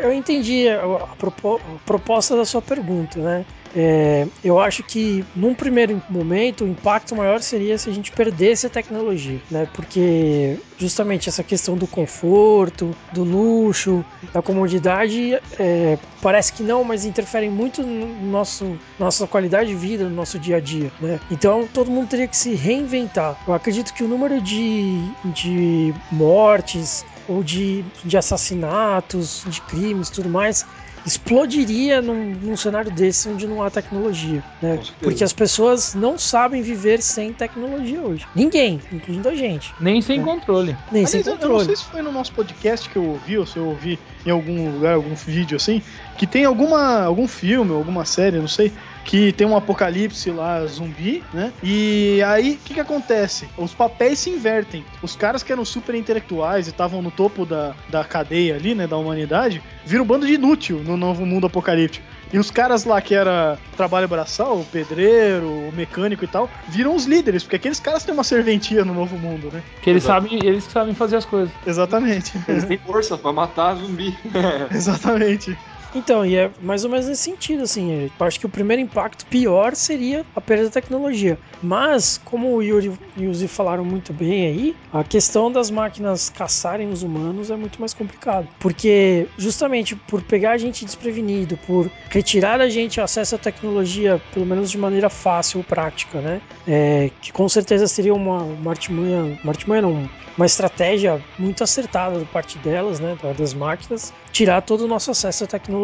Eu entendi a, a propo- a proposta da sua pergunta, né? É, eu acho que num primeiro momento o impacto maior seria se a gente perdesse a tecnologia, né? Porque justamente essa questão do conforto, do luxo, da comodidade, é, parece que não, mas interferem muito no nosso nossa qualidade de vida, no nosso dia a dia, né? Então todo mundo teria que se reinventar. Eu acredito que o número de, de mortes ou de, de assassinatos, de crimes tudo mais, explodiria num, num cenário desse onde não há tecnologia. Né? Porque as pessoas não sabem viver sem tecnologia hoje. Ninguém, incluindo a gente. Nem sem É. controle. Nem sem Aliás, eu- não controle. sei se foi no nosso podcast que eu ouvi, ou se eu ouvi em algum lugar, algum vídeo assim, que tem alguma, algum filme, alguma série, não sei, que tem um apocalipse lá zumbi, né? E aí, o que que acontece? Os papéis se invertem. Os caras que eram super intelectuais e estavam no topo da, da cadeia ali, né, da humanidade, viram um bando de inútil no novo mundo apocalíptico. E os caras lá que era trabalho braçal, o pedreiro, o mecânico e tal, viram os líderes, porque aqueles caras têm uma serventia no novo mundo, né? Que eles Exato. sabem, eles que sabem fazer as coisas. Exatamente. Eles têm força pra matar zumbi. Exatamente. Então, e é mais ou menos nesse sentido, assim. Eu acho que o primeiro impacto pior seria a perda da tecnologia. Mas, como o Yuri e o Zi falaram muito bem aí, a questão das máquinas caçarem os humanos é muito mais complicado. Porque, justamente por pegar a gente desprevenido, por retirar da gente acesso à tecnologia, pelo menos de maneira fácil prática, né? É, que com certeza seria uma, uma artimanha, uma artimanha não, uma estratégia muito acertada da parte delas, né, da- das máquinas, tirar todo o nosso acesso à tecnologia.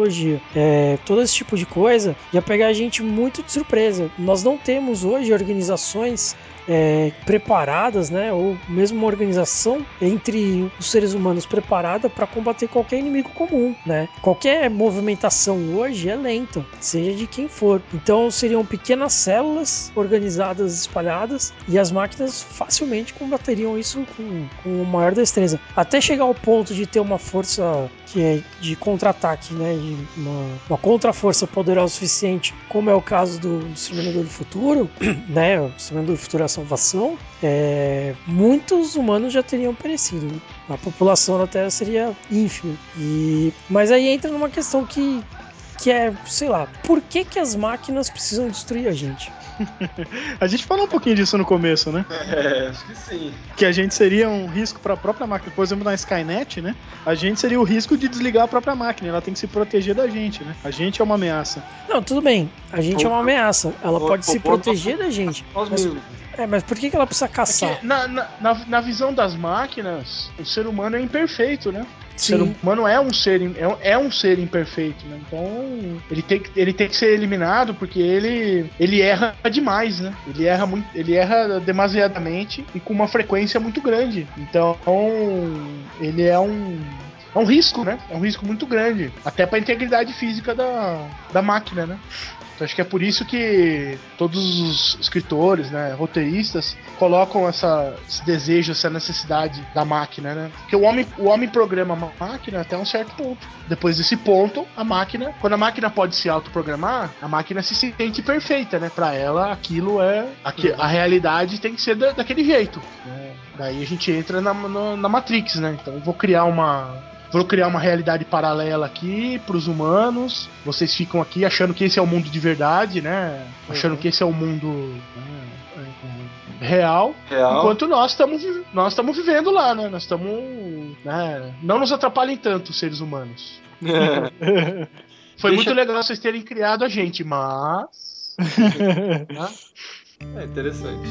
É, todo esse tipo de coisa ia pegar a gente muito de surpresa. Nós não temos hoje organizações é, preparadas, né, ou mesmo uma organização entre os seres humanos preparada para combater qualquer inimigo comum, né? Qualquer movimentação hoje é lenta, seja de quem for. Então seriam pequenas células organizadas, espalhadas, e as máquinas facilmente combateriam isso com, com maior destreza. Até chegar ao ponto de ter uma força que é de contra-ataque, né, de uma, uma contraforça poderosa o suficiente, como é o caso do, do Exterminador do Futuro, né? O Exterminador do Futuro é a salvação, é, muitos humanos já teriam perecido. né? A população da Terra seria ínfima. E, mas aí entra numa questão que, que é, sei lá, por que, que as máquinas precisam destruir a gente? A gente falou um pouquinho disso no começo, né? É, acho que sim. Que a gente seria um risco para a própria máquina. Por exemplo, na Skynet, né? A gente seria o risco de desligar a própria máquina. Ela tem que se proteger da gente, né? A gente é uma ameaça. Não, tudo bem, a gente é uma ameaça, ela pode se proteger da gente. Nós Mas, mesmos. é, mas por que, que ela precisa É caçar? que na, na, na, na visão das máquinas, o ser humano é imperfeito, né? O ser Sim. humano é um ser, é, é um ser imperfeito, né? Então ele tem, que- ele tem que ser eliminado porque ele, ele erra demais, né? Ele erra muito, ele erra demasiadamente e com uma frequência muito grande. Então ele é um é um risco, né? É um risco muito grande, até para a integridade física da, da máquina, né? Então acho que é por isso que todos os escritores, né, roteiristas, colocam essa, esse desejo, essa necessidade da máquina, né? Porque o homem, o homem programa a máquina até um certo ponto. Depois desse ponto, a máquina, quando a máquina pode se autoprogramar, a máquina se sente perfeita, né? Para ela, aquilo é. aqui- a realidade tem que ser da- daquele jeito. né? Daí a gente entra na, na, na Matrix, né? Então eu vou criar uma. Vou criar uma realidade paralela aqui pros humanos. Vocês ficam aqui achando que esse é o mundo de verdade, né? Achando que esse é o mundo né, é, real. Real. Enquanto nós estamos nós estamos vivendo lá, né? Nós estamos, né? Não nos atrapalhem tanto, seres humanos. É. Foi Deixa- muito legal vocês terem criado a gente, mas É interessante.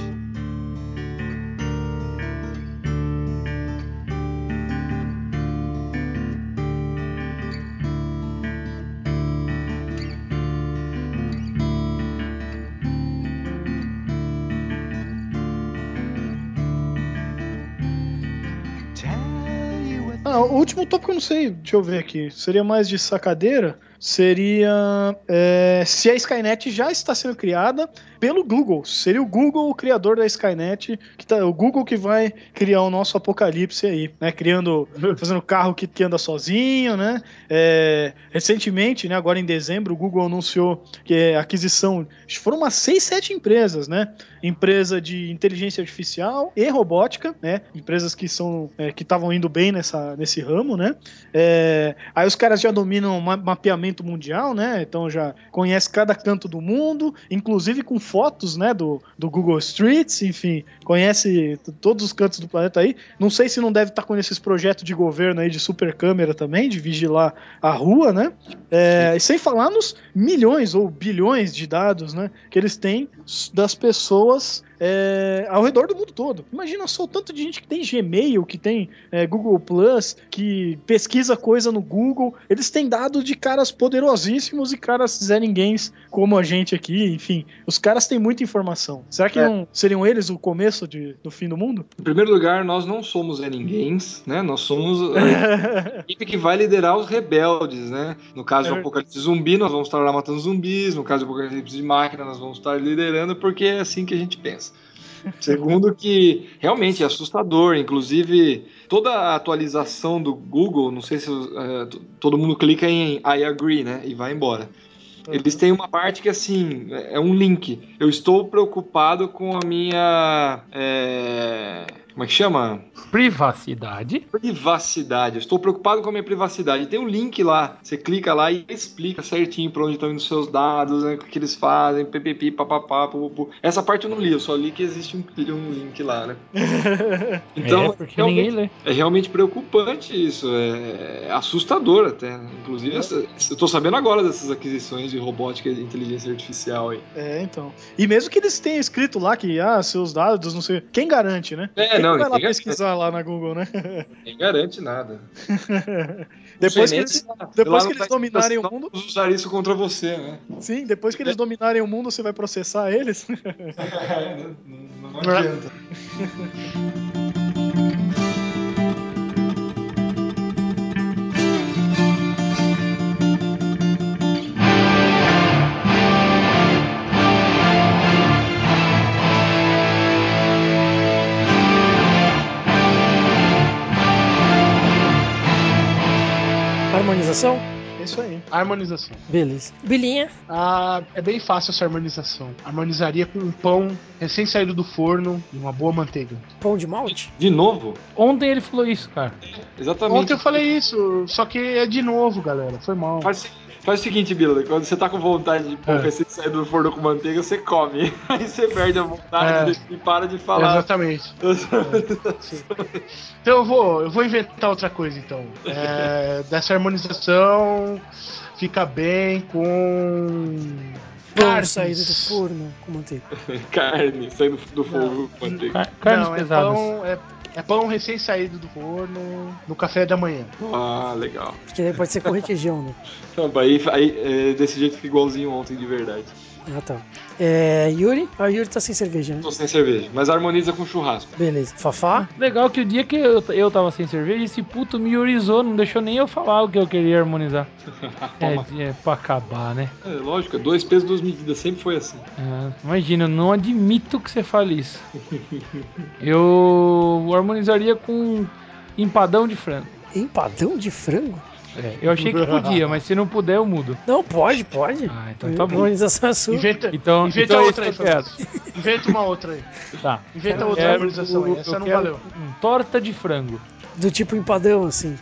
O último tópico eu não sei, deixa eu ver aqui. Seria mais de sacadeira. Seria é, se a Skynet já está sendo criada pelo Google. Seria o Google o criador da Skynet, que tá, o Google que vai criar o nosso apocalipse aí, né? Criando, fazendo carro que, que anda sozinho, né? É, recentemente, né? Agora em dezembro, o Google anunciou que é aquisição. Foram umas 6, 7 empresas, né? Empresa de inteligência artificial e robótica, né? Empresas que são é, que estavam indo bem nessa, nesse ramo, né? É, aí os caras já dominam ma mapeamento mundial, né? Então já conhece cada canto do mundo, inclusive com fotos, né? Do, do Google Streets, enfim, conhece todos os cantos do planeta aí. Não sei se não deve estar com esses projetos de governo aí de super câmera também, de vigiar a rua, né? É, e sem falar nos milhões ou bilhões de dados, né? Que eles têm das pessoas é, ao redor do mundo todo. Imagina só o tanto de gente que tem Gmail, que tem é, Google Plus, que pesquisa coisa no Google. Eles têm dados de caras poderosíssimos e caras Zé Ninguéms como a gente aqui. Enfim, os caras têm muita informação. Será que É. não seriam eles o começo de- do fim do mundo? Em primeiro lugar, nós não somos é ninguém, né? Nós somos a equipe que vai liderar os rebeldes, né? No caso É do verdade. apocalipse zumbi, nós vamos estar lá matando zumbis. No caso do apocalipse de máquina, nós vamos estar liderando, porque é assim que a gente pensa. Segundo que realmente é assustador, inclusive toda a atualização do Google, não sei se t- todo mundo clica em I agree, né, e vai embora. Eles têm uma parte que assim é um link. Eu estou preocupado com a minha eh, como é que chama? Privacidade. Privacidade. Eu estou preocupado com a minha privacidade. Tem um link lá. Você clica lá e explica certinho para onde estão indo os seus dados, né, o que eles fazem, ppp, papapá, pupupu. Essa parte eu não li, eu só li que existe um, um link lá, né? Então, é, porque realmente, ninguém lê. é realmente preocupante isso. É assustador até. né? Inclusive, essa- eu tô sabendo agora dessas aquisições de robótica e inteligência artificial aí. É, então. E mesmo que eles tenham escrito lá que, ah, seus dados, não sei. Quem garante, né? É, Quem não, vai lá ninguém pesquisar lá na Google, né? Nem garante nada. depois que eles, depois que eles dominarem o mundo, usar isso contra você, né? sim, depois que eles dominarem o mundo, você vai processar eles. não, não adianta. Harmonização? isso aí. Harmonização. Beleza. Bilinha, Ah, é bem fácil essa harmonização. Harmonizaria com um pão recém saído do forno e uma boa manteiga. pão de malte? De novo? Ontem ele falou isso, cara. Exatamente. Ontem eu falei isso, só que é de novo, galera. Foi mal. Faz, faz o seguinte, Bila, quando você tá com vontade de pão É. recém sair do forno com manteiga, você come. Aí você perde a vontade É. e para de falar. Exatamente. Então eu vou, eu vou inventar outra coisa então. É, dessa harmonização fica bem com Pão carnes. saído do forno com manteiga. Carne saindo do fogo com manteiga. Car- Carnes Não, é pesadas. pão, é, é pão recém saído do forno no café da manhã. Ah, legal. Porque daí pode ser com requeijão, né? Então, aí, aí é, desse jeito fica igualzinho ontem de verdade. Ah, tá. É, Yuri? Ah, Yuri tá sem cerveja, né? Tô sem cerveja, mas harmoniza com churrasco. Beleza. Fafá? Legal que o dia que eu, eu tava sem cerveja, esse puto me urizou, não deixou nem eu falar o que eu queria harmonizar. É, é pra acabar, né? É, lógico, é dois pesos, duas medidas, sempre foi assim. É, imagina, eu não admito que você fale isso. Eu harmonizaria com empadão de frango. Empadão de frango? É, eu achei que podia, mas se não puder, eu mudo. Não, pode, pode. Ah, então tá bom. Harmonização é sua. Inventa, Então, inventa então é outra aí. Inventa uma outra aí. Tá. Inventa Eu outra quero- harmonização aí. Essa eu não quero valeu. um torta de frango. Do tipo empadão, assim.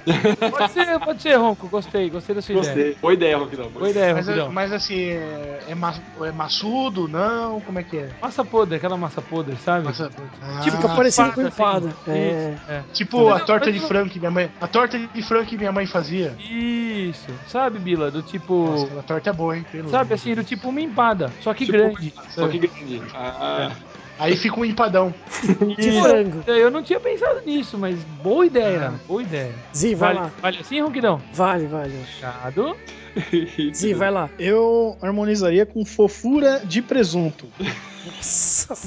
Pode ser, pode ser, Ronco. Gostei, gostei da sua ideia. Gostei. Boa ideia, Roquidão. Boa ideia, Mas, Roquidão. mas assim, é, é, ma- é maçudo? Não? Como é que é? Massa podre, aquela massa podre, sabe? Massa- Ah, Tipo, fica parecendo com empada, assim. É. É. tipo a torta de frango que minha mãe. A torta de frango que minha mãe fazia. Isso. Sabe, Bila? Do tipo. Nossa, aquela torta é boa, hein? Pelo Sabe assim, do tipo uma empada, só que Tipo, grande. Só que grande. Ah, Aí fica um empadão. De frango. Eu não tinha pensado nisso, mas boa ideia, boa ideia. Zi, vai Vale, lá. vale assim, Ronquidão? Vale, vale. Fechado. Zi, vai lá. Eu harmonizaria com fofura de presunto. Nossa.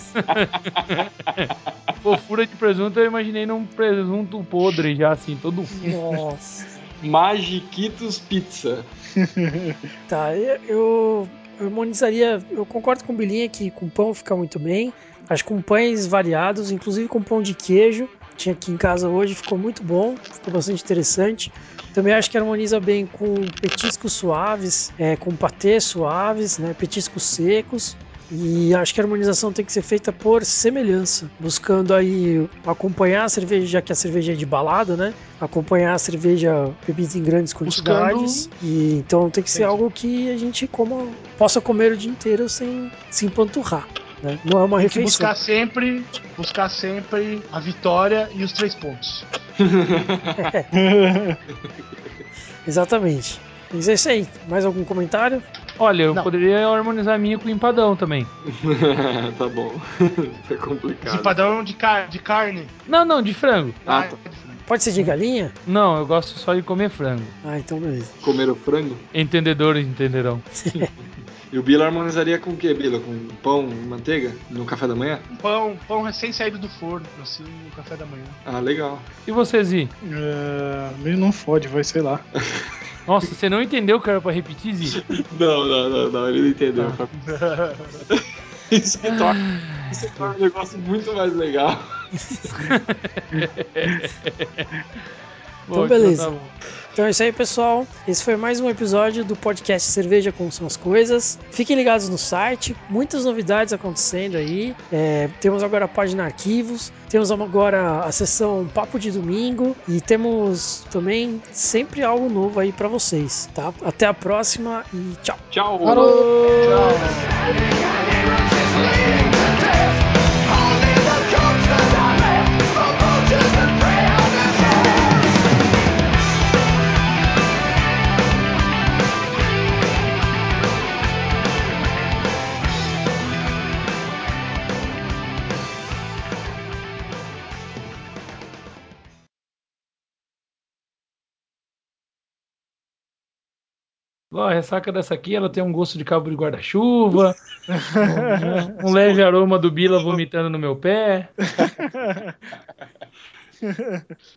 Fofura de presunto, eu imaginei num presunto podre já, assim, todo Nossa. Magiquitos Pizza. Tá, eu, harmonizaria. Eu concordo com o Bilinha que com pão fica muito bem. Acho que com pães variados, inclusive com pão de queijo. Tinha aqui em casa hoje, ficou muito bom, ficou bastante interessante. Também acho que harmoniza bem com petiscos suaves, é, com patês suaves, né, petiscos secos. E acho que a harmonização tem que ser feita por semelhança, buscando aí acompanhar a cerveja, já que a cerveja é de balada, né? Acompanhar a cerveja bebida em grandes quantidades. E então tem que ser Entendi. algo que a gente coma, possa comer o dia inteiro sem se empanturrar. Né? Não é uma Tem que refeição. buscar sempre, buscar sempre a vitória e os três pontos. Exatamente. Mas é isso aí. Mais algum comentário? Olha, eu Não. poderia harmonizar a minha com empadão também. tá bom. é complicado. Empadão de, car de carne. Não, não, de frango. Ah, tá. Pode ser de galinha? Não, eu gosto só de comer frango. Ah, então beleza. Comer o frango. Entendedores entenderão. E o Bila harmonizaria com o que, Bila? Com pão e manteiga? No café da manhã? Um pão, pão recém saído do forno, assim, no café da manhã. Ah, legal. E você, Zi? É, ele não fode, vai, sei lá. Nossa, você não entendeu o que era pra repetir, Zi? Não, não, não, não, ele não entendeu. Ah. Isso que torna, isso que torna o negócio muito mais legal. Então, beleza. Então é isso aí, pessoal. Esse foi mais um episódio do podcast Cerveja Como São as Coisas. Fiquem ligados no site, muitas novidades acontecendo aí. É, temos agora a página Arquivos, temos agora a sessão Papo de Domingo e temos também sempre algo novo aí para vocês, tá? Até a próxima e tchau. Tchau! Ó, a ressaca dessa aqui, ela tem um gosto de cabo de guarda-chuva, um, um leve aroma do Bila vomitando no meu pé.